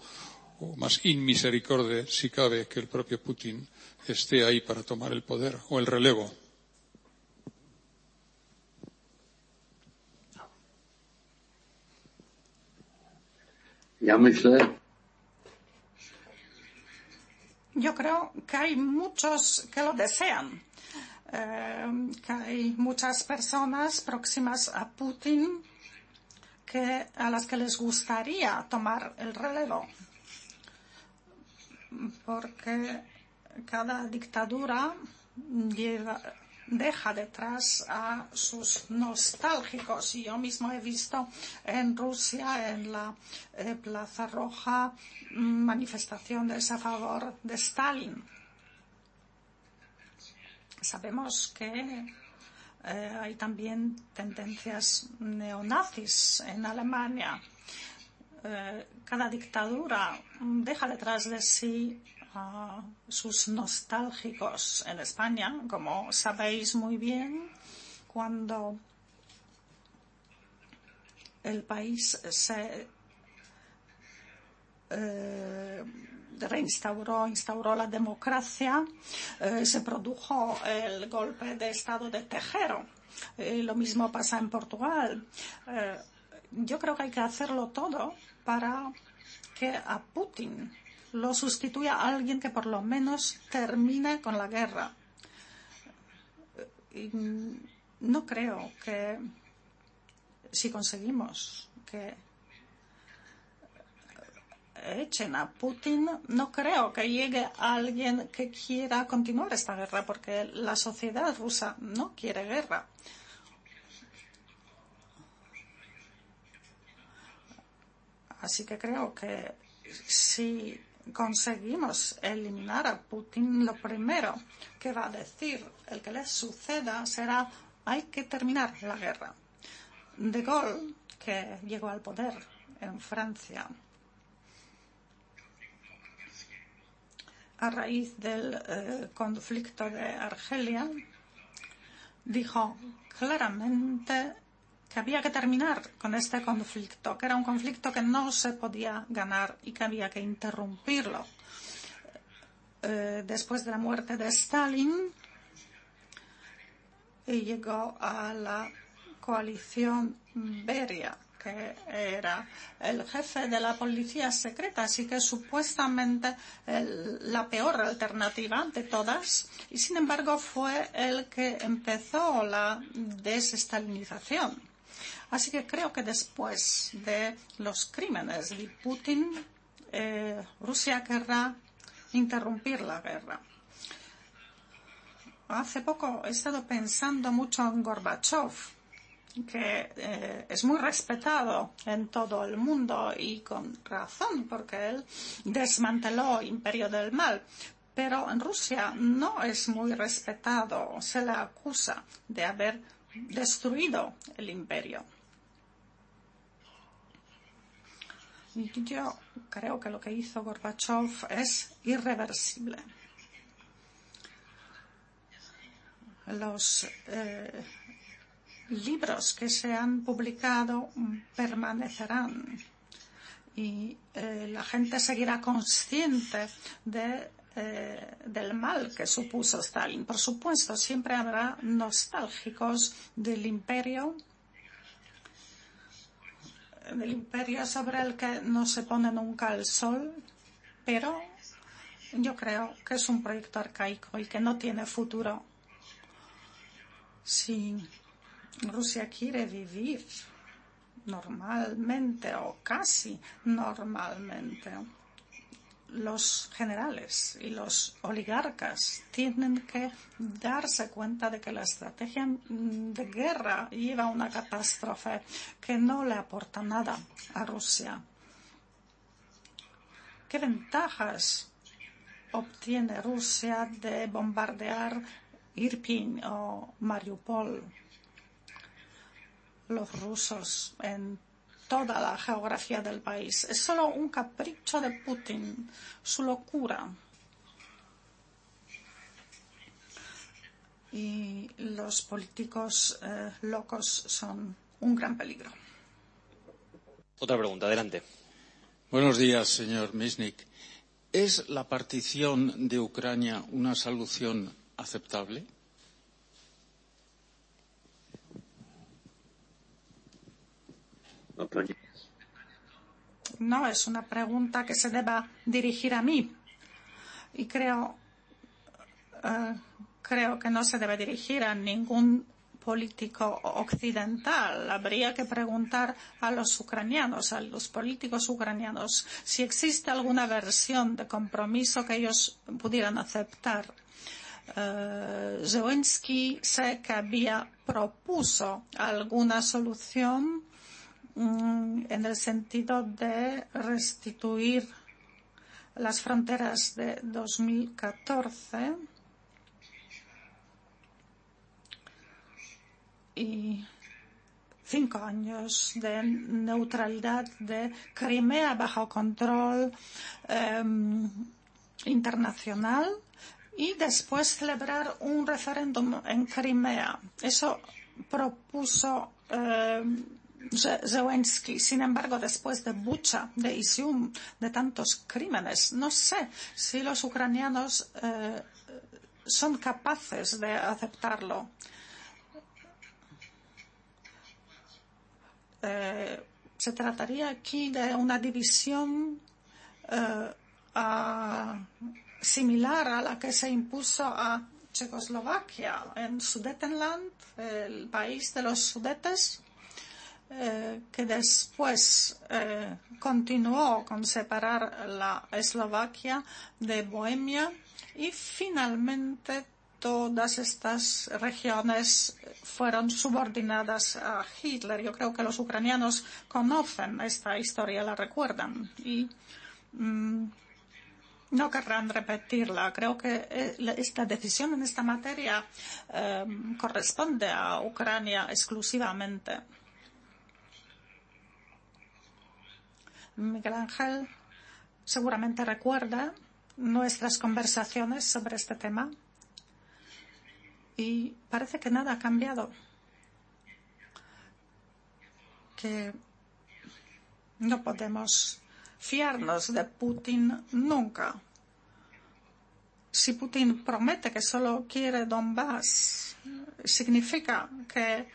o más inmisericorde, si cabe, que el propio Putin, esté ahí para tomar el poder o el relevo? Ja myślę, yo creo que hay muchos que lo desean, eh, que hay muchas personas próximas a Putin que, a las que les gustaría tomar el relevo, porque cada dictadura lleva, deja detrás a sus nostálgicos. Y yo mismo he visto en Rusia, en la eh, Plaza Roja, manifestaciones a favor de Stalin. Sabemos que eh, hay también tendencias neonazis en Alemania. Eh, cada dictadura deja detrás de sí a sus nostálgicos en España, como sabéis muy bien, cuando el país se eh, reinstauró, instauró la democracia, eh, se produjo el golpe de Estado de Tejero. Eh, lo mismo pasa en Portugal. Eh, yo creo que hay que hacerlo todo para que a Putin lo sustituya a alguien que por lo menos termine con la guerra. Y no creo que si conseguimos que echen a Putin, no creo que llegue alguien que quiera continuar esta guerra, porque la sociedad rusa no quiere guerra. Así que creo que si conseguimos eliminar a Putin, lo primero que va a decir el que le suceda será hay que terminar la guerra. De Gaulle, que llegó al poder en Francia a raíz del eh, conflicto de Argelia, dijo claramente que había que terminar con este conflicto, que era un conflicto que no se podía ganar y que había que interrumpirlo. Eh, después de la muerte de Stalin, llegó a la coalición Beria, que era el jefe de la policía secreta, así que supuestamente el, la peor alternativa de todas, y sin embargo fue el que empezó la desestalinización. Así que creo que después de los crímenes de Putin, eh, Rusia querrá interrumpir la guerra. Hace poco he estado pensando mucho en Gorbachev, que eh, es muy respetado en todo el mundo y con razón, porque él desmanteló el imperio del mal. Pero en Rusia no es muy respetado. Se le acusa de haber destruido el imperio. Yo creo que lo que hizo Gorbachev es irreversible. Los eh, libros que se han publicado permanecerán y eh, la gente seguirá consciente de, eh, del mal que supuso Stalin. Por supuesto, siempre habrá nostálgicos del imperio del imperio sobre el que no se pone nunca el sol, pero yo creo que es un proyecto arcaico y que no tiene futuro. Si Rusia quiere vivir normalmente o casi normalmente, los generales y los oligarcas tienen que darse cuenta de que la estrategia de guerra lleva a una catástrofe que no le aporta nada a Rusia. ¿Qué ventajas obtiene Rusia de bombardear Irpin o Mariupol? Los rusos en toda la geografía del país. Es solo un capricho de Putin, su locura. Y los políticos eh, locos son un gran peligro. Otra pregunta, adelante. Buenos días, señor Misnik. ¿Es la partición de Ucrania una solución aceptable? No es una pregunta que se deba dirigir a mí. Y creo, uh, creo que no se debe dirigir a ningún político occidental. Habría que preguntar a los ucranianos, a los políticos ucranianos, si existe alguna versión de compromiso que ellos pudieran aceptar. Uh, Zelensky sé que había propuso alguna solución en el sentido de restituir las fronteras de 2014 y cinco años de neutralidad de Crimea bajo control eh, internacional y después celebrar un referéndum en Crimea. Eso propuso eh, Zelensky. Sin embargo, después de Bucha, de Isium, de tantos crímenes, no sé si los ucranianos eh, son capaces de aceptarlo. Eh, se trataría aquí de una división eh, similar a la que se impuso a Checoslovaquia en Sudetenland, el país de los Sudetes que después eh, continuó con separar la Eslovaquia de Bohemia y finalmente todas estas regiones fueron subordinadas a Hitler. Yo creo que los ucranianos conocen esta historia, la recuerdan y mmm, no querrán repetirla. Creo que eh, esta decisión en esta materia eh, corresponde a Ucrania exclusivamente. Miguel Ángel seguramente recuerda nuestras conversaciones sobre este tema y parece que nada ha cambiado. Que no podemos fiarnos de Putin nunca. Si Putin promete que solo quiere Donbass, significa que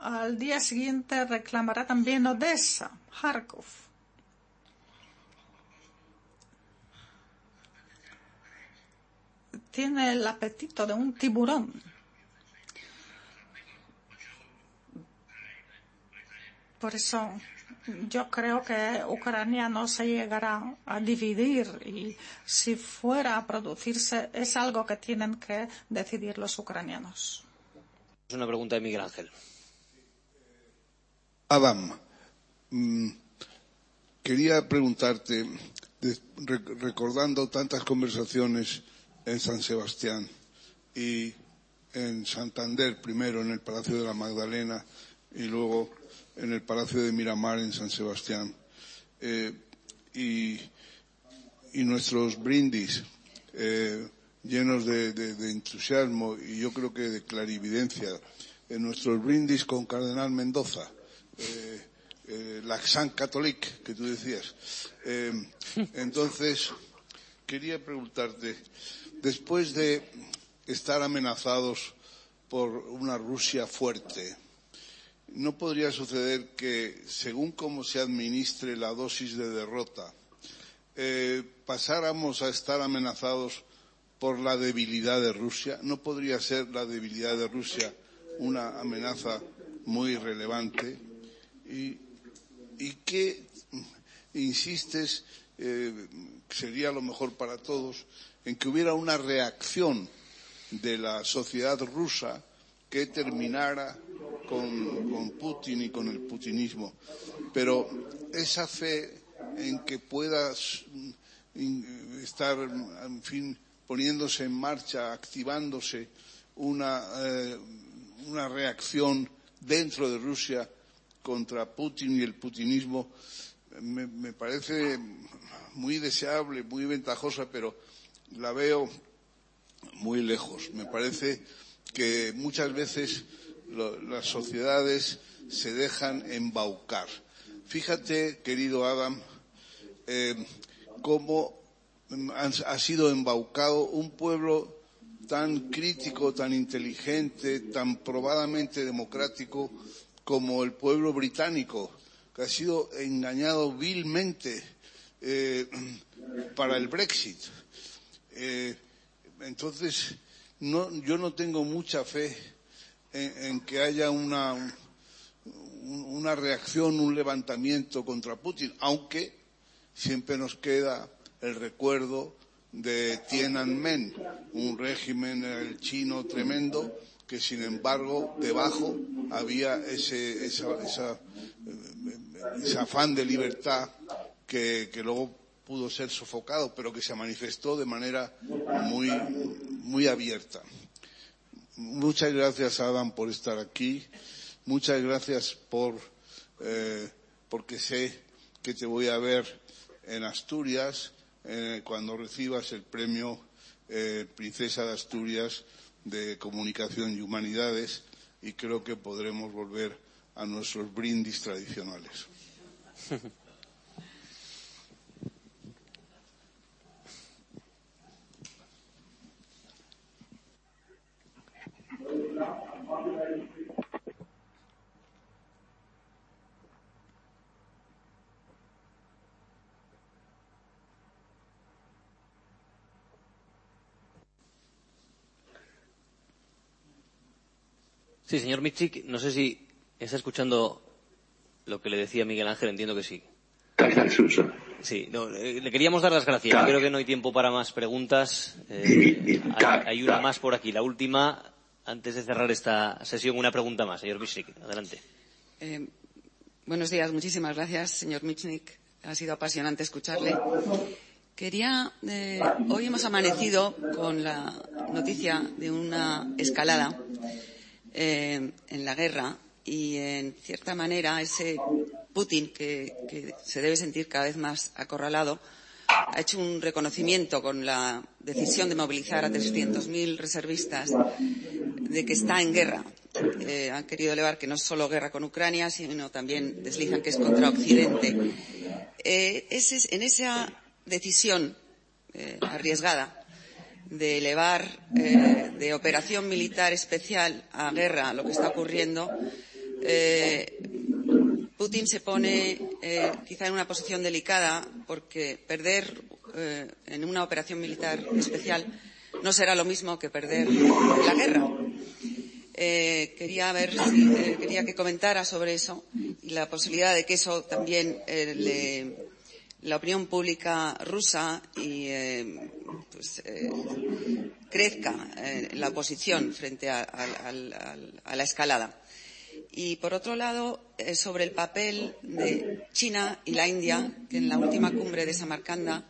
al día siguiente reclamará también Odessa, Kharkov. Tiene el apetito de un tiburón. Por eso yo creo que Ucrania no se llegará a dividir y si fuera a producirse es algo que tienen que decidir los ucranianos. Es una pregunta de Miguel Ángel. Adam, mmm, quería preguntarte, recordando tantas conversaciones en San Sebastián y en Santander, primero en el Palacio de la Magdalena y luego en el Palacio de Miramar en San Sebastián. Eh, y, nuestros brindis eh, llenos de, de, de, entusiasmo y yo creo que de clarividencia. En nuestros brindis con Cardenal Mendoza, eh, eh, l'accent católico que tú decías. Eh, entonces, quería preguntarte, después de estar amenazados por una Rusia fuerte, ¿no podría suceder que, según cómo se administre la dosis de derrota, eh, pasáramos a estar amenazados por la debilidad de Rusia? ¿No podría ser la debilidad de Rusia una amenaza muy relevante? ¿Y, y qué insistes, eh, sería lo mejor para todos, en que hubiera una reacción de la sociedad rusa que terminara con, Putin y con el putinismo. Pero esa fe en que puedas estar, en fin, poniéndose en marcha, activándose una, eh, una reacción dentro de Rusia contra Putin y el putinismo me, parece muy deseable, muy ventajosa, pero la veo muy lejos. Me parece que muchas veces las sociedades se dejan embaucar. Fíjate, querido Adam, eh, cómo ha sido embaucado un pueblo tan crítico, tan inteligente, tan probadamente democrático como el pueblo británico, que ha sido engañado vilmente eh, para el Brexit. Eh, entonces, no, yo no tengo mucha fe en, que haya una, una reacción, un levantamiento contra Putin, aunque siempre nos queda el recuerdo de Tiananmen, un régimen el chino tremendo que sin embargo debajo había ese, esa, esa, ese afán de libertad que, luego pudo ser sofocado, pero que se manifestó de manera muy, muy abierta. Muchas gracias, Adam, por estar aquí. Muchas gracias por, eh, porque sé que te voy a ver en Asturias eh, cuando recibas el premio eh, Princesa de Asturias de Comunicación y Humanidades y creo que podremos volver a nuestros brindis tradicionales. Sí, señor Michik, no sé si ¿Está escuchando lo que le decía Miguel Ángel? Entiendo que sí. Sí, no, eh, le queríamos dar las gracias. Yo creo que no hay tiempo para más preguntas. Eh, hay, hay, una más por aquí, la última, antes de cerrar esta sesión, una pregunta más. Señor Michnik, adelante. Eh, buenos días, muchísimas gracias, señor Michnik. Ha sido apasionante escucharle. Quería, eh, hoy hemos amanecido con la noticia de una escalada eh, en la guerra y, en cierta manera, ese Putin, que, se debe sentir cada vez más acorralado, ha hecho un reconocimiento con la decisión de movilizar a 300.000 reservistas de que está en guerra. Eh, han querido elevar que no es solo guerra con Ucrania, sino también deslizan que es contra Occidente. Eh, en esa decisión arriesgada de elevar eh, de operación militar especial a guerra lo que está ocurriendo, eh, Putin se pone eh, quizá en una posición delicada porque perder eh, en una operación militar especial no será lo mismo que perder la guerra. Eh, quería ver si eh, quería que comentara sobre eso y la posibilidad de que eso también eh, le, la opinión pública rusa y eh, pues, eh, crezca en la oposición frente a, la escalada. Y por otro lado, eh, sobre el papel de China y la India, que en la última cumbre de Samarcanda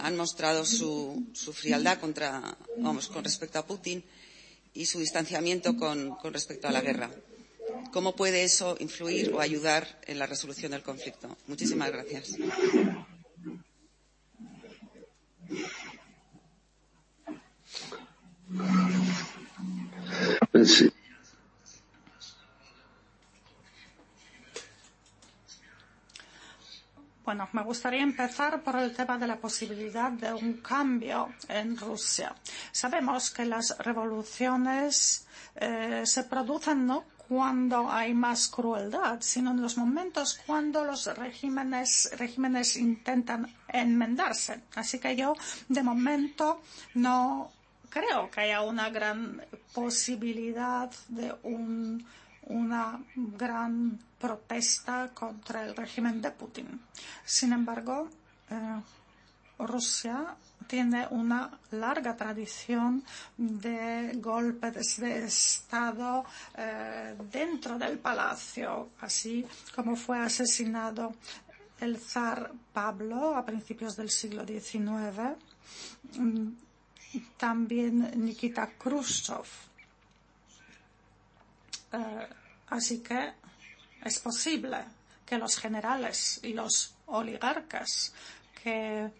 han mostrado su, frialdad contra, vamos, con respecto a Putin y su distanciamiento con respecto a la guerra. ¿Cómo puede eso influir o ayudar en la resolución del conflicto? Muchísimas gracias. Sí. Bueno, me gustaría empezar por el tema de la posibilidad de un cambio en Rusia. Sabemos que las revoluciones eh, se producen no cuando hay más crueldad, sino en los momentos cuando los regímenes, intentan enmendarse. Así que yo, de momento, no creo que haya una gran posibilidad de un, una gran protesta contra el régimen de Putin. Sin embargo, eh, Rusia tiene una larga tradición de golpes de Estado eh, dentro del palacio, así como fue asesinado el zar Pablo a principios del siglo XIX, también Nikita Khrushchev. Eh, así que es posible que los generales y los oligarcas que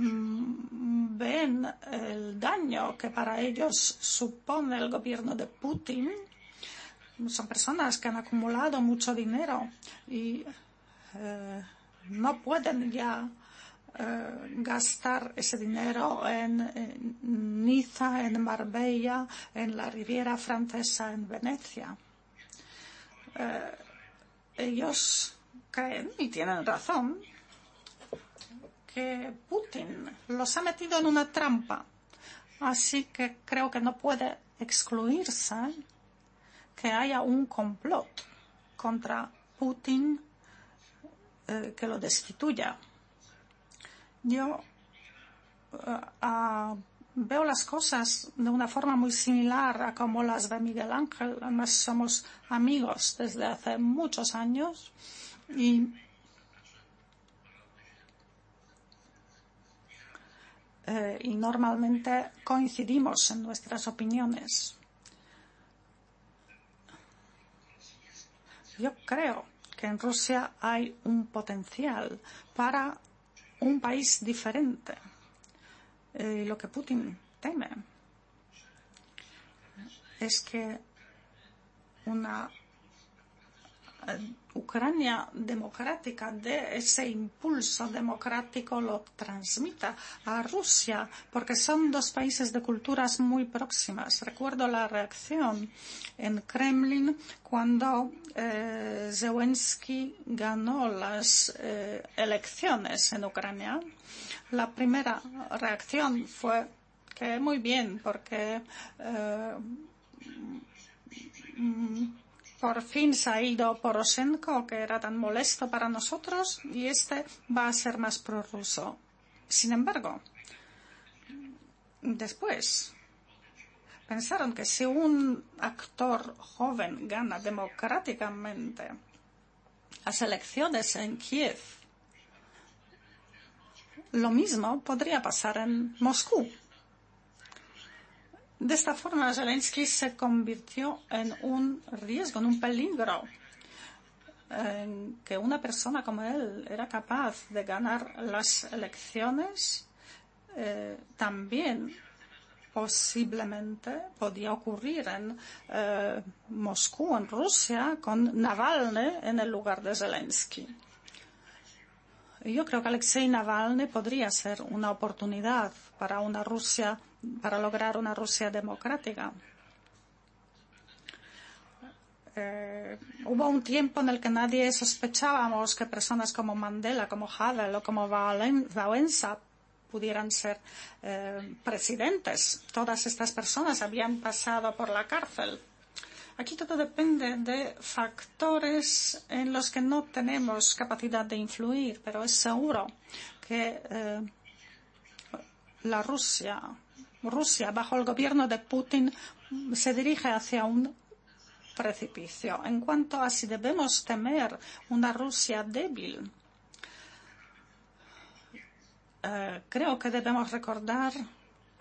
ven el daño que para ellos supone el gobierno de Putin son personas que han acumulado mucho dinero y eh, no pueden ya eh, gastar ese dinero en, en Niza, en Marbella, en la Riviera Francesa, en Venecia. Eh, ellos creen, y tienen razón, que Putin los ha metido en una trampa. Así que creo que no puede excluirse que haya un complot contra Putin eh, que lo destituya. Yo uh, veo las cosas de una forma muy similar a como las ve Miguel Ángel. Además, somos amigos desde hace muchos años y eh, y normalmente coincidimos en nuestras opiniones. Yo creo que en Rusia hay un potencial para un país diferente eh, lo que Putin teme es que una eh, Ucrania democrática de ese impulso democrático lo transmita a Rusia, porque son dos países de culturas muy próximas. Recuerdo la reacción en Kremlin cuando eh, Zelensky ganó las eh, elecciones en Ucrania. La primera reacción fue que muy bien, porque eh, por fin se ha ido Poroshenko, que era tan molesto para nosotros, y este va a ser más prorruso. Sin embargo, después pensaron que si un actor joven gana democráticamente las elecciones en Kiev, lo mismo podría pasar en Moscú. De esta forma, Zelensky se convirtió en un riesgo, en un peligro, en que una persona como él era capaz de ganar las elecciones, eh, también posiblemente podía ocurrir en eh, Moscú, en Rusia, con Navalny en el lugar de Zelensky. Yo creo que Alexei Navalny podría ser una oportunidad para una Rusia para lograr una Rusia democrática. Eh, hubo un tiempo en el que nadie sospechábamos que personas como Mandela, como Havel o como Wałęsa pudieran ser eh, presidentes. Todas estas personas habían pasado por la cárcel. Aquí todo depende de factores en los que no tenemos capacidad de influir, pero es seguro que eh, la Rusia Rusia, bajo el gobierno de Putin, se dirige hacia un precipicio. En cuanto a si debemos temer una Rusia débil, eh, creo que debemos recordar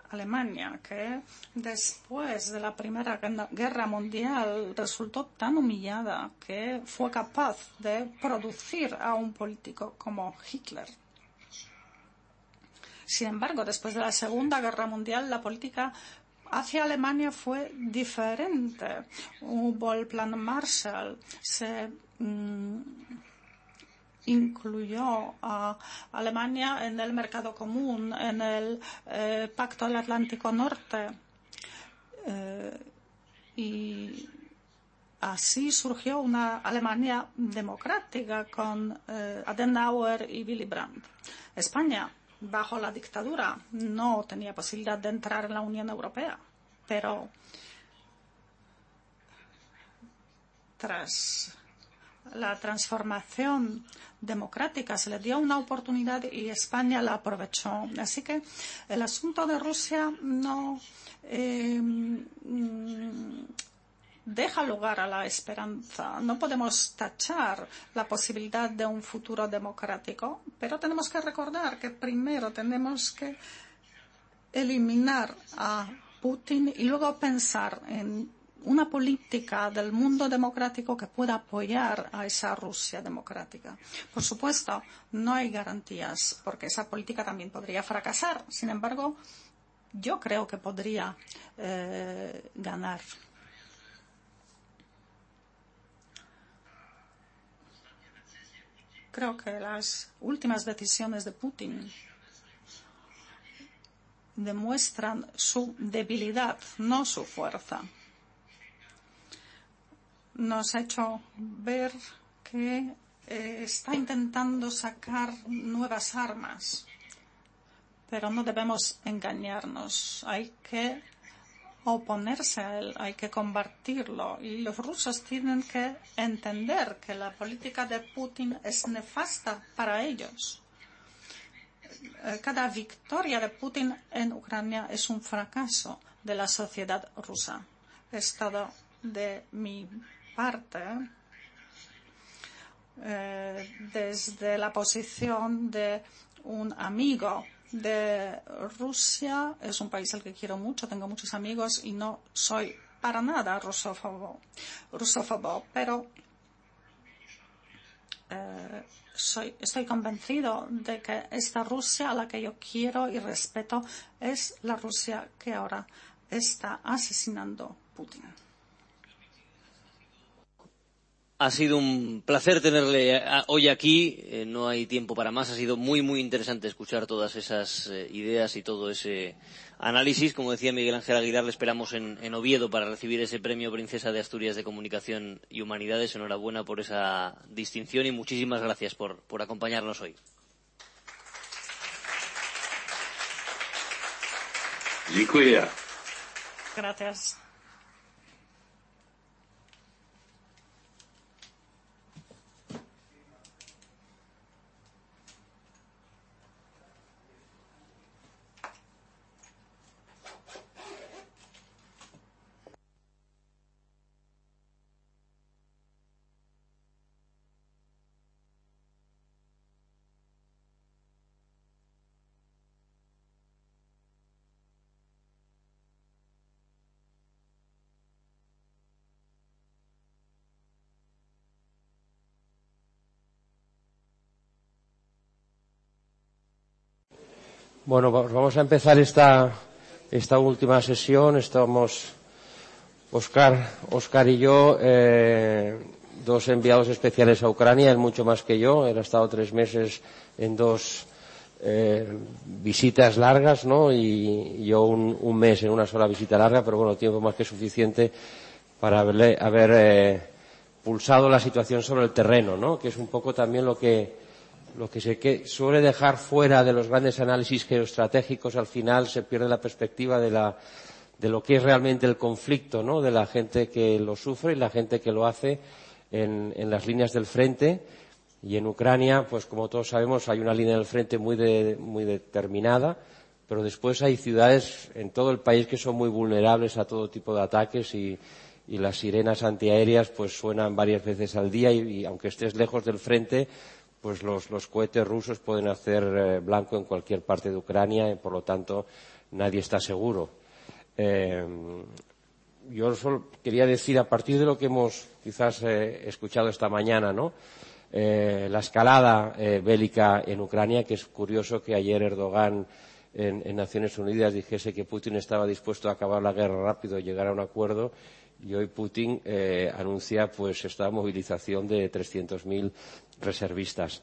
Alemania, que después de la Primera Guerra Mundial resultó tan humillada que fue capaz de producir a un político como Hitler. Sin embargo, después de la Segunda Guerra Mundial, la política hacia Alemania fue diferente. Hubo el plan Marshall, se mmm, incluyó a Alemania en el mercado común, en el eh, Pacto del Atlántico Norte. Eh, y así surgió una Alemania democrática con eh, Adenauer y Willy Brandt. España bajo la dictadura no tenía posibilidad de entrar en la Unión Europea, pero tras la transformación democrática se le dio una oportunidad y España la aprovechó. Así que el asunto de Rusia no eh, deja lugar a la esperanza. No podemos tachar la posibilidad de un futuro democrático, pero tenemos que recordar que primero tenemos que eliminar a Putin y luego pensar en una política del mundo democrático que pueda apoyar a esa Rusia democrática. Por supuesto, no hay garantías, porque esa política también podría fracasar. Sin embargo, yo creo que podría eh, ganar. Creo que las últimas decisiones de Putin demuestran su debilidad, no su fuerza. Nos ha hecho ver que eh, está intentando sacar nuevas armas, pero no debemos engañarnos. Hay que oponerse a él, hay que combatirlo. Y los rusos tienen que entender que la política de Putin es nefasta para ellos. Eh, cada victoria de Putin en Ucrania es un fracaso de la sociedad rusa. Es todo de mi parte. Eh, desde la posición de un amigo de Rusia. Es un país al que quiero mucho, tengo muchos amigos y no soy para nada rusófobo, rusófobo pero eh, soy, estoy convencido de que esta Rusia a la que yo quiero y respeto es la Rusia que ahora está asesinando Putin. Ha sido un placer tenerle hoy aquí. Eh, no hay tiempo para más. Ha sido muy, muy interesante escuchar todas esas eh, ideas y todo ese análisis. Como decía Miguel Ángel Aguilar, le esperamos en, en, Oviedo para recibir ese premio Princesa de Asturias de Comunicación y Humanidades. Enhorabuena por esa distinción y muchísimas gracias por, por acompañarnos hoy. Gracias. Bueno, vamos a empezar esta, esta última sesión. Estamos Oscar, Oscar y yo, eh, dos enviados especiales a Ucrania, él mucho más que yo. Él estado tres meses en dos eh, visitas largas, ¿no? Y, yo un, mes en una sola visita larga, pero bueno, tiempo más que suficiente para haberle, haber eh, pulsado la situación sobre el terreno, ¿no? Que es un poco también lo que lo que se suele dejar fuera de los grandes análisis geoestratégicos al final se pierde la perspectiva de, la, de lo que es realmente el conflicto, ¿no? De la gente que lo sufre y la gente que lo hace en, en las líneas del frente. Y en Ucrania, pues como todos sabemos, hay una línea del frente muy, de, muy determinada, pero después hay ciudades en todo el país que son muy vulnerables a todo tipo de ataques y, y las sirenas antiaéreas pues suenan varias veces al día y aunque estés lejos del frente, pues los, los cohetes rusos pueden hacer eh, blanco en cualquier parte de Ucrania y por lo tanto nadie está seguro. Eh, yo solo quería decir, a partir de lo que hemos quizás eh, escuchado esta mañana, ¿no? La escalada bélica en Ucrania, que es curioso que ayer Erdogan en, en, Naciones Unidas dijese que Putin estaba dispuesto a acabar la guerra rápido y llegar a un acuerdo y hoy Putin eh, anuncia pues esta movilización de 300.000 reservistas.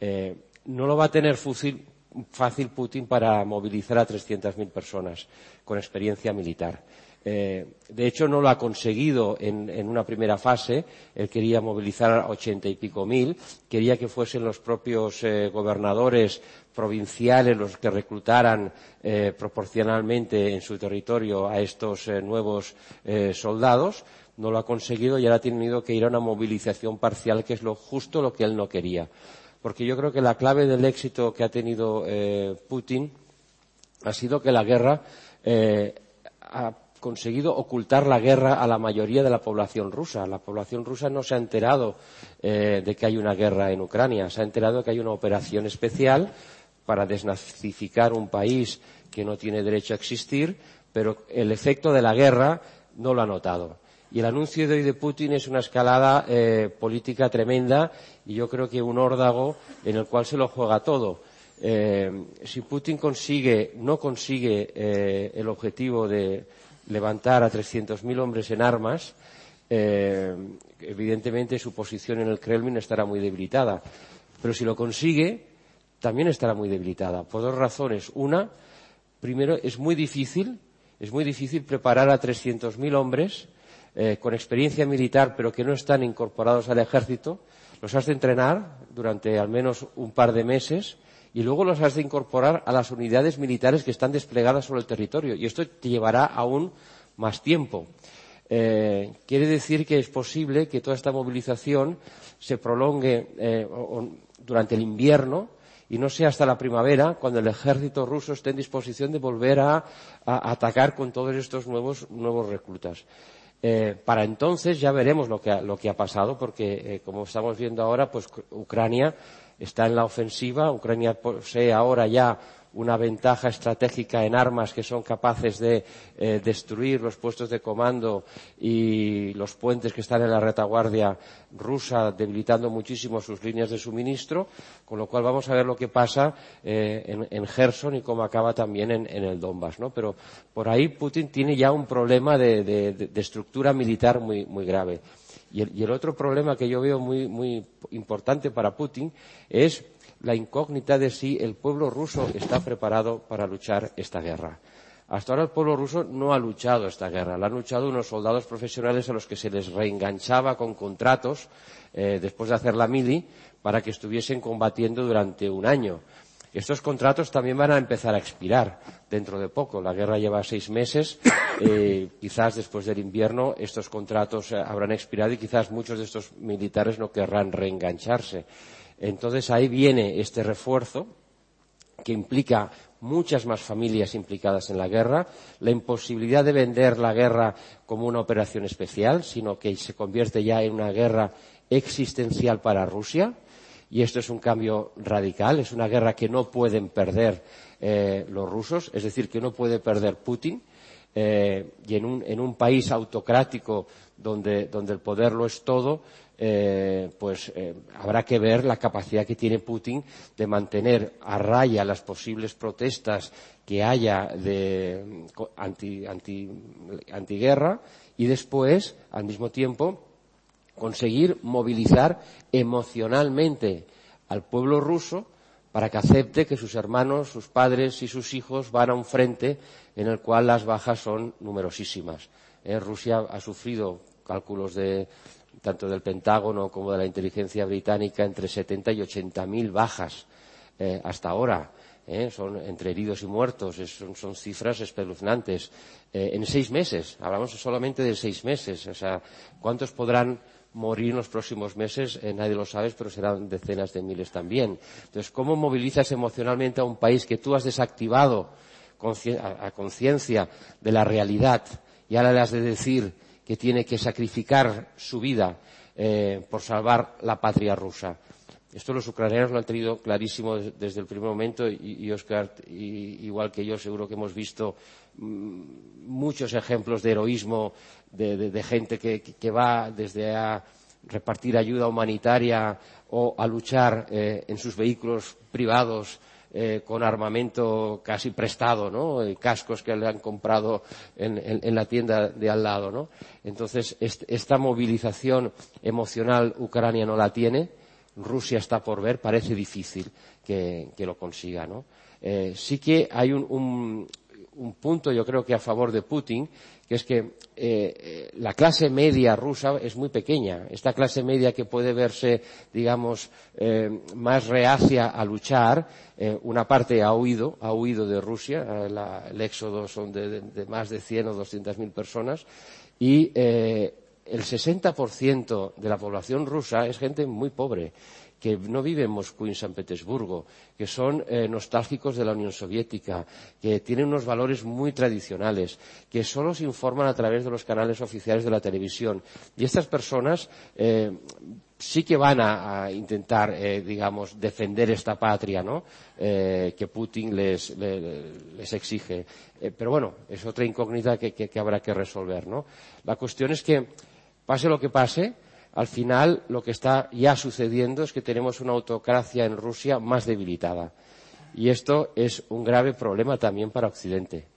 Eh, no lo va a tener fácil Putin para movilizar a 300.000 personas con experiencia militar. Eh, de hecho, no lo ha conseguido en, una primera fase. Él quería movilizar a ochenta y pico mil. Quería que fuesen los propios eh, gobernadores provinciales los que reclutaran eh, proporcionalmente en su territorio a estos nuevos soldados. No lo ha conseguido y ahora ha tenido que ir a una movilización parcial, que es lo justo lo que él no quería. Porque yo creo que la clave del éxito que ha tenido Putin ha sido que la guerra ha conseguido ocultar la guerra a la mayoría de la población rusa. La población rusa no se ha enterado eh, de que hay una guerra en Ucrania, se ha enterado de que hay una operación especial para desnazificar un país que no tiene derecho a existir, pero el efecto de la guerra no lo ha notado. Y el anuncio de hoy de Putin es una escalada eh, política tremenda y yo creo que un órdago en el cual se lo juega todo. Eh, si Putin consigue, no consigue el objetivo de levantar a 300.000 hombres en armas, eh, evidentemente su posición en el Kremlin estará muy debilitada. Pero si lo consigue, también estará muy debilitada, por dos razones. Una, primero, es muy difícil, es muy difícil preparar a 300.000 hombres eh, con experiencia militar, pero que no están incorporados al ejército. Los has de entrenar durante al menos un par de meses y luego los has de incorporar a las unidades militares que están desplegadas sobre el territorio. Y esto te llevará aún más tiempo. Eh, quiere decir que es posible que toda esta movilización se prolongue eh, durante el invierno, y no sea hasta la primavera cuando el ejército ruso esté en disposición de volver a, atacar con todos estos nuevos, nuevos reclutas. Eh, para entonces ya veremos lo que ha, lo que ha pasado, porque eh, como estamos viendo ahora, pues Ucrania está en la ofensiva. Ucrania posee ahora ya una ventaja estratégica en armas que son capaces de eh, destruir los puestos de comando y los puentes que están en la retaguardia rusa, debilitando muchísimo sus líneas de suministro, con lo cual vamos a ver lo que pasa eh, en, en, Gerson y cómo acaba también en, en, el Donbass. ¿no? Pero por ahí Putin tiene ya un problema de, de, de estructura militar muy, muy grave. Y el, otro problema que yo veo muy, muy importante para Putin es la incógnita de si el pueblo ruso está preparado para luchar esta guerra. Hasta ahora el pueblo ruso no ha luchado esta guerra, la han luchado unos soldados profesionales a los que se les reenganchaba con contratos eh, después de hacer la mili para que estuviesen combatiendo durante un año. Estos contratos también van a empezar a expirar dentro de poco. La guerra lleva seis meses. Eh, quizás después del invierno estos contratos eh, habrán expirado y quizás muchos de estos militares no querrán reengancharse. Entonces ahí viene este refuerzo que implica muchas más familias implicadas en la guerra, la imposibilidad de vender la guerra como una operación especial, sino que se convierte ya en una guerra existencial para Rusia. Y esto es un cambio radical, es una guerra que no pueden perder eh, los rusos, es decir, que no puede perder Putin. Eh, y en un, en un país autocrático donde, donde el poder lo es todo, eh, pues eh, habrá que ver la capacidad que tiene Putin de mantener a raya las posibles protestas que haya de anti, anti, antiguerra y después, al mismo tiempo, conseguir movilizar emocionalmente al pueblo ruso para que acepte que sus hermanos, sus padres y sus hijos van a un frente en el cual las bajas son numerosísimas. Eh, Rusia ha sufrido cálculos de tanto del Pentágono como de la inteligencia británica entre 70 y 80 mil bajas eh, hasta ahora. Eh, son entre heridos y muertos, son, cifras espeluznantes. en seis meses, hablamos solamente de seis meses. O sea, ¿cuántos podrán morir en los próximos meses, eh, nadie lo sabe, pero serán decenas de miles también. Entonces, ¿cómo movilizas emocionalmente a un país que tú has desactivado a conciencia de la realidad y ahora le has de decir que tiene que sacrificar su vida eh, por salvar la patria rusa? Esto los ucranianos lo han tenido clarísimo desde el primer momento y, Oscar, igual que yo, seguro que hemos visto muchos ejemplos de heroísmo de, gente que, va desde a repartir ayuda humanitaria o a luchar eh, en sus vehículos privados eh, con armamento casi prestado, ¿no? cascos que le han comprado en, la tienda de al lado, ¿no? Entonces, esta movilización emocional Ucrania no la tiene, Rusia está por ver, parece difícil que, lo consiga, ¿no? Eh, sí que hay un punto, yo creo que a favor de Putin, que es que eh, eh, la clase media rusa es muy pequeña. Esta clase media que puede verse, digamos, eh, más reacia a luchar, una parte ha huido, ha huido de Rusia, el éxodo son de, más de 100 o 200 mil personas, y el 60% de la población rusa es gente muy pobre que no viven en Moscú y en San Petersburgo, que son eh, nostálgicos de la Unión Soviética, que tienen unos valores muy tradicionales, que solo se informan a través de los canales oficiales de la televisión. Y estas personas eh, sí que van a, intentar, eh, digamos, defender esta patria, ¿no? que Putin les, exige. pero bueno, es otra incógnita que, que, habrá que resolver, ¿no? La cuestión es que, pase lo que pase, al final lo que está ya sucediendo es que tenemos una autocracia en Rusia más debilitada. Y esto es un grave problema también para Occidente.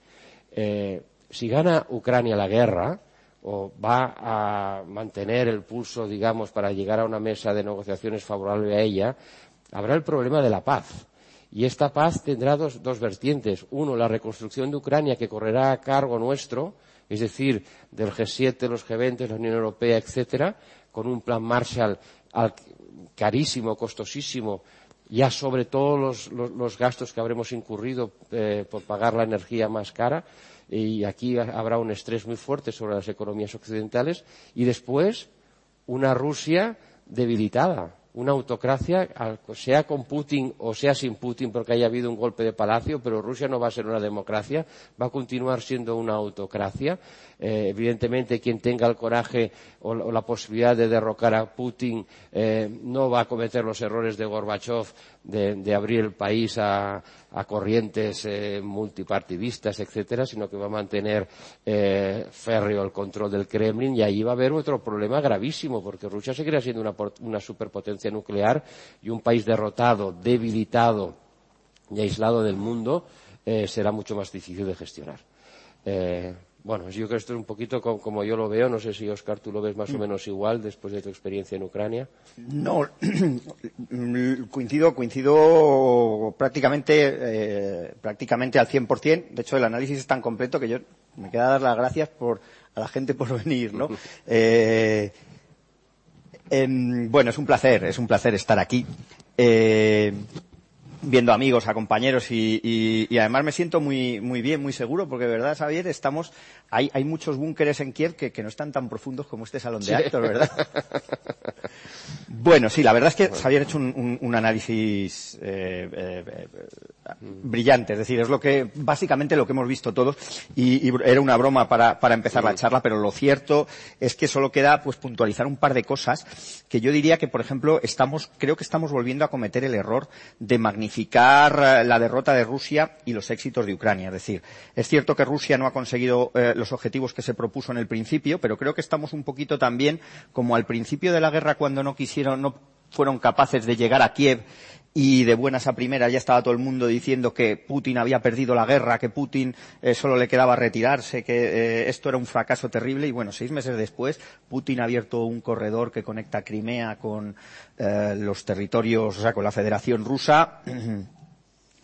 Eh, si gana Ucrania la guerra, o va a mantener el pulso, digamos, para llegar a una mesa de negociaciones favorable a ella, habrá el problema de la paz. Y esta paz tendrá dos, dos vertientes. Uno, la reconstrucción de Ucrania, que correrá a cargo nuestro, es decir, del G7, los G20, la Unión Europea, etcétera, con un plan Marshall carísimo, costosísimo, ya sobre todos los, gastos que habremos incurrido eh, por pagar la energía más cara, y aquí habrá un estrés muy fuerte sobre las economías occidentales, y después una Rusia debilitada, una autocracia, sea con Putin o sea sin Putin, porque haya habido un golpe de palacio, pero Rusia no va a ser una democracia, va a continuar siendo una autocracia. Eh, evidentemente, quien tenga el coraje o, la posibilidad de derrocar a Putin eh, no va a cometer los errores de Gorbachev de, abrir el país a, corrientes eh, multipartidistas, etcétera, sino que va a mantener férreo el control del Kremlin y ahí va a haber otro problema gravísimo, porque Rusia seguirá siendo una, superpotencia nuclear y un país derrotado, debilitado y aislado del mundo será mucho más difícil de gestionar. Bueno, yo creo que esto es un poquito como, yo lo veo. No sé si, Oscar, tú lo ves más o menos igual después de tu experiencia en Ucrania. No, coincido, coincido prácticamente, eh, prácticamente al 100%. De hecho, el análisis es tan completo que yo me queda dar las gracias por, a la gente por venir, ¿no? Eh, em, bueno, es un placer, es un placer estar aquí. Eh, viendo amigos, a compañeros y, además me siento muy, muy bien, muy seguro, porque de verdad, Xavier, estamos, hay, hay muchos búnkeres en Kiev que, no están tan profundos como este salón de actos, ¿verdad? bueno, sí, la verdad es que Xavier ha hecho un, análisis eh, eh, brillante, es decir, es lo que básicamente lo que hemos visto todos. Y, y era una broma para, para empezar la charla, pero lo cierto es que solo queda pues puntualizar un par de cosas que yo diría que, por ejemplo, estamos, creo que estamos volviendo a cometer el error de magnificar eh, la derrota de Rusia y los éxitos de Ucrania. Es decir, es cierto que Rusia no ha conseguido eh, los objetivos que se propuso en el principio, pero creo que estamos un poquito también como al principio de la guerra cuando no quisieron, no fueron capaces de llegar a Kiev y de buenas a primeras ya estaba todo el mundo diciendo que Putin había perdido la guerra, que Putin eh, solo le quedaba retirarse, que eh, esto era un fracaso terrible y bueno, seis meses después Putin ha abierto un corredor que conecta Crimea con eh, los territorios, o sea, con la Federación Rusa.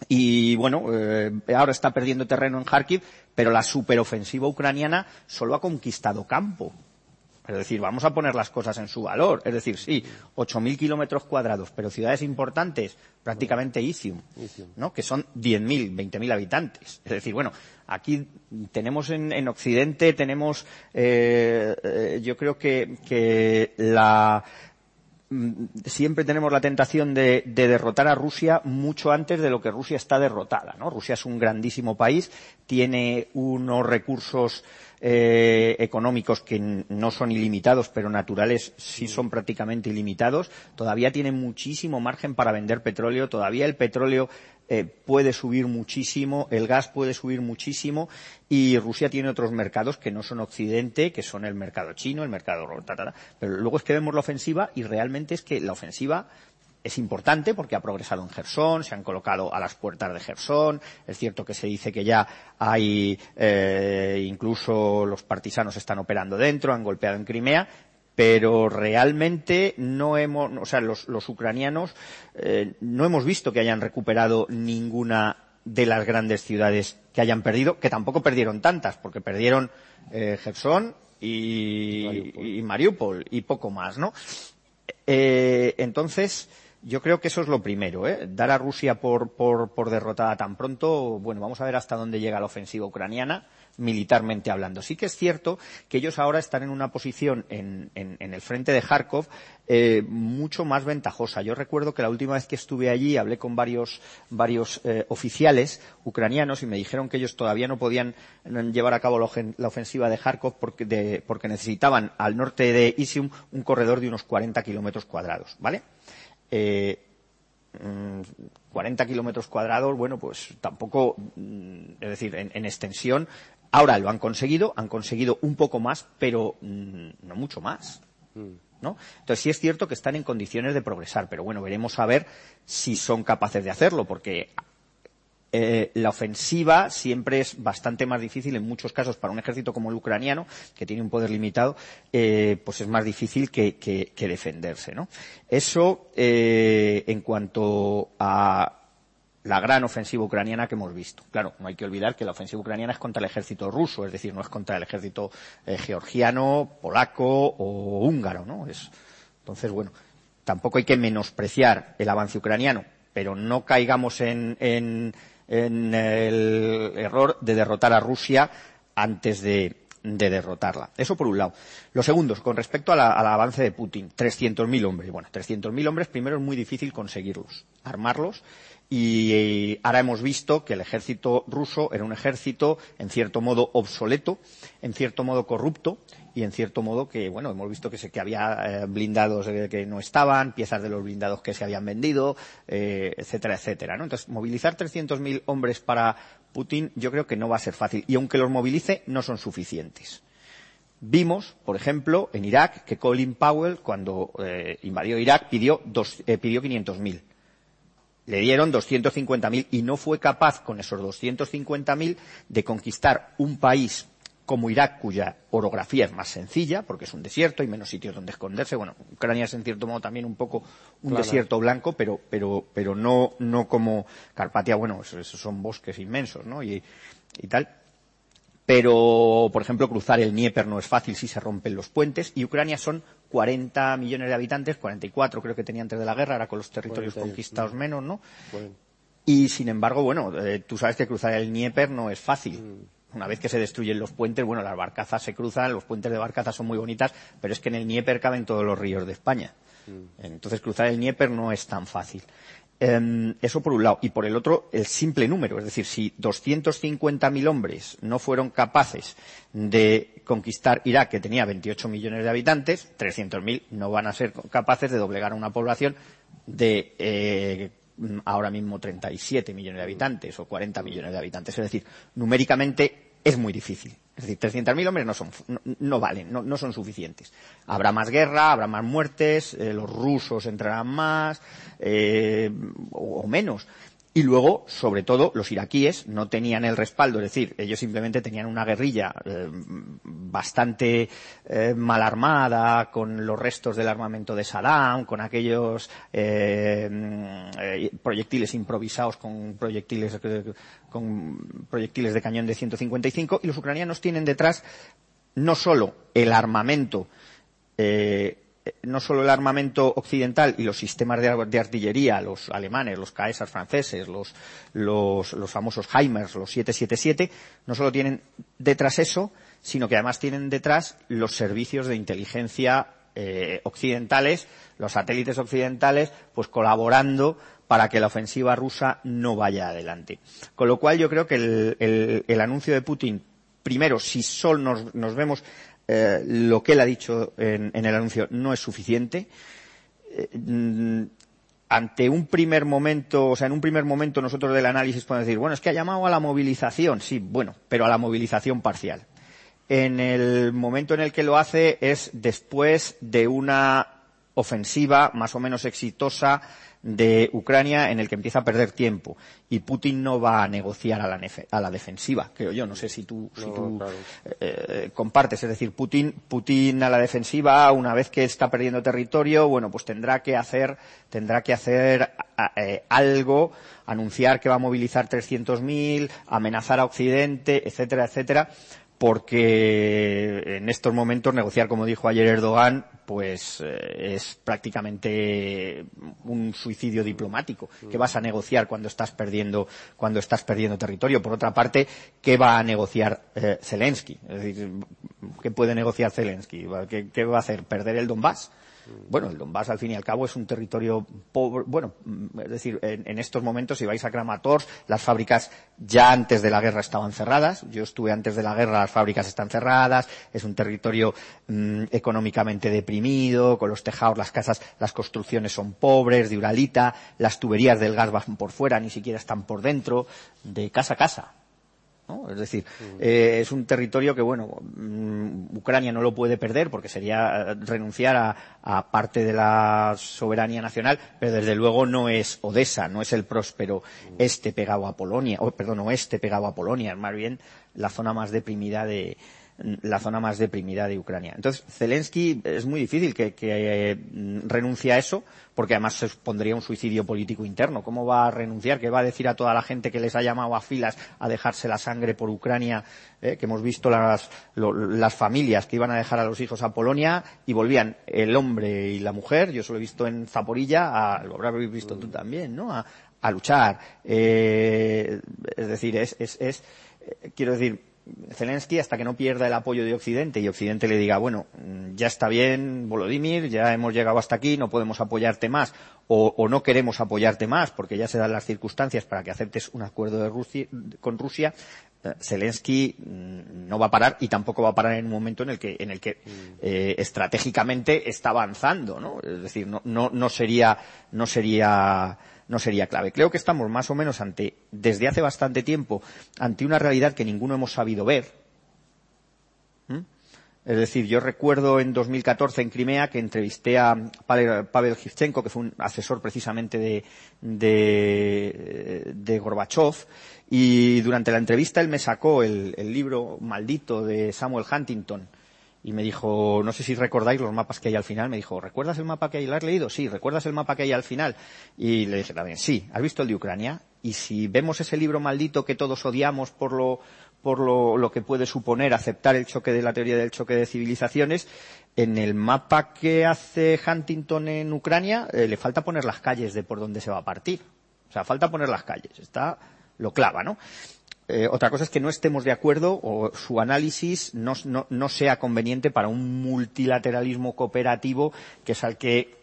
Y bueno, ahora está perdiendo terreno en Kharkiv, pero la superofensiva ucraniana solo ha conquistado campo. Es decir, vamos a poner las cosas en su valor. Es decir, sí, 8.000 kilómetros cuadrados, pero ciudades importantes, prácticamente Izium, ¿no? Que son 10.000, 20.000 habitantes. Es decir, bueno, aquí tenemos en, en Occidente, tenemos, eh, eh, yo creo que, que la, siempre tenemos la tentación de, de, derrotar a Rusia mucho antes de lo que Rusia está derrotada, ¿no? Rusia es un grandísimo país, tiene unos recursos eh, económicos que no son ilimitados, pero naturales sí son prácticamente ilimitados, todavía tienen muchísimo margen para vender petróleo, todavía el petróleo eh, puede subir muchísimo, el gas puede subir muchísimo y Rusia tiene otros mercados que no son Occidente, que son el mercado chino, el mercado... Pero luego es que vemos la ofensiva y realmente es que la ofensiva es importante porque ha progresado en Gerson, se han colocado a las puertas de Gerson. Es cierto que se dice que ya hay, eh, incluso los partisanos están operando dentro, han golpeado en Crimea, pero realmente no hemos, o sea, los, los ucranianos eh, no hemos visto que hayan recuperado ninguna de las grandes ciudades que hayan perdido, que tampoco perdieron tantas, porque perdieron eh, Gerson y Mariupol. y Mariupol y poco más, ¿no? Eh, entonces, yo creo que eso es lo primero, ¿eh? Dar a Rusia por, por, por, derrotada tan pronto, bueno, vamos a ver hasta dónde llega la ofensiva ucraniana, militarmente hablando. Sí que es cierto que ellos ahora están en una posición en, en, en el frente de Kharkov eh, mucho más ventajosa. Yo recuerdo que la última vez que estuve allí hablé con varios, varios eh, oficiales ucranianos y me dijeron que ellos todavía no podían llevar a cabo la ofensiva de Kharkov porque, de, porque necesitaban al norte de Isium un corredor de unos 40 kilómetros cuadrados, ¿vale? Eh, 40 mm, kilómetros cuadrados, bueno, pues tampoco, mm, es decir, en, en, extensión, ahora lo han conseguido, han conseguido un poco más, pero mmm, no mucho más. ¿No? Entonces sí es cierto que están en condiciones de progresar, pero bueno, veremos a ver si son capaces de hacerlo, porque eh, la ofensiva siempre es bastante más difícil en muchos casos para un ejército como el ucraniano, que tiene un poder limitado, eh, pues es más difícil que, defenderse, ¿no? Eso eh, en cuanto a la gran ofensiva ucraniana que hemos visto. Claro, no hay que olvidar que la ofensiva ucraniana es contra el ejército ruso, es decir, no es contra el ejército georgiano, polaco o húngaro, ¿no? Es, entonces, bueno, tampoco hay que menospreciar el avance ucraniano, pero no caigamos en en el error de derrotar a Rusia antes de, de derrotarla. Eso por un lado. Lo segundo, con respecto al avance de Putin, 300.000 hombres. Bueno, 300.000 hombres primero es muy difícil conseguirlos, armarlos. Y ahora hemos visto que el ejército ruso era un ejército, en cierto modo, obsoleto, en cierto modo corrupto, y en cierto modo que, bueno, hemos visto que, se, que había eh, blindados eh, que no estaban, piezas de los blindados que se habían vendido, eh, etcétera, etcétera, ¿no? Entonces, movilizar 300.000 hombres para Putin yo creo que no va a ser fácil. Y aunque los movilice, no son suficientes. Vimos, por ejemplo, en Irak, que Colin Powell, cuando eh, invadió Irak, pidió, dos, eh, pidió 500.000. Le dieron 250.000 y no fue capaz con esos 250.000 de conquistar un país como Irak, cuya orografía es más sencilla, porque es un desierto, hay menos sitios donde esconderse. Bueno, Ucrania es en cierto modo también un poco un claro. desierto blanco, pero, pero, pero no, no como Carpatia, bueno, esos son bosques inmensos, ¿no? Y, y tal. Pero, por ejemplo, cruzar el Dnieper no es fácil si se rompen los puentes. Y Ucrania son 40 millones de habitantes, 44 creo que tenía antes de la guerra, ahora con los territorios 40, conquistados menos, ¿no? Bueno. Y, sin embargo, bueno, eh, tú sabes que cruzar el Dnieper no es fácil. Mm una vez que se destruyen los puentes, bueno, las barcazas se cruzan, los puentes de barcazas son muy bonitas, pero es que en el Dnieper caben todos los ríos de España. Mm. Entonces cruzar el Dnieper no es tan fácil. Eh, eso por un lado. Y por el otro, el simple número. Es decir, si 250.000 hombres no fueron capaces de conquistar Irak, que tenía 28 millones de habitantes, 300.000 no van a ser capaces de doblegar a una población de eh, ahora mismo 37 millones de habitantes o 40 millones de habitantes. Es decir, numéricamente es muy difícil. Es decir, 300.000 hombres no, son, no, no valen, no, son suficientes. Habrá más guerra, habrá más muertes, eh, los rusos entrarán más eh, o menos. Y luego, sobre todo, los iraquíes no tenían el respaldo, es decir, ellos simplemente tenían una guerrilla eh, bastante eh, mal armada, con los restos del armamento de Saddam, con aquellos eh, eh proyectiles improvisados con proyectiles, con proyectiles de cañón de 155, y los ucranianos tienen detrás no solo el armamento eh, no solo el armamento occidental y los sistemas de, de artillería, los alemanes, los Caesars franceses, los, los, famosos Heimers, los 777, no solo tienen detrás eso, sino que además tienen detrás los servicios de inteligencia eh, occidentales, los satélites occidentales, pues colaborando para que la ofensiva rusa no vaya adelante. Con lo cual yo creo que el, el, el anuncio de Putin, primero, si solo nos, nos vemos eh, lo que él ha dicho en, el anuncio no es suficiente. Eh, ante un primer momento, o sea, en un primer momento nosotros del análisis podemos decir, bueno, es que ha llamado a la movilización, sí, bueno, pero a la movilización parcial. En el momento en el que lo hace es después de una ofensiva más o menos exitosa de Ucrania en el que empieza a perder tiempo y Putin no va a negociar a la, a la defensiva, creo yo. No sé si tú, no, si tú claro. eh, compartes. Es decir, Putin, Putin a la defensiva, una vez que está perdiendo territorio, bueno, pues tendrá que hacer, tendrá que hacer eh, algo, anunciar que va a movilizar 300.000, amenazar a Occidente, etcétera, etcétera porque en estos momentos negociar, como dijo ayer Erdogan, pues eh, es prácticamente un suicidio diplomático. ¿Qué vas a negociar cuando estás perdiendo, cuando estás perdiendo territorio? Por otra parte, ¿qué va a negociar eh, Zelensky? Es decir, ¿qué puede negociar Zelensky? ¿Qué, ¿Qué, va a hacer? ¿Perder el Donbass? Bueno, el Donbass al fin y al cabo es un territorio pobre, bueno, es decir, en, estos momentos si vais a Kramatorsk, las fábricas ya antes de la guerra estaban cerradas, yo estuve antes de la guerra, las fábricas están cerradas, es un territorio mmm, económicamente deprimido, con los tejados, las casas, las construcciones son pobres, de uralita, las tuberías del gas van por fuera, ni siquiera están por dentro, de casa a casa. ¿No? Es decir, eh, es un territorio que, bueno, mmm, Ucrania no lo puede perder porque sería renunciar a, a, parte de la soberanía nacional, pero desde luego no es Odessa, no es el próspero este pegado a Polonia, o perdón, oeste pegado a Polonia, es más bien la zona más deprimida de, la zona más deprimida de Ucrania. Entonces, Zelensky es muy difícil que, que eh, renuncie a eso, porque además se pondría un suicidio político interno. ¿Cómo va a renunciar? ¿Qué va a decir a toda la gente que les ha llamado a filas a dejarse la sangre por Ucrania? Eh, que hemos visto las, las familias que iban a dejar a los hijos a Polonia y volvían el hombre y la mujer, yo eso lo he visto en Zaporilla, a, lo habrás visto tú también, ¿no? A, a luchar. Eh, es decir, es, es, es eh, quiero decir, Zelensky hasta que no pierda el apoyo de Occidente y Occidente le diga, bueno, ya está bien, Volodymyr, ya hemos llegado hasta aquí, no podemos apoyarte más o, o no queremos apoyarte más porque ya se dan las circunstancias para que aceptes un acuerdo de Rusia, con Rusia, eh, Zelensky no va a parar y tampoco va a parar en un momento en el que, en el que eh, estratégicamente está avanzando, ¿no? Es decir, no, no, no sería, no sería, no sería clave. Creo que estamos más o menos ante, desde hace bastante tiempo, ante una realidad que ninguno hemos sabido ver. ¿Mm? Es decir, yo recuerdo en 2014 en Crimea que entrevisté a Pavel, Hivchenko, que fue un asesor precisamente de, de, Gorbachev, y durante la entrevista él me sacó el libro maldito de Samuel Huntington, y me dijo, no sé si recordáis los mapas que hay al final, me dijo, ¿recuerdas el mapa que hay? ¿Lo has leído? Sí, ¿recuerdas el mapa que hay al final? Y le dije también, sí, ¿has visto el de Ucrania? Y si vemos ese libro maldito que todos odiamos por lo, por lo, lo que puede suponer aceptar el choque de la teoría del choque de civilizaciones, en el mapa que hace Huntington en Ucrania eh, le falta poner las calles de por donde se va a partir. O sea, falta poner las calles. Está, lo clava, ¿no? Eh, otra cosa es que no estemos de acuerdo o su análisis no, no, sea conveniente para un multilateralismo cooperativo que es al que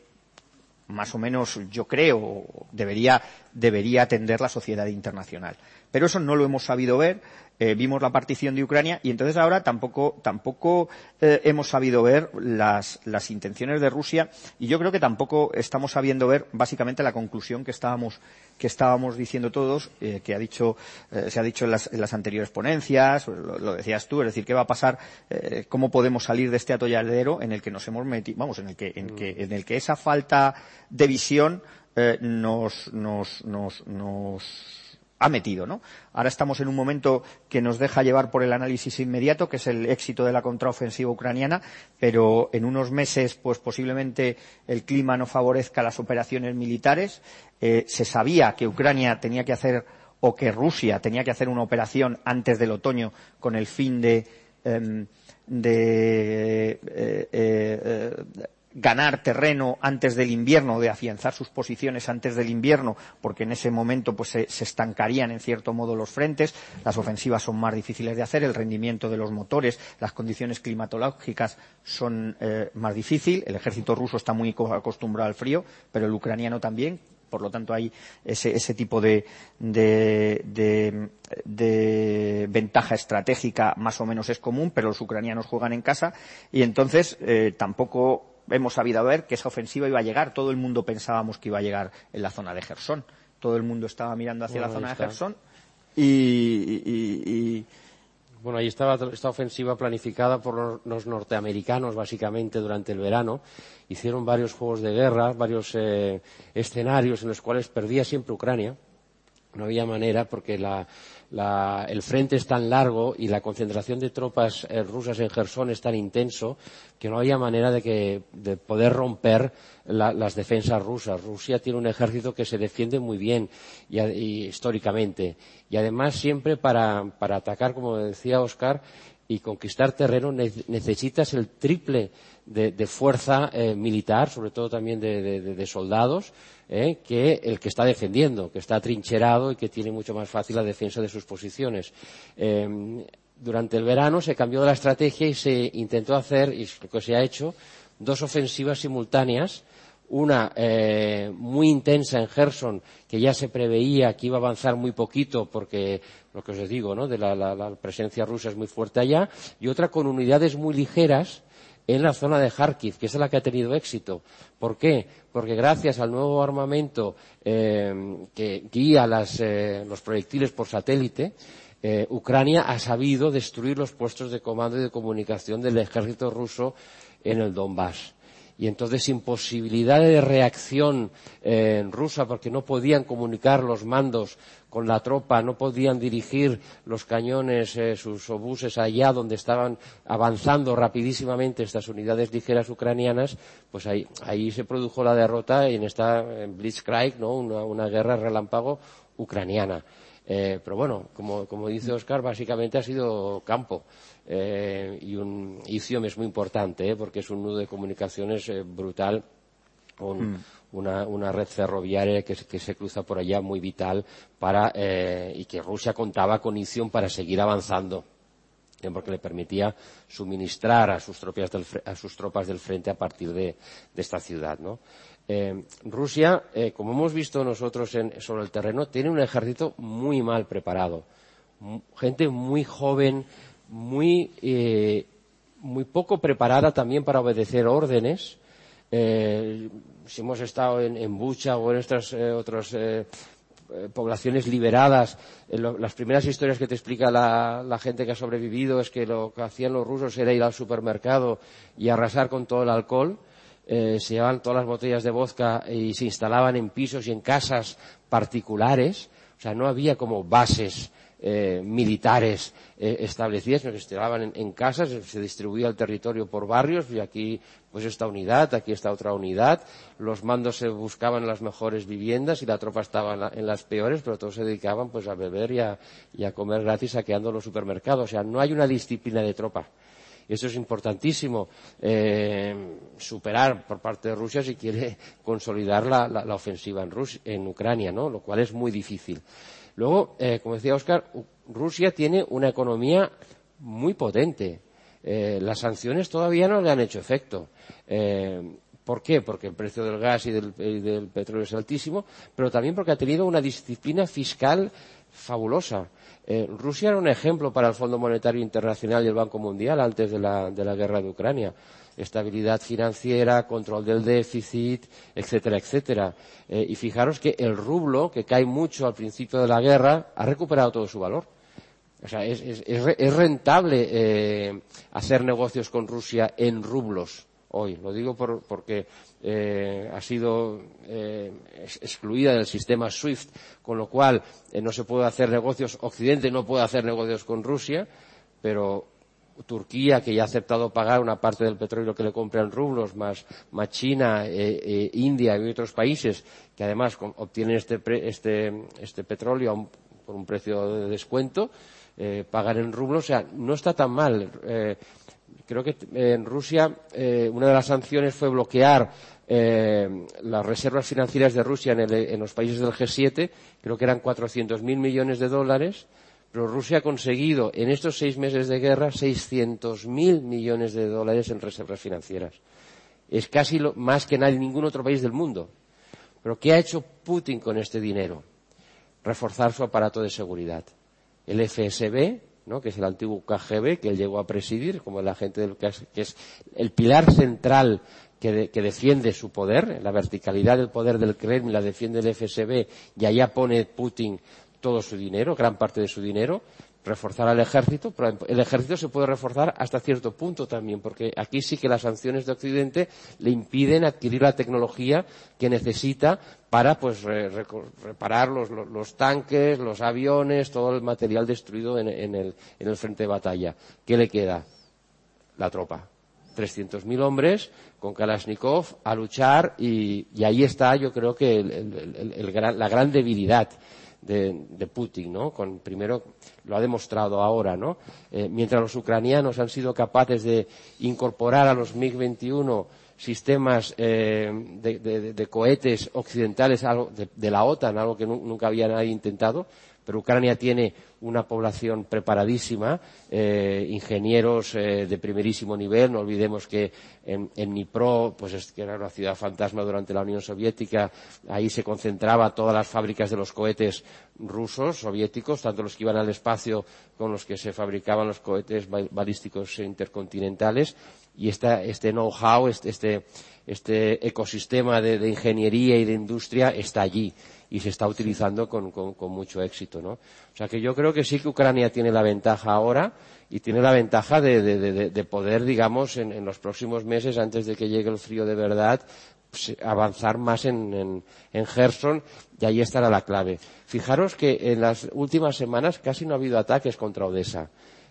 más o menos, yo creo, debería, debería atender la sociedad internacional. Pero eso no lo hemos sabido ver. Eh, vimos la partición de Ucrania y entonces ahora tampoco, tampoco eh, hemos sabido ver las, las, intenciones de Rusia y yo creo que tampoco estamos sabiendo ver básicamente la conclusión que estábamos, que estábamos diciendo todos, eh, que ha dicho, se ha dicho en las, en las anteriores ponencias, lo, decías tú, es decir, qué va a pasar, cómo podemos salir de este atolladero en el que nos hemos metido, vamos, en el que, en, que, en el que esa falta de visión nos, nos, nos, nos ha metido, ¿no? Ahora estamos en un momento que nos deja llevar por el análisis inmediato, que es el éxito de la contraofensiva ucraniana, pero en unos meses, pues posiblemente el clima no favorezca las operaciones militares. Eh, se sabía que Ucrania tenía que hacer o que Rusia tenía que hacer una operación antes del otoño con el fin de, eh, de eh, eh ganar terreno antes del invierno, de afianzar sus posiciones antes del invierno, porque en ese momento pues se, estancarían en cierto modo los frentes, las ofensivas son más difíciles de hacer, el rendimiento de los motores, las condiciones climatológicas son eh, más difíciles, el ejército ruso está muy acostumbrado al frío, pero el ucraniano también, por lo tanto hay ese, ese tipo de, de, de, de, ventaja estratégica más o menos es común, pero los ucranianos juegan en casa y entonces eh, tampoco hemos sabido ver que esa ofensiva iba a llegar. Todo el mundo pensábamos que iba a llegar en la zona de Gerson. Todo el mundo estaba mirando hacia bueno, la zona de Gerson y, y, y, bueno, ahí estaba esta ofensiva planificada por los norteamericanos, básicamente, durante el verano. Hicieron varios juegos de guerra, varios eh, escenarios en los cuales perdía siempre Ucrania. No había manera porque la, la, el frente es tan largo y la concentración de tropas eh, rusas en Gerson es tan intenso que no había manera de, que, de poder romper la, las defensas rusas. Rusia tiene un ejército que se defiende muy bien y, y históricamente. Y además siempre para, para atacar, como decía Oscar, y conquistar terreno necesitas el triple de, de fuerza eh, militar, sobre todo también de, de, de soldados, eh, que el que está defendiendo, que está atrincherado y que tiene mucho más fácil la defensa de sus posiciones. Eh, durante el verano se cambió la estrategia y se intentó hacer, y lo que se ha hecho, dos ofensivas simultáneas una eh, muy intensa en Gerson, que ya se preveía que iba a avanzar muy poquito porque, lo que os digo, ¿no? de la, la, la presencia rusa es muy fuerte allá, y otra con unidades muy ligeras en la zona de Kharkiv, que es la que ha tenido éxito. ¿Por qué? Porque gracias al nuevo armamento eh, que guía las, eh, los proyectiles por satélite, eh, Ucrania ha sabido destruir los puestos de comando y de comunicación del ejército ruso en el Donbass y entonces sin posibilidad de reacción eh, rusa porque no podían comunicar los mandos con la tropa, no podían dirigir los cañones, eh, sus obuses allá donde estaban avanzando rapidísimamente estas unidades ligeras ucranianas, pues ahí, ahí se produjo la derrota en esta en Blitzkrieg, ¿no? una, una guerra relámpago ucraniana. Eh, pero bueno, como, como dice Oscar, básicamente ha sido campo eh, y un ICIOM es muy importante ¿eh? porque es un nudo de comunicaciones eh, brutal, un, mm. una, una, red ferroviaria que, que, se cruza por allá muy vital para, y que Rusia contaba con ICIOM para seguir avanzando porque le permitía suministrar a sus, tropas del, a sus tropas del frente a partir de, de esta ciudad. ¿no? Eh, Rusia, eh, como hemos visto nosotros en, sobre el terreno, tiene un ejército muy mal preparado. Gente muy joven, muy, eh, muy poco preparada también para obedecer órdenes. Eh, si hemos estado en, en Bucha o en estas eh, otras eh, eh, poblaciones liberadas, lo, las primeras historias que te explica la, la, gente que ha sobrevivido es que lo que hacían los rusos era ir al supermercado y arrasar con todo el alcohol. Eh, se llevaban todas las botellas de vodka y se instalaban en pisos y en casas particulares. O sea, no había como bases eh, militares eh, establecidas, sino que instalaban en, casas, se distribuía el territorio por barrios y aquí pues esta unidad, aquí está otra unidad, los mandos se buscaban las mejores viviendas y la tropa estaba en, la, en las peores, pero todos se dedicaban pues a beber y a, y a comer gratis saqueando los supermercados. O sea, no hay una disciplina de tropa. Esto es importantísimo eh, superar por parte de Rusia si quiere consolidar la, la, la ofensiva en, Rus en Ucrania, ¿no? lo cual es muy difícil. Luego, eh, como decía Oscar, Rusia tiene una economía muy potente. Eh, las sanciones todavía no le han hecho efecto. Eh, ¿Por qué? Porque el precio del gas y del, petróleo es altísimo, pero también porque ha tenido una disciplina fiscal fabulosa. Rusia era un ejemplo para el Fondo Monetario Internacional y el Banco Mundial antes de la guerra de Ucrania. Estabilidad financiera, control del déficit, etcétera, etcétera. Eh, y fijaros que el rublo, que cae mucho al principio de la guerra, ha recuperado todo su valor. O sea, es, es, rentable eh, hacer negocios con Rusia en rublos hoy. Lo digo por, porque eh, ha sido excluida del sistema SWIFT, con lo cual no se puede hacer negocios, Occidente no puede hacer negocios con Rusia, pero Turquía, que ya ha aceptado pagar una parte del petróleo que le compra en rublos, más, China, eh, eh, India y otros países que además obtienen este, este, este petróleo por un precio de descuento, eh, pagan en rublos, o sea, no está tan mal. Eh, creo que en Rusia una de las sanciones fue bloquear las reservas financieras de Rusia en, el, en, los países del G7, creo que eran 400.000 millones de dólares, pero Rusia ha conseguido en estos seis meses de guerra 600.000 millones de dólares en reservas financieras. Es casi lo, más que nadie, ningún otro país del mundo. Pero ¿qué ha hecho Putin con este dinero? Reforzar su aparato de seguridad. El FSB, ¿no? que es el antiguo KGB que él llegó a presidir, como la gente del, que es el pilar central que, que, defiende su poder, la verticalidad del poder del Kremlin la defiende el FSB y allá pone Putin todo su dinero, gran parte de su dinero, reforzar al ejército, pero el ejército se puede reforzar hasta cierto punto también, porque aquí sí que las sanciones de Occidente le impiden adquirir la tecnología que necesita para pues re, re, reparar los, tanques, los aviones, todo el material destruido en, el, en el frente de batalla. ¿Qué le queda? La tropa. 300.000 hombres con Kalashnikov a luchar y, ahí está yo creo que la gran debilidad de, de, Putin, ¿no? Con, primero lo ha demostrado ahora, ¿no? Eh, mientras los ucranianos han sido capaces de incorporar a los MiG-21 sistemas eh, de, de, de, cohetes occidentales de, la OTAN, algo que nunca había nadie intentado, pero Ucrania tiene una población preparadísima, eh, ingenieros eh, de primerísimo nivel. No olvidemos que en, en Dnipro, pues es, que era una ciudad fantasma durante la Unión Soviética, ahí se concentraba todas las fábricas de los cohetes rusos, soviéticos, tanto los que iban al espacio como los que se fabricaban los cohetes balísticos intercontinentales. Y este know-how, este, este, este ecosistema de ingeniería y de industria está allí y se está utilizando con, con, mucho éxito, ¿no? O sea que yo creo que sí que Ucrania tiene la ventaja ahora y tiene la ventaja de, de, de, de poder, digamos, en, en, los próximos meses, antes de que llegue el frío de verdad, pues, avanzar más en, en, en Gerson y ahí estará la clave. Fijaros que en las últimas semanas casi no ha habido ataques contra Odessa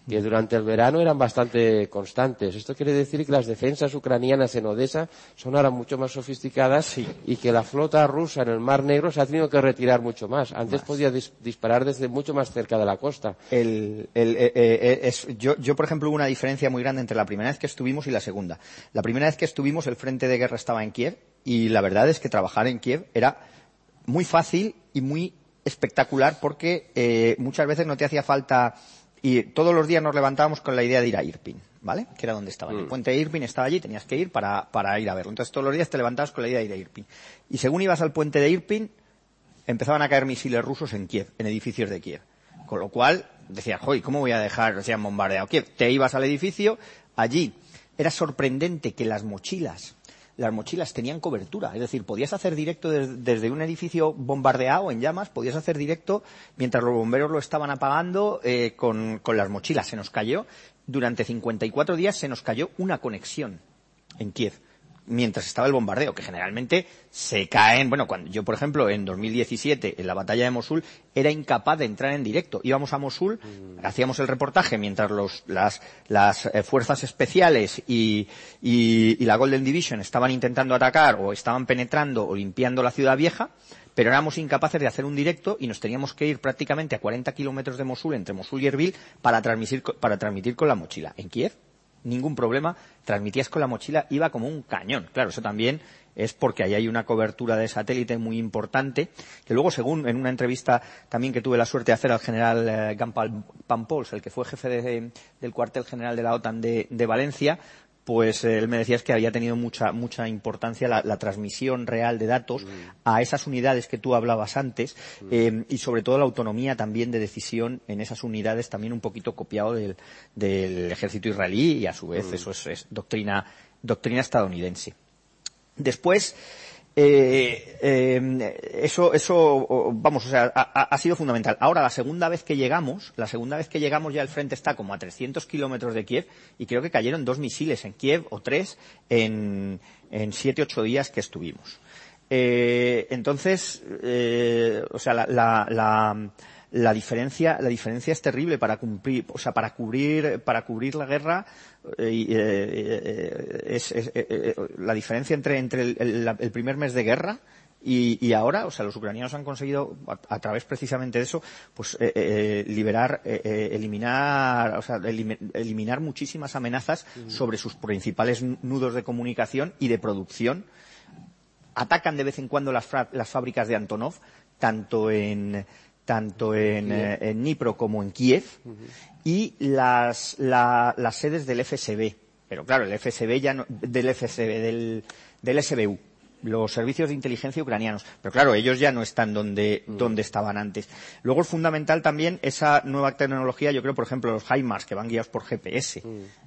que durante el verano eran bastante constantes. Esto quiere decir que las defensas ucranianas en Odessa son ahora mucho más sofisticadas sí. y que la flota rusa en el Mar Negro se ha tenido que retirar mucho más. Antes más. podía dis disparar desde mucho más cerca de la costa. El, el, eh, eh, es, yo, yo, por ejemplo, hubo una diferencia muy grande entre la primera vez que estuvimos y la segunda. La primera vez que estuvimos, el frente de guerra estaba en Kiev y la verdad es que trabajar en Kiev era muy fácil y muy espectacular porque eh, muchas veces no te hacía falta y todos los días nos levantábamos con la idea de ir a Irpin, ¿vale? Que era donde estaba. Mm. El puente de Irpin estaba allí, tenías que ir para, para ir a verlo. Entonces todos los días te levantabas con la idea de ir a Irpin. Y según ibas al puente de Irpin, empezaban a caer misiles rusos en Kiev, en edificios de Kiev. Con lo cual, decías, joy, ¿cómo voy a dejar, se han bombardeado Kiev? Te ibas al edificio, allí. Era sorprendente que las mochilas las mochilas tenían cobertura. Es decir, podías hacer directo desde, un edificio bombardeado en llamas, podías hacer directo mientras los bomberos lo estaban apagando eh, con, con las mochilas. Se nos cayó, durante 54 días se nos cayó una conexión en Kiev mientras estaba el bombardeo, que generalmente se caen, bueno, cuando yo, por ejemplo, en 2017, en la batalla de Mosul, era incapaz de entrar en directo. Íbamos a Mosul, mm. hacíamos el reportaje mientras los, las, las eh, fuerzas especiales y, y, y la Golden Division estaban intentando atacar o estaban penetrando o limpiando la ciudad vieja, pero éramos incapaces de hacer un directo y nos teníamos que ir prácticamente a 40 kilómetros de Mosul, entre Mosul y Erbil, para transmitir, para transmitir con la mochila. En Kiev ningún problema, transmitías con la mochila, iba como un cañón. Claro, eso también es porque ahí hay una cobertura de satélite muy importante, que luego, según en una entrevista también que tuve la suerte de hacer al general eh, Gampal Pampols, el que fue jefe de, del cuartel general de la OTAN de, de Valencia, pues eh, él me decía que había tenido mucha, mucha importancia la, la transmisión real de datos Mm. a esas unidades que tú hablabas antes eh, y sobre todo la autonomía también de decisión en esas unidades, también un poquito copiado del, del ejército israelí y a su vez Mm. eso es, es doctrina, doctrina estadounidense. Después, eh, eh, eso, eso, vamos, o sea, ha, sido fundamental. Ahora, la segunda vez que llegamos, la segunda vez que llegamos ya el frente está como a 300 kilómetros de Kiev y creo que cayeron dos misiles en Kiev o tres en, en siete, ocho días que estuvimos. Eh, entonces, eh, o sea, la, la, la diferencia, la diferencia es terrible para cumplir, o sea, para cubrir, para cubrir la guerra, eh, eh, eh, es, es- la diferencia entre, entre el, el- primer mes de guerra y, y ahora, o sea, los ucranianos han conseguido, a, a través precisamente de eso, pues eh, eh, liberar, eh, eliminar, o sea, elimi- eliminar muchísimas amenazas sobre sus principales nudos de comunicación y de producción. Atacan de vez en cuando las, fra- las fábricas de Antonov, tanto en tanto en, eh, en Dnipro como en Kiev, y las, la- las sedes del FSB. Pero claro, el FSB ya no, del FSB, del, del SBU, los servicios de inteligencia ucranianos. Pero claro, ellos ya no están donde, donde estaban antes. Luego es fundamental también esa nueva tecnología, yo creo, por ejemplo, los HIMARS, que van guiados por GPS.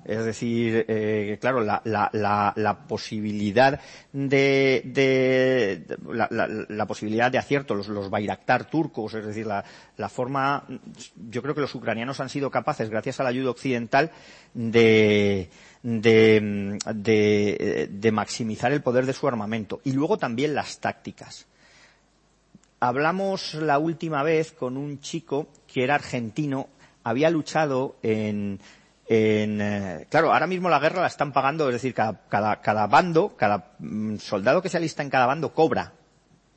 Es decir, eh, claro, la, la, la, la posibilidad de, de, de- la, la- la posibilidad de acierto, los, los Bayraktar turcos, es decir, la, la forma, yo creo que los ucranianos han sido capaces, gracias a la ayuda occidental, de, de, de, de maximizar el poder de su armamento. Y luego también las tácticas. Hablamos la última vez con un chico que era argentino, había luchado en, en, eh, claro, ahora mismo la guerra la están pagando, es decir, cada, cada, cada bando, cada mm, soldado que se alista en cada bando cobra.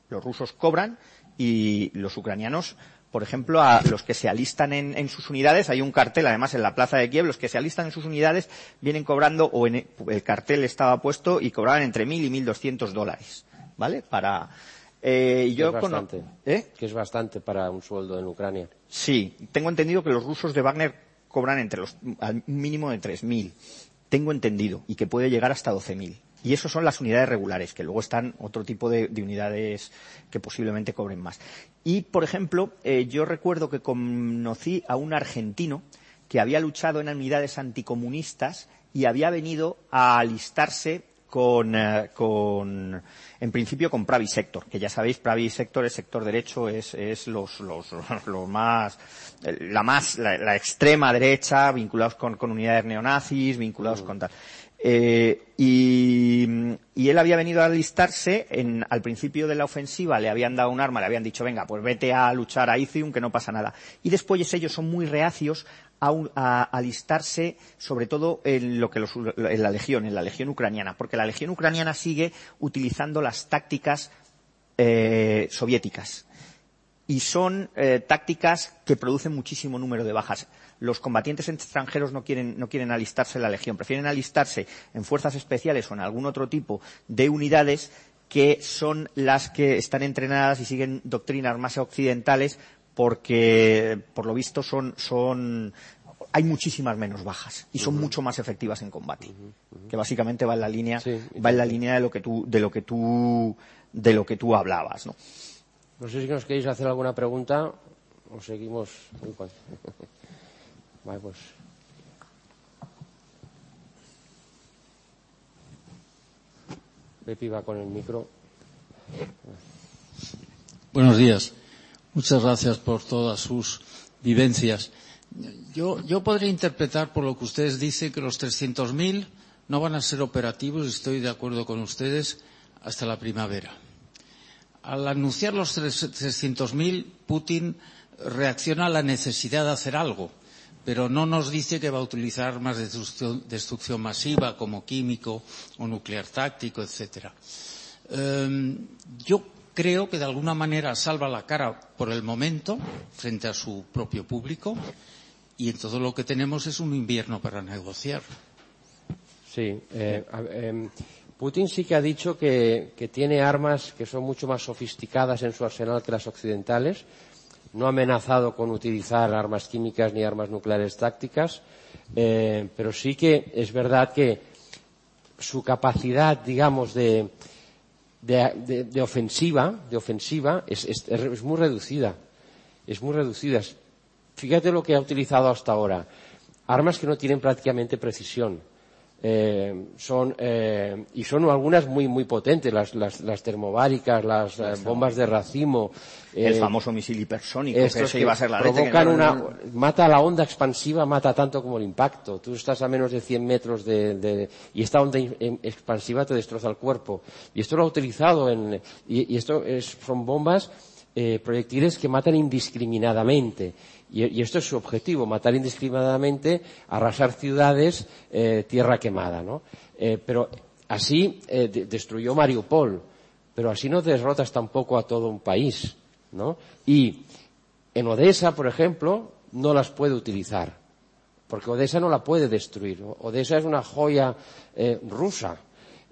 Los rusos cobran y los ucranianos, por ejemplo, a los que se alistan en, en sus unidades, hay un cartel además en la plaza de Kiev, los que se alistan en sus unidades vienen cobrando, o en el, el cartel estaba puesto y cobraban entre mil y mil doscientos dólares, ¿vale? Para, eh, Que yo es cono- bastante. ¿Eh? Que es bastante para un sueldo en Ucrania. Sí, tengo entendido que los rusos de Wagner cobran entre los al mínimo de 3.000. Tengo entendido y que puede llegar hasta 12.000. Y eso son las unidades regulares, que luego están otro tipo de, de unidades que posiblemente cobren más. Y, por ejemplo, eh, yo recuerdo que conocí a un argentino que había luchado en unidades anticomunistas y había venido a alistarse con, eh, con en principio con Pravi Sector, que ya sabéis, Pravi Sector es sector derecho, es, es los, los, los más, la más, la, la extrema derecha, vinculados con, con unidades neonazis, vinculados con tal. Eh, y, él había venido a alistarse en, al principio de la ofensiva, le habían dado un arma, le habían dicho, venga, pues vete a luchar a Izium, que no pasa nada. Y después ellos son muy reacios a, a alistarse, sobre todo en lo que los- en la legión, en la legión ucraniana, porque la legión ucraniana sigue utilizando las tácticas eh, soviéticas y son eh, tácticas que producen muchísimo número de bajas. Los combatientes extranjeros no quieren, no quieren alistarse en la Legión, prefieren alistarse en fuerzas especiales o en algún otro tipo de unidades que son las que están entrenadas y siguen doctrinas más occidentales porque, por lo visto, son, son, hay muchísimas menos bajas y son mucho más efectivas en combate. Que básicamente va en la línea, va en la línea de lo que tú, de lo que tú, de lo que tú hablabas, ¿no? No sé si nos queréis hacer alguna pregunta o seguimos. Vale, pues. Pepi va con el micro. Buenos días. Muchas gracias por todas sus vivencias. Yo, yo podría interpretar por lo que ustedes dicen que los 300.000 no van a ser operativos, estoy de acuerdo con ustedes, hasta la primavera. Al anunciar los 300.000, Putin reacciona a la necesidad de hacer algo, pero no nos dice que va a utilizar armas de destrucción, masiva como químico o nuclear táctico, etcétera. Eh, yo creo que de alguna manera salva la cara por el momento frente a su propio público y en todo lo que tenemos es un invierno para negociar. Sí. eh, em, Putin sí que ha dicho que, tiene armas que son mucho más sofisticadas en su arsenal que las occidentales. No ha amenazado con utilizar armas químicas ni armas nucleares tácticas, eh, pero sí que es verdad que su capacidad, digamos, de, de, ofensiva, de ofensiva es, es, muy reducida. Es muy reducida. Fíjate lo que ha utilizado hasta ahora. Armas que no tienen prácticamente precisión eh, son eh, y son algunas muy muy potentes las, las, las termobáricas las eh, bombas de racimo el eh, famoso misil hipersónico que eso iba a ser la provocan una mata la onda expansiva mata tanto como el impacto. Tú estás a menos de 100 metros de, de y esta onda expansiva te destroza el cuerpo. Y esto lo ha utilizado en y, y esto es, son bombas eh, proyectiles que matan indiscriminadamente y, esto es su objetivo, matar indiscriminadamente, arrasar ciudades, eh, tierra quemada, ¿no? Eh, pero así eh, destruyó Mariupol, pero así no derrotas tampoco a todo un país, ¿no? Y en Odessa, por ejemplo, no las puede utilizar, porque Odessa no la puede destruir. Odessa es una joya rusa,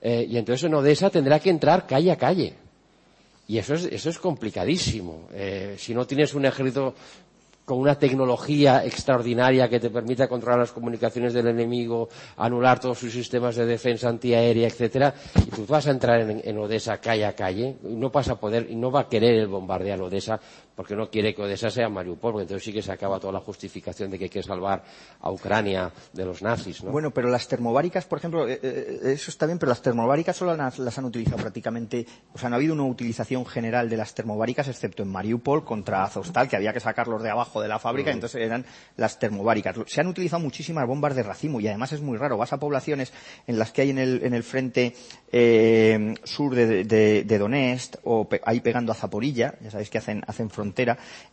y entonces en Odessa tendrá que entrar calle a calle. Y eso es, eso es complicadísimo. si no tienes un ejército con una tecnología extraordinaria que te permita controlar las comunicaciones del enemigo, anular todos sus sistemas de defensa antiaérea, etcétera, y tú vas a entrar en, Odessa calle a calle, y no vas a poder, y no va a querer el bombardear Odessa porque no quiere que Odessa sea Mariupol, porque entonces sí que se acaba toda la justificación de que hay que salvar a Ucrania de los nazis, ¿no? Bueno, pero las termobáricas, por ejemplo, eh, eh, eso está bien, pero las termobáricas solo las, las, han utilizado prácticamente, o sea, no ha habido una utilización general de las termobáricas, excepto en Mariupol contra Azostal, que había que sacarlos de abajo de la fábrica, mm. entonces eran las termobáricas. Se han utilizado muchísimas bombas de racimo y además es muy raro. Vas a poblaciones en las que hay en el, en el frente eh, sur de, de, de, Donetsk o ahí pegando a Zaporilla, ya sabéis que hacen, hacen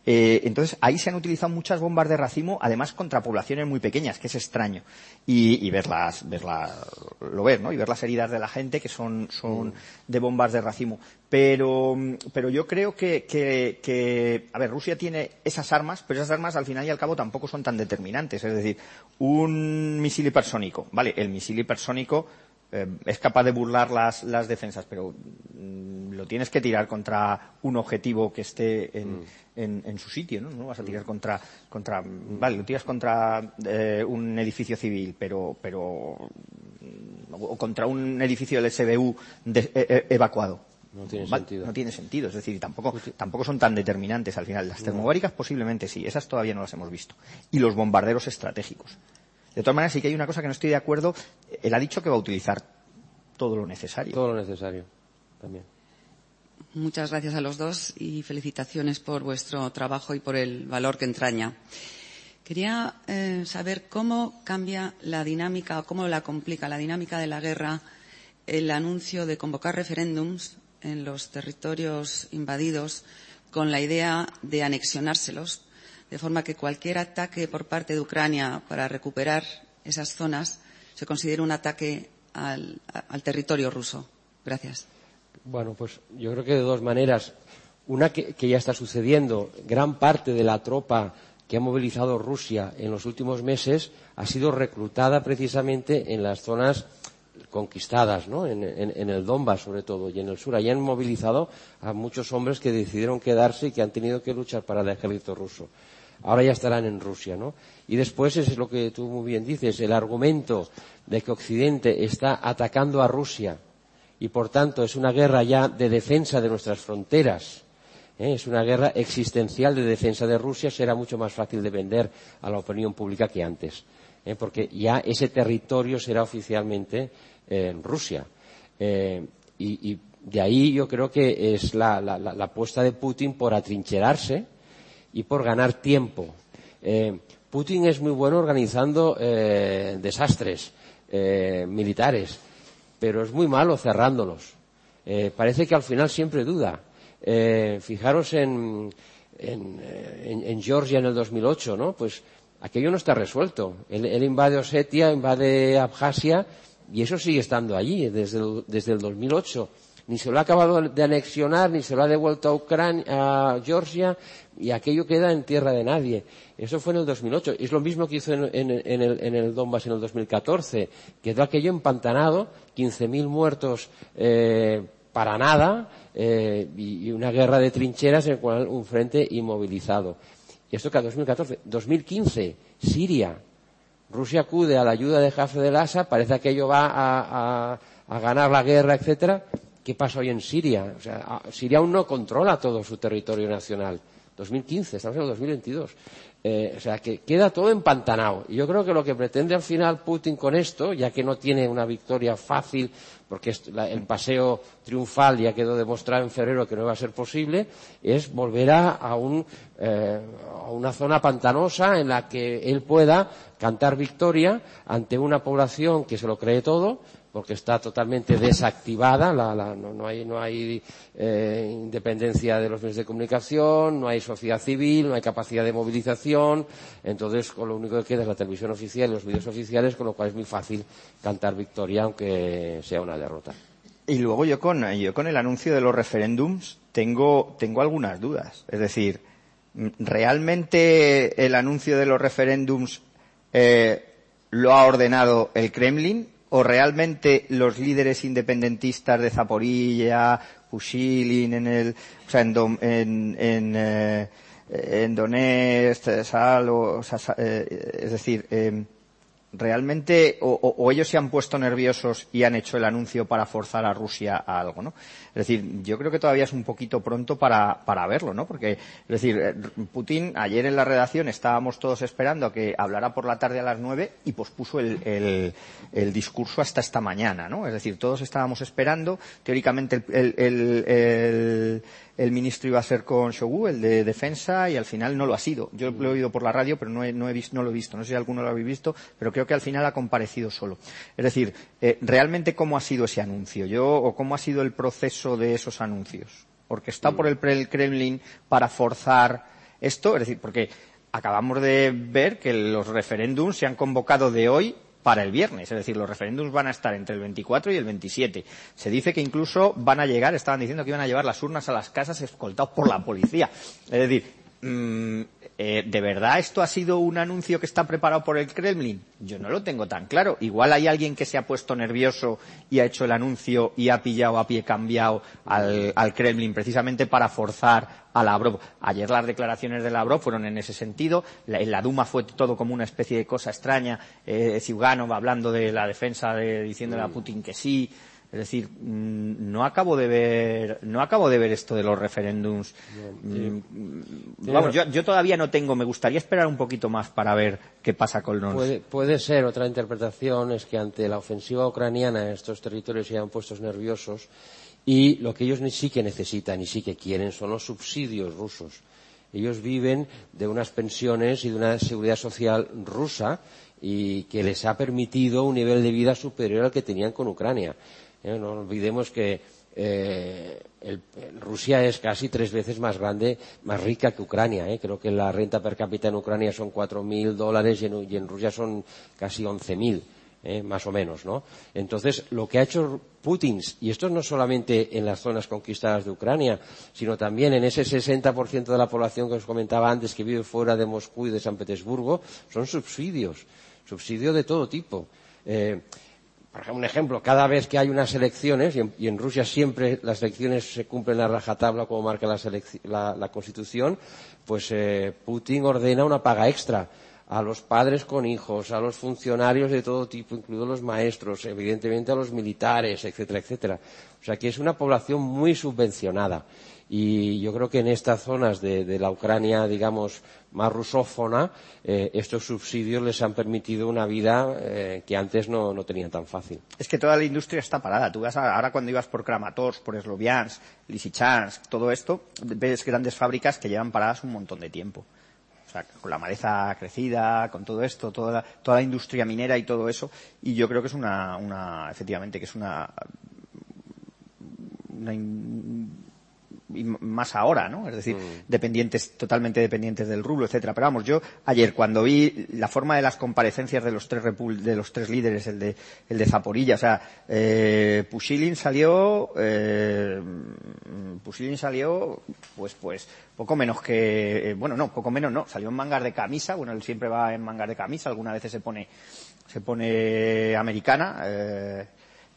Eh, entonces ahí se han utilizado muchas bombas de racimo, además contra poblaciones muy pequeñas, que es extraño. Y, y verlas, verlas, lo ver, ¿no? Y ver las heridas de la gente que son, son de bombas de racimo. Pero, pero yo creo que, que, que, a ver, Rusia tiene esas armas, pero esas armas al final y al cabo tampoco son tan determinantes. Es decir, un misil hipersónico, ¿vale? El misil hipersónico eh, es capaz de burlar las, las defensas, pero mm, lo tienes que tirar contra un objetivo que esté en, mm. en, en, su sitio, ¿no? No vas a tirar contra, contra vale, lo tiras contra eh, un edificio civil, pero, pero, o contra un edificio del SBU de, e, e, evacuado no tiene sentido. No tiene sentido, es decir, tampoco, tampoco son tan determinantes al final. Las termobáricas posiblemente sí, esas todavía no las hemos visto. Y los bombarderos estratégicos. De todas maneras, sí que hay una cosa que no estoy de acuerdo. Él ha dicho que va a utilizar todo lo necesario. Todo lo necesario, también. Muchas gracias a los dos y felicitaciones por vuestro trabajo y por el valor que entraña. Quería eh, saber cómo cambia la dinámica o cómo la complica la dinámica de la guerra el anuncio de convocar referéndums en los territorios invadidos con la idea de anexionárselos, de forma que cualquier ataque por parte de Ucrania para recuperar esas zonas se considere un ataque al, territorio ruso. Gracias. Bueno, pues yo creo que de dos maneras. Una que, que, ya está sucediendo. Gran parte de la tropa que ha movilizado Rusia en los últimos meses ha sido reclutada precisamente en las zonas conquistadas, ¿no? En, el Donbass, sobre todo, y en el sur. Allí han movilizado a muchos hombres que decidieron quedarse y que han tenido que luchar para el ejército ruso. Ahora ya estarán en Rusia, ¿no? Y después es lo que tú muy bien dices, el argumento de que Occidente está atacando a Rusia y por tanto es una guerra ya de defensa de nuestras fronteras. ¿eh? Es una guerra existencial de defensa de Rusia, será mucho más fácil de vender a la opinión pública que antes. ¿eh? porque ya ese territorio será oficialmente en Rusia. Eh, y, de ahí yo creo que es la, apuesta de Putin por atrincherarse y por ganar tiempo. Eh, Putin es muy bueno organizando eh, desastres militares, pero es muy malo cerrándolos. parece que al final siempre duda. fijaros en, en, en, Georgia en el 2008, ¿no? Pues aquello no está resuelto. él invade Osetia, invade Abjasia y eso sigue estando allí desde el, desde el 2008. Ni se lo ha acabado de anexionar, ni se lo ha devuelto a, Ucrania, a Georgia, y aquello queda en tierra de nadie. Eso fue en el 2008. Es lo mismo que hizo en, en, en, el, en el Donbass en el 2014. Quedó aquello empantanado, 15.000 muertos eh, para nada, eh, y, una guerra de trincheras en el cual un frente inmovilizado. Y esto que a 2014. 2015, Siria Rusia acude a la ayuda de jefe del Asa, parece que ello va a, a ganar la guerra, etcétera. ¿Qué pasa hoy en Siria? O sea, Siria aún no controla todo su territorio nacional. 2015, estamos en el 2022. Eh, o sea, que queda todo empantanado. Y yo creo que lo que pretende al final Putin con esto, ya que no tiene una victoria fácil, porque el paseo triunfal ya quedó demostrado en febrero que no va a ser posible, es volver a, un, eh, a una zona pantanosa en la que él pueda cantar victoria ante una población que se lo cree todo, porque está totalmente desactivada, la, la, no, no, hay, no hay eh, independencia de los medios de comunicación, no hay sociedad civil, no hay capacidad de movilización, entonces con lo único que queda es la televisión oficial y los medios oficiales, con lo cual es muy fácil cantar victoria aunque sea una derrota. Y luego yo con, yo con el anuncio de los referéndums tengo, tengo algunas dudas. Es decir, ¿realmente el anuncio de los referéndums eh, lo ha ordenado el Kremlin o realmente los líderes independentistas de Zaporilla, Pushilin, en el, o sea, en, en, en, eh, en Donetsk, o, sea, eh, es decir, eh, realmente o, o, ellos se han puesto nerviosos y han hecho el anuncio para forzar a Rusia a algo, ¿no? Es decir, yo creo que todavía es un poquito pronto para, para verlo, ¿no? Porque, es decir, eh, Putin, ayer en la redacción estábamos todos esperando a que hablara por la tarde a las nueve y pospuso el, el, el discurso hasta esta mañana, ¿no? Es decir, todos estábamos esperando, teóricamente el, el el ministro iba a ser con Shogu, el de defensa, y al final no lo ha sido. Yo lo he oído por la radio, pero no, he, no, he visto, no lo he visto. No sé si alguno lo habéis visto, pero creo que al final ha comparecido solo. Es decir, eh, realmente cómo ha sido ese anuncio, yo, o cómo ha sido el proceso de esos anuncios. Porque está por el, Kremlin para forzar esto, es decir, porque acabamos de ver que los referéndums se han convocado de hoy para el viernes. Es decir, los referéndums van a estar entre el 24 y el 27. Se dice que incluso van a llegar, estaban diciendo que iban a llevar las urnas a las casas escoltados por la policía. Es decir, mmm, eh, ¿de verdad esto ha sido un anuncio que está preparado por el Kremlin? Yo no lo tengo tan claro. Igual hay alguien que se ha puesto nervioso y ha hecho el anuncio y ha pillado a pie cambiado al, al Kremlin precisamente para forzar a Lavrov. Ayer las declaraciones de Lavrov fueron en ese sentido. La, en la Duma fue todo como una especie de cosa extraña. Eh, Ziuganov hablando de la defensa, de, diciéndole a Putin que sí. Es decir, no acabo de ver, no acabo de ver esto de los referéndums. Sí. Vamos, yo, yo, todavía no tengo, me gustaría esperar un poquito más para ver qué pasa con los. Puede, puede ser otra interpretación, es que ante la ofensiva ucraniana en estos territorios se han puestos nerviosos y lo que ellos ni sí que necesitan y sí que quieren son los subsidios rusos. Ellos viven de unas pensiones y de una seguridad social rusa y que les ha permitido un nivel de vida superior al que tenían con Ucrania. ¿Eh? No olvidemos que eh, Rusia es casi tres veces más grande, más rica que Ucrania. ¿eh? Creo que la renta per cápita en Ucrania son 4.000 dólares y en, Rusia son casi 11.000. ¿eh? más o menos, ¿no? Entonces, lo que ha hecho Putin, y esto no solamente en las zonas conquistadas de Ucrania, sino también en ese 60% de la población que os comentaba antes que vive fuera de Moscú y de San Petersburgo, son subsidios, subsidios de todo tipo. Eh, por ejemplo, un ejemplo, cada vez que hay unas elecciones, y en, Rusia siempre las elecciones se cumplen a rajatabla como marca la Constitución, pues eh, Putin ordena una paga extra a los padres con hijos, a los funcionarios de todo tipo, incluidos los maestros, evidentemente a los militares, etcétera, etcétera. O sea que es una población muy subvencionada. Y yo creo que en estas zonas de, la Ucrania, digamos, más rusófona, eh, estos subsidios les han permitido una vida eh, que antes no, no, tenían tan fácil. Es que toda la industria está parada. Tú vas a, ahora cuando ibas por Kramatorsk, por Sloviansk, Lysychansk, todo esto, ves grandes fábricas que llevan paradas un montón de tiempo. O sea, con la maleza crecida, con todo esto, toda la, toda la industria minera y todo eso. Y yo creo que es una, una efectivamente, que es una y más ahora, ¿no? Es decir, mm. dependientes, totalmente dependientes del rublo, etcétera. Pero vamos, yo ayer cuando vi la forma de las comparecencias de los tres de los tres líderes, el de el de Zaporilla, o sea, eh, Pushilin salió, eh, Pushilin salió, pues pues poco menos que, eh, bueno, no, poco menos no, salió en mangas de camisa, bueno, él siempre va en mangas de camisa, algunas veces se pone se pone americana. Eh,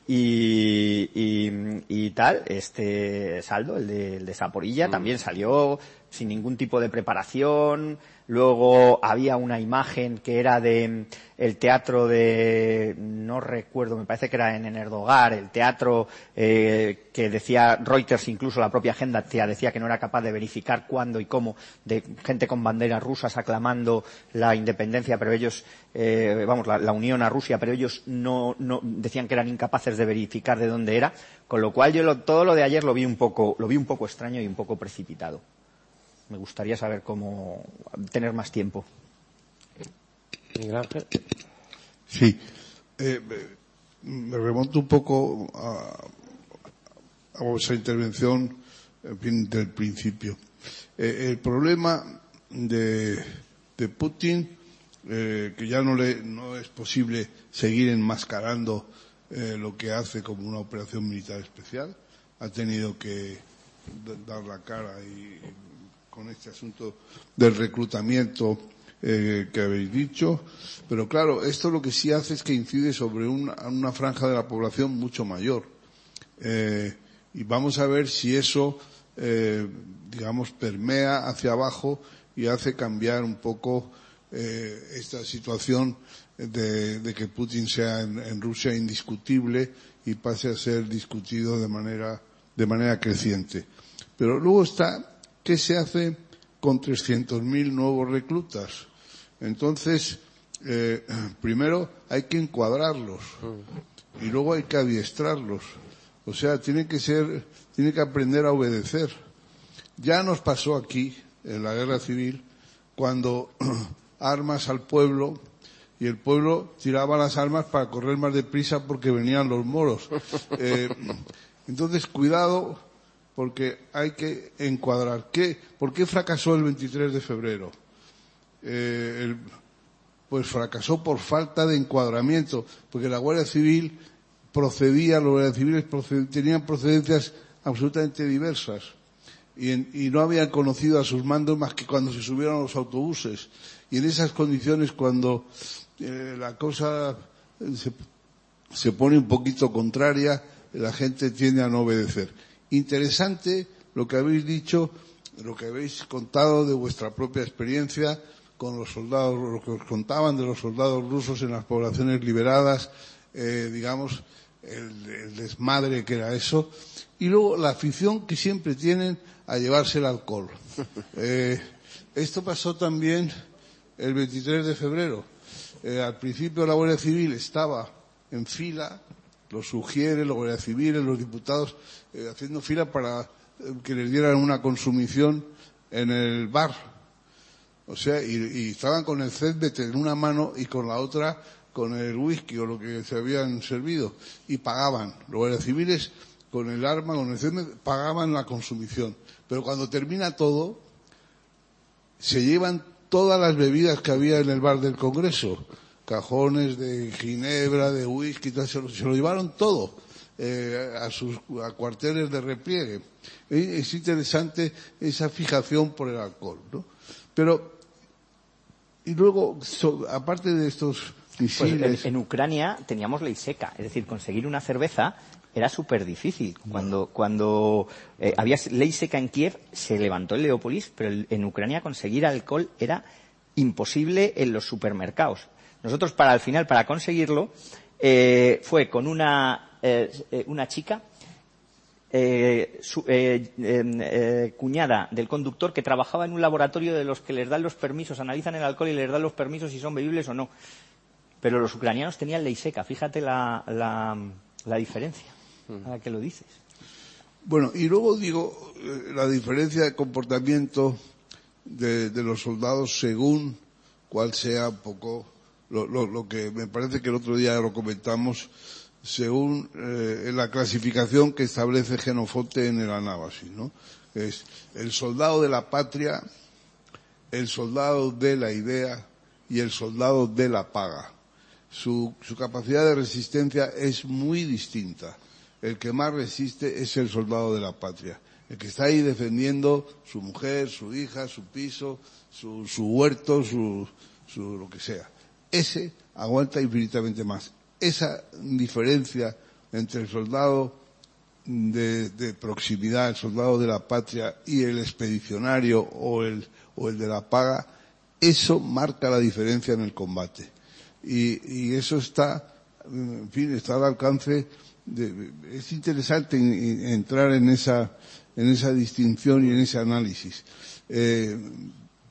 y, y, y, tal, este saldo, el de, el de Zaporilla, mm. también salió sin ningún tipo de preparación, Luego había una imagen que era de mm, el teatro de, no recuerdo, me parece que era en Erdogar, el teatro eh, que decía Reuters, incluso la propia agenda decía que no era capaz de verificar cuándo y cómo, de gente con banderas rusas aclamando la independencia, pero ellos, eh, vamos, la, la, unión a Rusia, pero ellos no, no, decían que eran incapaces de verificar de dónde era, con lo cual yo lo, todo lo de ayer lo vi un poco, lo vi un poco extraño y un poco precipitado me gustaría saber cómo tener más tiempo. Miguel Ángel. Sí. Eh, me remonto un poco a, a vuestra intervención en fin, del principio. Eh, el problema de, de Putin, eh, que ya no, le, no es posible seguir enmascarando eh, lo que hace como una operación militar especial, ha tenido que dar la cara y con este asunto del reclutamiento eh, que habéis dicho. Pero claro, esto lo que sí hace es que incide sobre una, franja de la población mucho mayor. Eh, y vamos a ver si eso, eh, digamos, permea hacia abajo y hace cambiar un poco eh, esta situación de, de, que Putin sea en, en, Rusia indiscutible y pase a ser discutido de manera, de manera creciente. Pero luego está ¿qué se hace con 300.000 nuevos reclutas? Entonces, eh, primero hay que encuadrarlos y luego hay que adiestrarlos. O sea, tiene que ser, tiene que aprender a obedecer. Ya nos pasó aquí, en la guerra civil, cuando armas al pueblo y el pueblo tiraba las armas para correr más deprisa porque venían los moros. Eh, entonces, cuidado porque hay que encuadrar. ¿Qué, ¿Por qué fracasó el 23 de febrero? Eh, pues fracasó por falta de encuadramiento, porque la Guardia Civil procedía, los guardias civiles tenían procedencias absolutamente diversas y, en, y, no habían conocido a sus mandos más que cuando se subieron a los autobuses. Y en esas condiciones, cuando eh, la cosa se, se pone un poquito contraria, la gente tiende a no obedecer interesante lo que habéis dicho, lo que habéis contado de vuestra propia experiencia con los soldados, lo que os contaban de los soldados rusos en las poblaciones liberadas, eh, digamos, el, el, desmadre que era eso, y luego la afición que siempre tienen a llevarse el alcohol. Eh, esto pasó también el 23 de febrero. Eh, al principio la Guardia Civil estaba en fila lo sugiere, los guardias civiles, los diputados, eh, haciendo fila para eh, que les dieran una consumición en el bar. O sea, y, estaban con el césped en una mano y con la otra con el whisky o lo que se habían servido y pagaban. Los guardias civiles con el arma, con el césped, pagaban la consumición. Pero cuando termina todo, se llevan todas las bebidas que había en el bar del Congreso cajones de ginebra, de whisky, se lo, se lo llevaron todo eh, a sus a cuarteles de repliegue. Es interesante esa fijación por el alcohol, ¿no? Pero, y luego, so, aparte de estos misiles... Pues en, en, Ucrania teníamos ley seca, es decir, conseguir una cerveza era súper difícil. Cuando, cuando eh, había ley seca en Kiev, se levantó el Leópolis, pero en Ucrania conseguir alcohol era imposible en los supermercados. Nosotros para al final, para conseguirlo, eh, fue con una, eh, una chica, eh, su, cuñada del conductor que trabajaba en un laboratorio de los que les dan los permisos, analizan el alcohol y les dan los permisos si son bebibles o no. Pero los ucranianos tenían ley seca, fíjate la, la, la diferencia a la que lo dices. Bueno, y luego digo la diferencia de comportamiento de, de los soldados según cuál sea un poco lo, lo, lo, que me parece que el otro día lo comentamos según eh, la clasificación que establece Genofonte en el Anábasis, ¿no? Es el soldado de la patria, el soldado de la idea y el soldado de la paga. Su, su capacidad de resistencia es muy distinta. El que más resiste es el soldado de la patria. El que está ahí defendiendo su mujer, su hija, su piso, su, su huerto, su, su lo que sea ese aguanta infinitamente más. Esa diferencia entre el soldado de, proximidad, el soldado de la patria y el expedicionario o el, o el de la paga, eso marca la diferencia en el combate. Y, y eso está, en fin, está al alcance de, es interesante entrar en esa, en esa distinción y en ese análisis. Eh,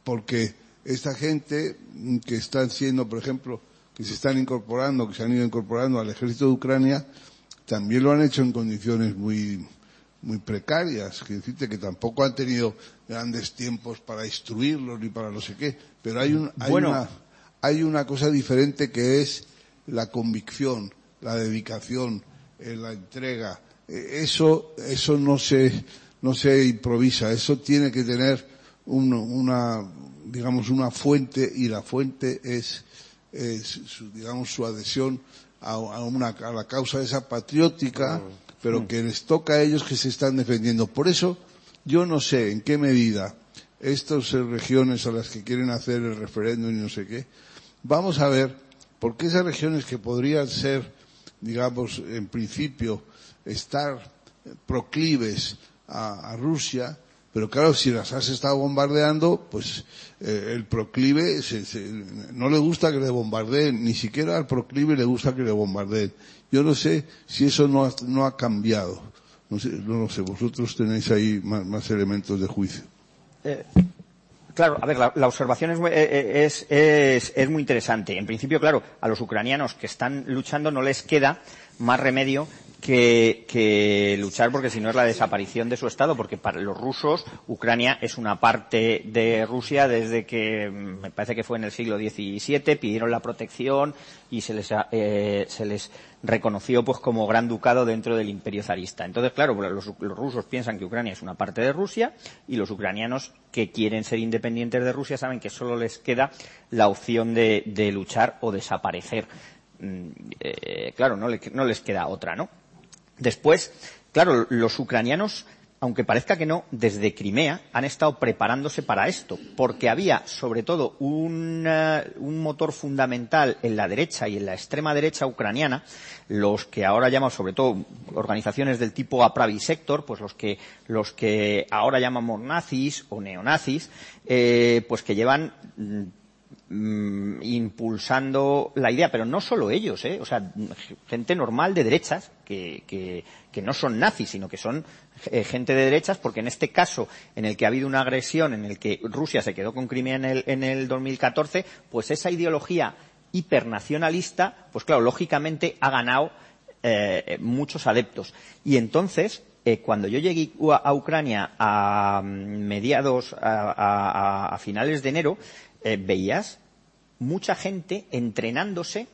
porque esta gente que están siendo, por ejemplo, que se están incorporando, que se han ido incorporando al ejército de Ucrania, también lo han hecho en condiciones muy, muy precarias, que decirte que tampoco han tenido grandes tiempos para instruirlos ni para no sé qué, pero hay, un, hay, una, hay una cosa diferente que es la convicción, la dedicación, eh, la entrega. Eh, eso, eso no se, no se improvisa, eso tiene que tener una, digamos, una fuente y la fuente es, es su, digamos, su adhesión a, una, a la causa esa patriótica, pero mm. que les toca a ellos que se están defendiendo. Por eso, yo no sé en qué medida estas regiones a las que quieren hacer el referéndum y no sé qué, vamos a ver, porque esas regiones que podrían ser, digamos, en principio, estar proclives a Rusia, pero claro, si las has estado bombardeando, pues eh, el proclive no le gusta que le bombardeen, ni siquiera al proclive le gusta que le bombardeen. Yo no sé si eso no ha, cambiado. No sé, no sé, vosotros tenéis ahí más, elementos de juicio. Eh, claro, a ver, la, observación eh, es, muy interesante. En principio, claro, a los ucranianos que están luchando no les queda más remedio que, luchar porque si no es la desaparición de su Estado, porque para los rusos Ucrania es una parte de Rusia desde que mm, me parece que fue en el siglo XVII, pidieron la protección y se les, eh, se les reconoció pues como gran ducado dentro del imperio zarista. Entonces, claro, los, rusos piensan que Ucrania es una parte de Rusia y los ucranianos que quieren ser independientes de Rusia saben que solo les queda la opción de, luchar o desaparecer. Mm, eh, claro, no, no les queda otra, ¿no? Después, claro, los ucranianos, aunque parezca que no, desde Crimea han estado preparándose para esto, porque había, sobre todo, un, motor fundamental en la derecha y en la extrema derecha ucraniana, los que ahora llamamos, sobre todo, organizaciones del tipo Apravi Sector, pues los que, los que ahora llamamos nazis o neonazis, eh, pues que llevan Mm, impulsando la idea, pero no solo ellos, ¿eh? o sea, gente normal de derechas, que, no son nazis, sino que son eh, gente de derechas, porque en este caso, en el que ha habido una agresión, en el que Rusia se quedó con Crimea en el, en el 2014, pues esa ideología hipernacionalista, pues claro, lógicamente ha ganado eh, muchos adeptos. Y entonces, eh, cuando yo llegué a Ucrania a mm, mediados, a, finales de enero, veías mucha gente entrenándose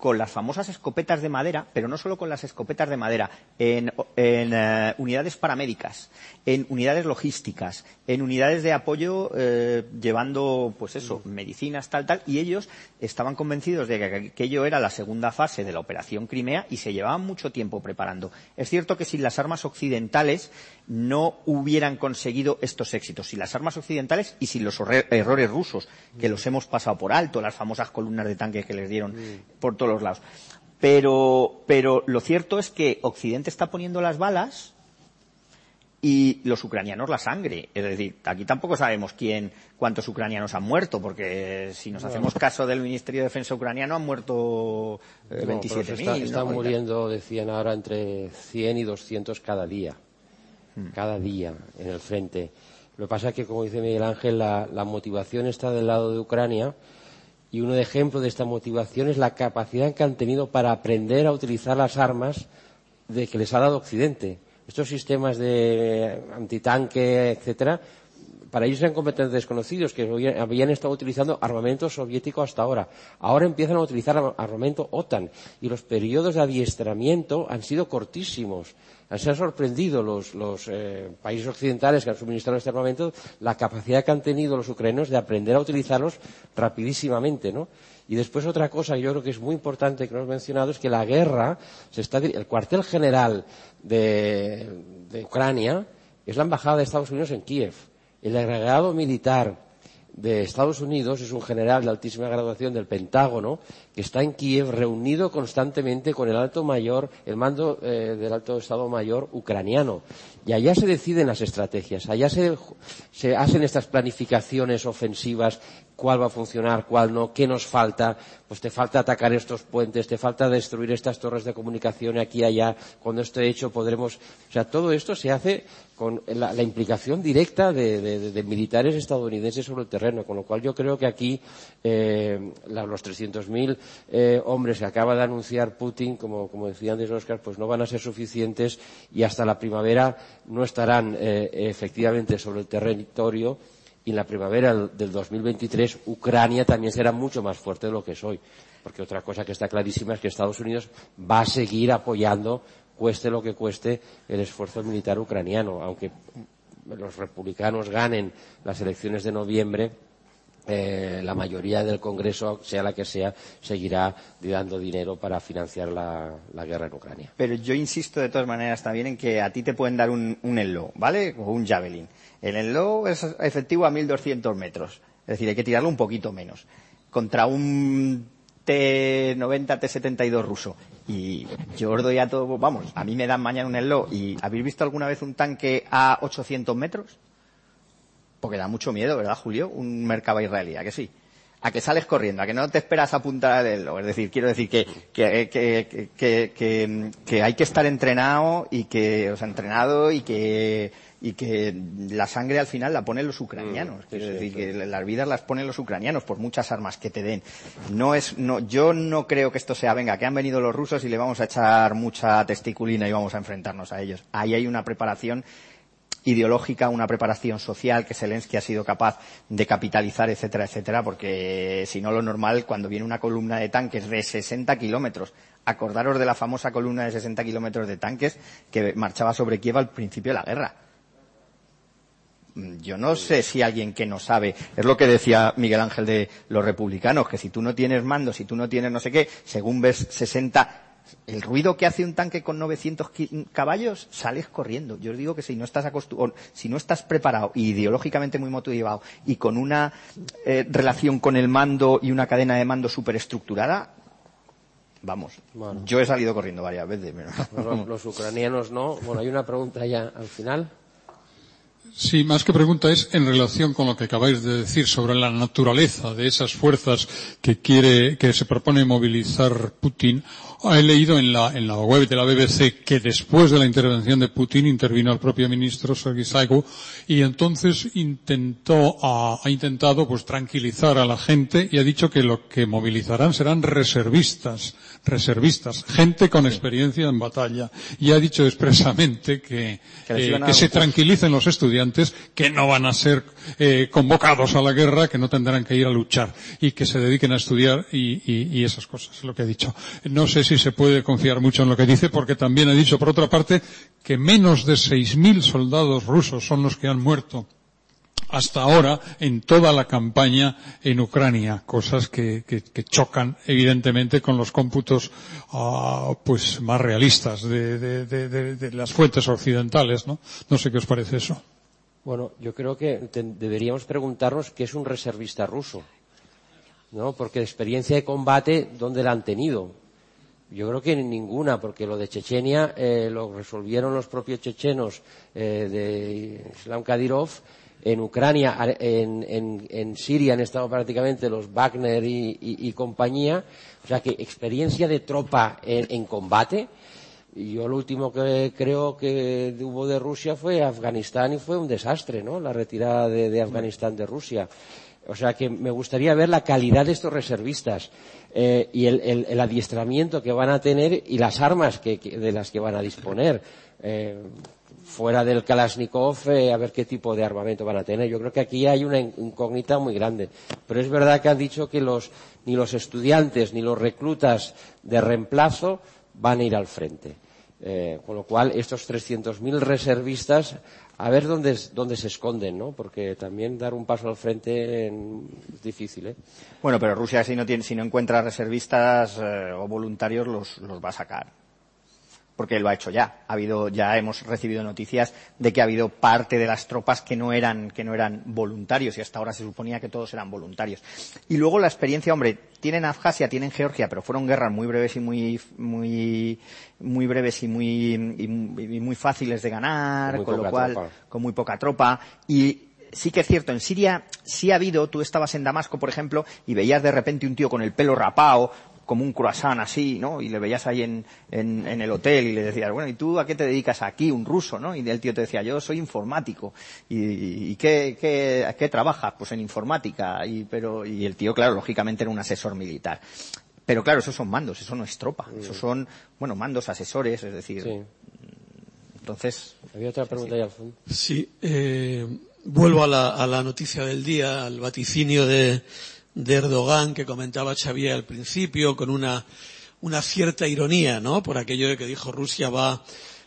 con las famosas escopetas de madera, pero no solo con las escopetas de madera, en, eh, unidades paramédicas, en unidades logísticas, en unidades de apoyo eh, llevando, pues eso, medicinas, tal, tal, y ellos estaban convencidos de que aquello era la segunda fase de la operación Crimea y se llevaban mucho tiempo preparando. Es cierto que sin las armas occidentales no hubieran conseguido estos éxitos, sin las armas occidentales y sin los errores rusos, que los hemos pasado por alto, las famosas columnas de tanques que les dieron por todo los lados. Pero, pero lo cierto es que Occidente está poniendo las balas y los ucranianos la sangre. Es decir, aquí tampoco sabemos quién, cuántos ucranianos han muerto, porque si nos hacemos caso del Ministerio de Defensa ucraniano han muerto eh, 27.000. están muriendo, decían ahora, entre 100 y 200 cada día. Hmm. Cada día en el frente. Lo que pasa es que, como dice Miguel Ángel, la, la motivación está del lado de Ucrania y un ejemplo de esta motivación es la capacidad que han tenido para aprender a utilizar las armas de que les ha dado Occidente. Estos sistemas de antitanque, etcétera, para ellos eran completamente desconocidos, que habían estado utilizando armamento soviético hasta ahora. Ahora empiezan a utilizar armamento OTAN y los periodos de adiestramiento han sido cortísimos. Se han sorprendido los, eh, países occidentales que han suministrado este armamento la capacidad que han tenido los ucranianos de aprender a utilizarlos rapidísimamente, ¿no? Y después otra cosa que yo creo que es muy importante que no has mencionado es que la guerra se está el cuartel general de, de Ucrania es la embajada de Estados Unidos en Kiev el agregado militar de Estados Unidos es un general de altísima graduación del Pentágono que está en Kiev reunido constantemente con el alto mayor, el mando eh, del alto Estado Mayor ucraniano. Y allá se deciden las estrategias, allá se, se hacen estas planificaciones ofensivas cuál va a funcionar, cuál no, qué nos falta, pues te falta atacar estos puentes, te falta destruir estas torres de comunicación aquí y allá, cuando esté hecho podremos, o sea, todo esto se hace con la, implicación directa de, de, de, militares estadounidenses sobre el terreno, con lo cual yo creo que aquí eh, los 300.000 eh, hombres que acaba de anunciar Putin, como, como decía antes Oscar, pues no van a ser suficientes y hasta la primavera no estarán eh, efectivamente sobre el territorio y en la primavera del 2023 Ucrania también será mucho más fuerte de lo que es hoy. Porque otra cosa que está clarísima es que Estados Unidos va a seguir apoyando, cueste lo que cueste, el esfuerzo militar ucraniano. Aunque los republicanos ganen las elecciones de noviembre, eh, la mayoría del Congreso, sea la que sea, seguirá dando dinero para financiar la, guerra en Ucrania. Pero yo insisto de todas maneras también en que a ti te pueden dar un, un Enlo, ¿vale? O un Javelin. El Enlo es efectivo a 1.200 metros. Es decir, hay que tirarlo un poquito menos. Contra un T90, T72 ruso. Y yo os doy a todo, vamos, a mí me dan mañana un Enlo. ¿Y habéis visto alguna vez un tanque a 800 metros? Porque da mucho miedo, ¿verdad, Julio? Un Merkava israelí, ¿a que sí? A que sales corriendo, a que no te esperas a punta del Es decir, quiero decir que, que, que, que, que hay que estar entrenado y que, o sea, entrenado y que, y que la sangre al final la ponen los ucranianos. Mm, quiero sí, decir, sí. que las vidas las ponen los ucranianos por muchas armas que te den. No es, no, yo no creo que esto sea, venga, que han venido los rusos y le vamos a echar mucha testiculina y vamos a enfrentarnos a ellos. Ahí hay una preparación ideológica, una preparación social que Zelensky ha sido capaz de capitalizar, etcétera, etcétera, porque si no lo normal, cuando viene una columna de tanques de 60 kilómetros, acordaros de la famosa columna de 60 kilómetros de tanques que marchaba sobre Kiev al principio de la guerra. Yo no sé si alguien que no sabe, es lo que decía Miguel Ángel de los republicanos, que si tú no tienes mando, si tú no tienes no sé qué, según ves 60 el ruido que hace un tanque con 900 caballos, sales corriendo. Yo os digo que si no estás si no estás preparado y ideológicamente muy motivado y con una eh, relación con el mando y una cadena de mando súper estructurada, vamos. Bueno. Yo he salido corriendo varias veces. Pero... Los, los ucranianos no. Bueno, hay una pregunta ya al final. Sí, más que pregunta es en relación con lo que acabáis de decir sobre la naturaleza de esas fuerzas que quiere, que se propone movilizar Putin. He leído en la, en la web de la BBC que después de la intervención de Putin intervino el propio ministro Sergei Saigo y entonces intentó, ha, ha intentado pues tranquilizar a la gente y ha dicho que lo que movilizarán serán reservistas, reservistas, gente con experiencia en batalla. Y ha dicho expresamente que, que, eh, que se tranquilicen los estudiantes que no van a ser eh, convocados a la guerra, que no tendrán que ir a luchar y que se dediquen a estudiar y, y, y esas cosas, es lo que ha dicho. No sé si se puede confiar mucho en lo que dice porque también ha dicho, por otra parte, que menos de 6.000 soldados rusos son los que han muerto hasta ahora en toda la campaña en Ucrania, cosas que, que, que chocan evidentemente con los cómputos uh, pues más realistas de, de, de, de, las fuentes occidentales, ¿no? No sé qué os parece eso. Bueno, yo creo que deberíamos preguntarnos qué es un reservista ruso, ¿no? Porque experiencia de combate, ¿dónde la han tenido? Yo creo que ninguna, porque lo de Chechenia eh, lo resolvieron los propios chechenos eh, de Islam Kadyrov en Ucrania, en, en, en, Siria han estado prácticamente los Wagner y, y, y compañía, o sea que experiencia de tropa en, en, combate. Yo lo último que creo que hubo de Rusia fue Afganistán y fue un desastre, ¿no? La retirada de, de Afganistán de Rusia. O sea que me gustaría ver la calidad de estos reservistas eh, y el, el, el, adiestramiento que van a tener y las armas que, que, de las que van a disponer. Eh, fuera del Kalashnikov, eh, a ver qué tipo de armamento van a tener. Yo creo que aquí hay una incógnita muy grande. Pero es verdad que han dicho que los, ni los estudiantes ni los reclutas de reemplazo van a ir al frente. Eh, con lo cual, estos 300.000 reservistas, a ver dónde, dónde se esconden, ¿no? Porque también dar un paso al frente en, es difícil, ¿eh? Bueno, pero Rusia, si no, tiene, si no encuentra reservistas o voluntarios, los, los va a sacar porque lo ha hecho ya. Ha habido, ya hemos recibido noticias de que ha habido parte de las tropas que no eran, que no eran voluntarios y hasta ahora se suponía que todos eran voluntarios. Y luego la experiencia, hombre, tienen Abjasia, tienen Georgia, pero fueron guerras muy breves y muy, muy, muy breves y muy, y, muy fáciles de ganar, con, lo cual, con muy poca tropa. Y sí que es cierto, en Siria sí ha habido, tú estabas en Damasco, por ejemplo, y veías de repente un tío con el pelo rapado como un croissant así, ¿no? Y le veías ahí en, en, en, el hotel y le decías, bueno, ¿y tú a qué te dedicas aquí? Un ruso, ¿no? Y el tío te decía, yo soy informático. ¿Y, y qué, qué, qué trabajas? Pues en informática. Y, pero, y el tío, claro, lógicamente era un asesor militar. Pero claro, esos son mandos, eso no es tropa. Mm. Esos son, bueno, mandos, asesores, es decir. Sí. Entonces. Había otra pregunta sí. fondo. Sí, eh, vuelvo a la, a la noticia del día, al vaticinio de, de Erdogan que comentaba Xavier al principio con una, una cierta ironía, ¿no? Por aquello de que dijo Rusia va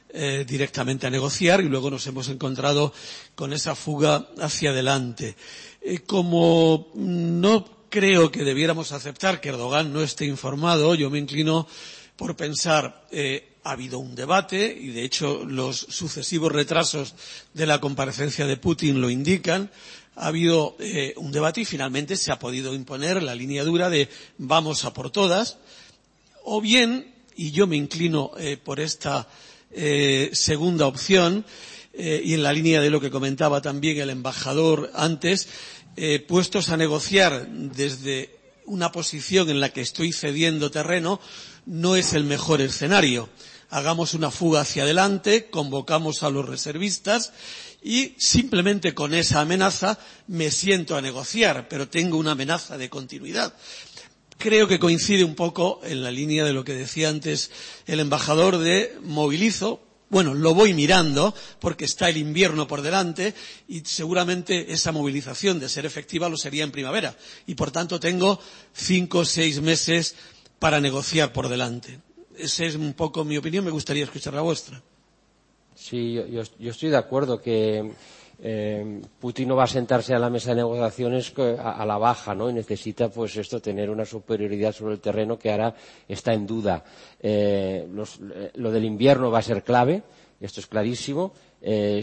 eh, directamente a negociar y luego nos hemos encontrado con esa fuga hacia adelante. Eh, como no creo que debiéramos aceptar que Erdogan no esté informado, yo me inclino por pensar eh, ha habido un debate y de hecho los sucesivos retrasos de la comparecencia de Putin lo indican ha habido eh, un debate y finalmente se ha podido imponer la línea dura de vamos a por todas, o bien, y yo me inclino eh, por esta eh, segunda opción, eh, y en la línea de lo que comentaba también el embajador antes, eh, puestos a negociar desde una posición en la que estoy cediendo terreno, no es el mejor escenario. Hagamos una fuga hacia adelante, convocamos a los reservistas y simplemente con esa amenaza me siento a negociar, pero tengo una amenaza de continuidad. Creo que coincide un poco en la línea de lo que decía antes el embajador de movilizo, bueno, lo voy mirando porque está el invierno por delante y seguramente esa movilización de ser efectiva lo sería en primavera y por tanto tengo cinco o seis meses para negociar por delante. Esa es un poco mi opinión, me gustaría escuchar la vuestra. Sí, yo, estoy de acuerdo que eh, Putin no va a sentarse a la mesa de negociaciones a, la baja, ¿no? Y necesita, pues, esto, tener una superioridad sobre el terreno que ahora está en duda. Eh, eh, lo del invierno va a ser clave, esto es clarísimo.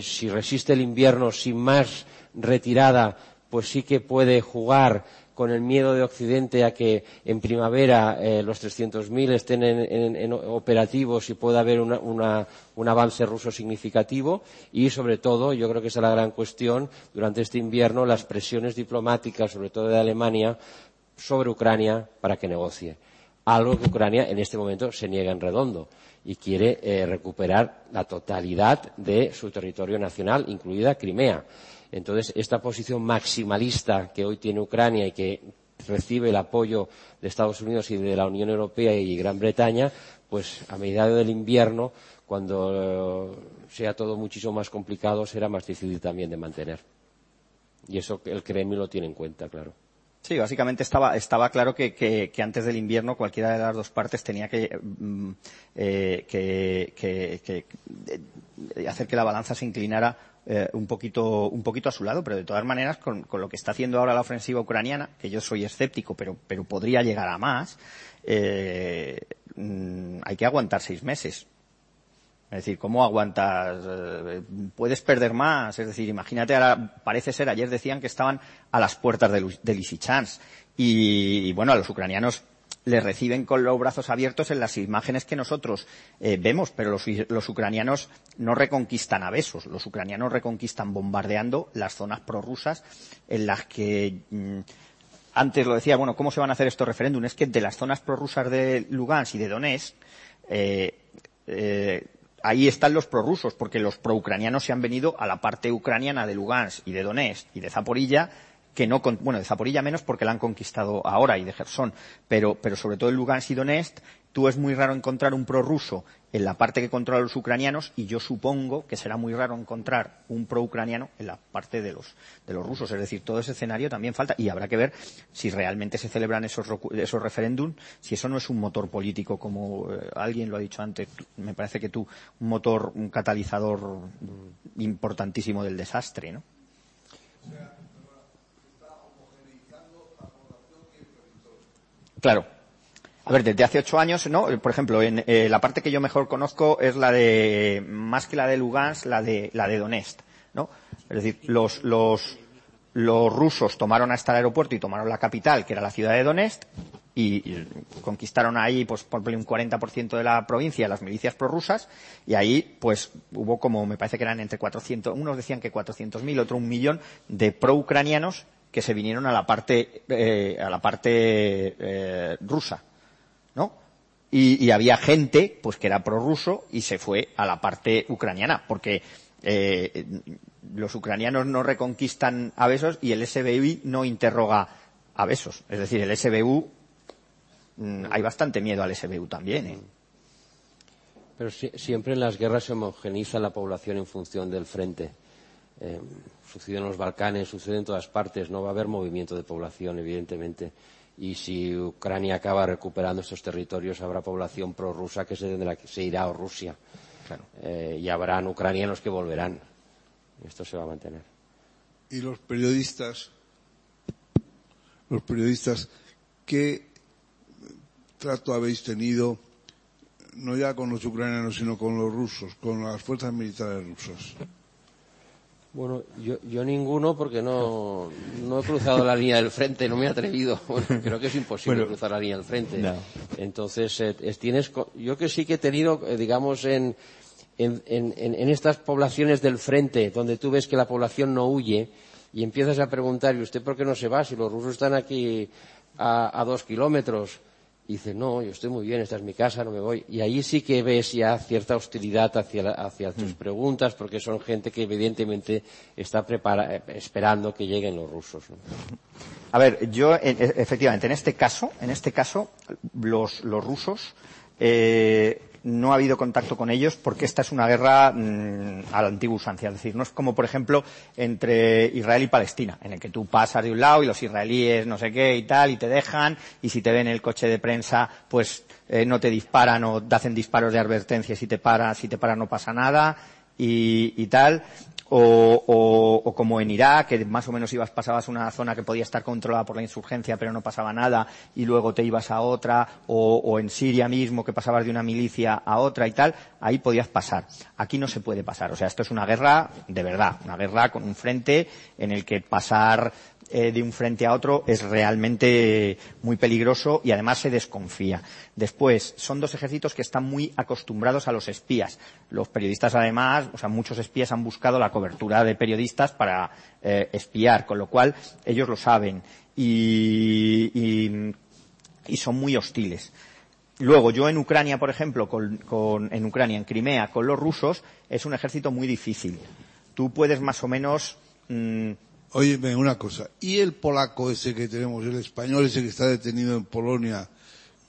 Si resiste el invierno sin más retirada, pues sí que puede jugar con el miedo de Occidente a que en primavera eh, los 300.000 estén en, operativos y pueda haber un avance ruso significativo y, sobre todo, yo creo que esa es la gran cuestión, durante este invierno, las presiones diplomáticas, sobre todo de Alemania, sobre Ucrania para que negocie. Algo que Ucrania en este momento se niega en redondo y quiere eh, recuperar la totalidad de su territorio nacional, incluida Crimea. Entonces, esta posición maximalista que hoy tiene Ucrania y que recibe el apoyo de Estados Unidos y de la Unión Europea y Gran Bretaña, pues a medida del invierno, cuando sea todo muchísimo más complicado, será más difícil también de mantener. Y eso el Kremlin lo tiene en cuenta, claro. Sí, básicamente estaba, estaba claro que, antes del invierno cualquiera de las dos partes tenía que, mm, eh, que, hacer que la balanza se inclinara eh, un, poquito, un poquito a su lado, pero de todas maneras, con, con, lo que está haciendo ahora la ofensiva ucraniana, que yo soy escéptico, pero, pero podría llegar a más, eh, mm, hay que aguantar seis meses. Es decir, ¿cómo aguantas? Eh, puedes perder más. Es decir, imagínate, ahora, parece ser, ayer decían que estaban a las puertas de, de Lysychansk. Y, y, bueno, a los ucranianos les reciben con los brazos abiertos en las imágenes que nosotros eh, vemos, pero los, ucranianos no reconquistan a besos. Los ucranianos reconquistan bombardeando las zonas prorrusas en las que. Mmm, antes lo decía, bueno, ¿cómo se van a hacer estos referéndums? Es que de las zonas prorrusas de Lugansk y de Donetsk, eh, eh, ahí están los prorrusos, porque los proucranianos se han venido a la parte ucraniana de Lugansk y de Donetsk y de Zaporilla, que no, bueno, de Zaporilla menos porque la han conquistado ahora y de Gerson, pero, pero sobre todo en Lugansk y Donetsk, tú es muy raro encontrar un prorruso en la parte que controlan los ucranianos y yo supongo que será muy raro encontrar un pro-ucraniano en la parte de los, de los rusos. Es decir, todo ese escenario también falta y habrá que ver si realmente se celebran esos, esos referéndums, si eso no es un motor político como eh, alguien lo ha dicho antes, me parece que tú, un motor, un catalizador importantísimo del desastre, ¿no? Claro. A ver, desde hace ocho años, ¿no? Por ejemplo, en eh, la parte que yo mejor conozco es la de, más que la de Lugansk, la de, la de Donetsk, ¿no? Es decir, los, los, los rusos tomaron hasta el aeropuerto y tomaron la capital, que era la ciudad de Donetsk, y, conquistaron ahí, pues, por un 40% de la provincia, las milicias prorrusas, y ahí, pues, hubo como, me parece que eran entre 400, unos decían que 400.000, otro un millón, de pro-ucranianos que se vinieron a la parte, eh, a la parte eh, rusa, ¿no? Y, había gente, pues, que era prorruso y se fue a la parte ucraniana, porque eh, los ucranianos no reconquistan a Besos y el SBU no interroga a Besos. Es decir, el SBU, mmm, hay bastante miedo al SBU también. ¿eh? Pero si, siempre en las guerras se homogeniza la población en función del frente. Eh, sucede en los Balcanes, sucede en todas partes. No va a haber movimiento de población, evidentemente. Y si Ucrania acaba recuperando estos territorios, habrá población prorrusa que se, tendrá, que se irá a Rusia. Claro. Eh, y habrán ucranianos que volverán. Esto se va a mantener. Y los periodistas, los periodistas, ¿qué trato habéis tenido, no ya con los ucranianos, sino con los rusos, con las fuerzas militares rusas? Bueno, yo, yo ninguno porque no, no he cruzado la línea del frente, no me he atrevido. Bueno, creo que es imposible bueno, cruzar la línea del frente. No. Entonces, eh, tienes, yo que sí que he tenido, eh, digamos, en, en, en, en, estas poblaciones del frente, donde tú ves que la población no huye, y empiezas a preguntar, ¿y usted por qué no se va? Si los rusos están aquí a, a dos kilómetros. Y dice, no, yo estoy muy bien, esta es mi casa, no me voy. Y ahí sí que ves ya cierta hostilidad hacia, la, hacia tus mm. preguntas, porque son gente que evidentemente está prepara, esperando que lleguen los rusos. ¿no? A ver, yo, efectivamente, en este caso, en este caso, los, los rusos, eh, no ha habido contacto con ellos porque esta es una guerra mmm, a la antigua usancia. Es decir, no es como, por ejemplo, entre Israel y Palestina, en el que tú pasas de un lado y los israelíes no sé qué y tal, y te dejan, y si te ven el coche de prensa, pues eh, no te disparan o te hacen disparos de advertencia si te paras, si te paras no pasa nada, y, y tal o, o, o, como en Irak, que más o menos ibas, pasabas una zona que podía estar controlada por la insurgencia, pero no pasaba nada, y luego te ibas a otra, o, o en Siria mismo, que pasabas de una milicia a otra y tal, ahí podías pasar. Aquí no se puede pasar. O sea, esto es una guerra de verdad, una guerra con un frente en el que pasar eh, de un frente a otro es realmente muy peligroso y además se desconfía. Después, son dos ejércitos que están muy acostumbrados a los espías. Los periodistas, además, o sea, muchos espías han buscado la cobertura de periodistas para eh, espiar, con lo cual ellos lo saben y, y, y son muy hostiles. Luego, yo en Ucrania, por ejemplo, con, con, en Ucrania, en Crimea, con los rusos, es un ejército muy difícil. Tú puedes más o menos mmm, Óyeme una cosa, ¿y el polaco ese que tenemos, el español ese que está detenido en Polonia,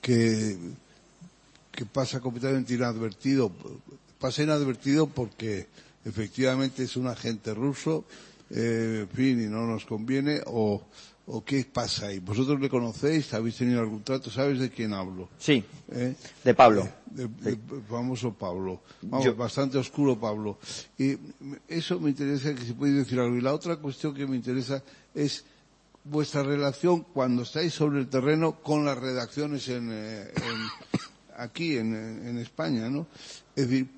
que, que pasa completamente inadvertido? Pasa inadvertido porque efectivamente es un agente ruso, eh, fin, y no nos conviene, o, o qué pasa ahí? ¿Vosotros le conocéis? ¿Habéis tenido algún trato? ¿Sabes de quién hablo? Sí, ¿Eh? de Pablo. De, de, de, famoso Pablo. Vamos, Yo... bastante oscuro Pablo. Y eso me interesa que si podéis decir algo. Y la otra cuestión que me interesa es vuestra relación cuando estáis sobre el terreno con las redacciones en, eh, en aquí en, en España, ¿no? Es decir,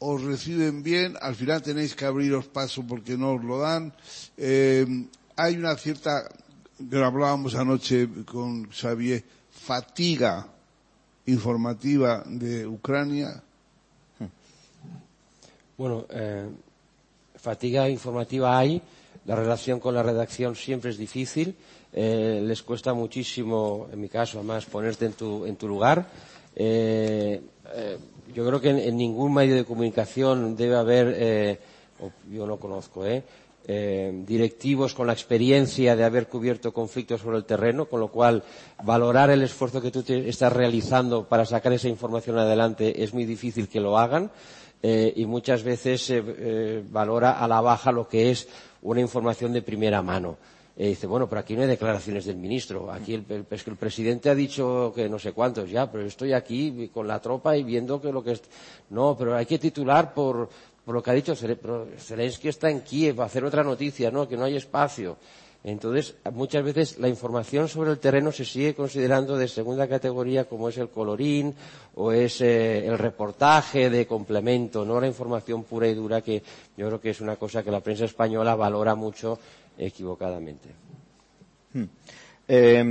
os reciben bien, al final tenéis que abriros paso porque no os lo dan. Eh, hay una cierta, lo hablábamos anoche con Xavier, fatiga informativa de Ucrania. Bueno, eh, fatiga informativa hay, la relación con la redacción siempre es difícil, eh, les cuesta muchísimo, en mi caso, además, ponerte en tu, en tu lugar. Eh, yo creo que en, en, ningún medio de comunicación debe haber, yo no conozco, ¿eh? Eh, directivos con la experiencia de haber cubierto conflictos sobre el terreno, con lo cual valorar el esfuerzo que tú estás realizando para sacar esa información adelante es muy difícil que lo hagan eh, y muchas veces se eh, valora a la baja lo que es una información de primera mano. Eh, dice, bueno, pero aquí no hay declaraciones del ministro. Aquí el, el, presidente ha dicho que no sé cuántos ya, pero estoy aquí con la tropa y viendo que lo que es. No, pero hay que titular por, por lo que ha dicho Zelensky está en Kiev, va a hacer otra noticia, ¿no? Que no hay espacio. Entonces, muchas veces la información sobre el terreno se sigue considerando de segunda categoría como es el colorín o es eh, el reportaje de complemento, no la información pura y dura que yo creo que es una cosa que la prensa española valora mucho equivocadamente. Hmm. Eh,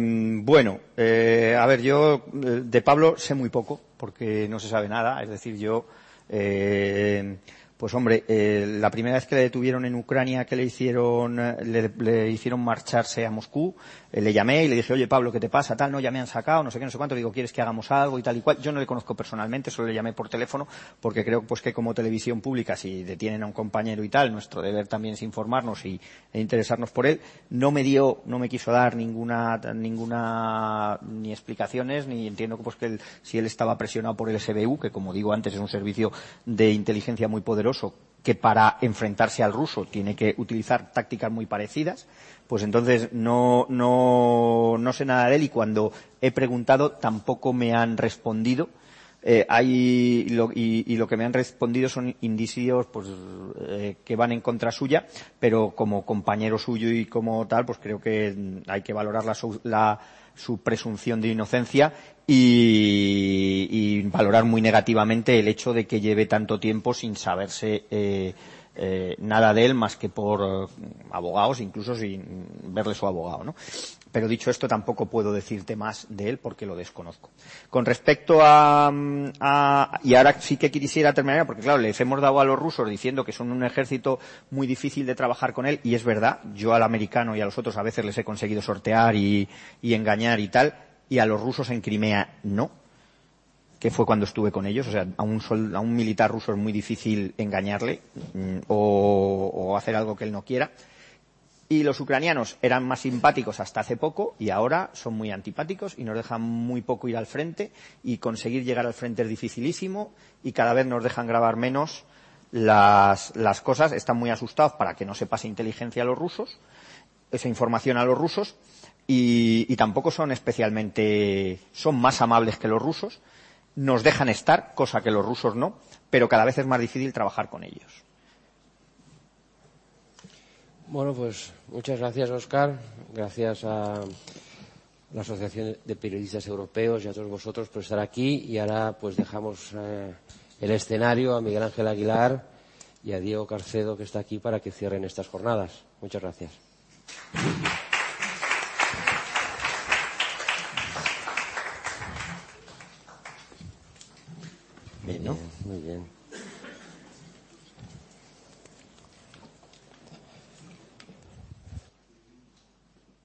bueno, eh, a ver, yo eh, de Pablo sé muy poco porque no se sabe nada. Es decir, yo eh, pues hombre, eh, la primera vez que le detuvieron en Ucrania, que le hicieron, eh, le, le hicieron marcharse a Moscú, le llamé y le dije, oye Pablo, ¿qué te pasa? Tal, no, ya me han sacado, no sé qué, no sé cuánto. Le digo, ¿quieres que hagamos algo y tal y cual? Yo no le conozco personalmente, solo le llamé por teléfono, porque creo pues que como televisión pública, si detienen a un compañero y tal, nuestro deber también es informarnos y, e interesarnos por él. No me dio, no me quiso dar ninguna, ninguna, ni explicaciones, ni entiendo pues que él, si él estaba presionado por el SBU, que como digo antes es un servicio de inteligencia muy poderoso, que para enfrentarse al ruso tiene que utilizar tácticas muy parecidas, pues entonces no, no, no sé nada de él y cuando he preguntado tampoco me han respondido. Eh, hay y, lo que me han respondido son indicios pues, eh, que van en contra suya, pero como compañero suyo y como tal, pues creo que hay que valorar la su presunción de inocencia y, valorar muy negativamente el hecho de que lleve tanto tiempo sin saberse eh, eh, nada de él más que por abogados, incluso sin verle su abogado, ¿no? Pero dicho esto, tampoco puedo decirte más de él porque lo desconozco. Con respecto a, a, y ahora sí que quisiera terminar, porque claro, les hemos dado a los rusos diciendo que son un ejército muy difícil de trabajar con él, y es verdad, yo al americano y a los otros a veces les he conseguido sortear y, y engañar y tal, y a los rusos en Crimea no, que fue cuando estuve con ellos. O sea, a un, sol, a un militar ruso es muy difícil engañarle mm, o, o, hacer algo que él no quiera. Y los ucranianos eran más simpáticos hasta hace poco y ahora son muy antipáticos y nos dejan muy poco ir al frente y conseguir llegar al frente es dificilísimo y cada vez nos dejan grabar menos las, las cosas. Están muy asustados para que no se pase inteligencia a los rusos, esa información a los rusos y, tampoco son especialmente, son más amables que los rusos, nos dejan estar, cosa que los rusos no, pero cada vez es más difícil trabajar con ellos. Bueno, pues muchas gracias, Oscar. Gracias a la Asociación de Periodistas Europeos y a todos vosotros por estar aquí. Y ahora, pues dejamos eh, el escenario a Miguel Ángel Aguilar y a Diego Carcedo, que está aquí, para que cierren estas jornadas. Muchas gracias. Bien, ¿no? Muy bien.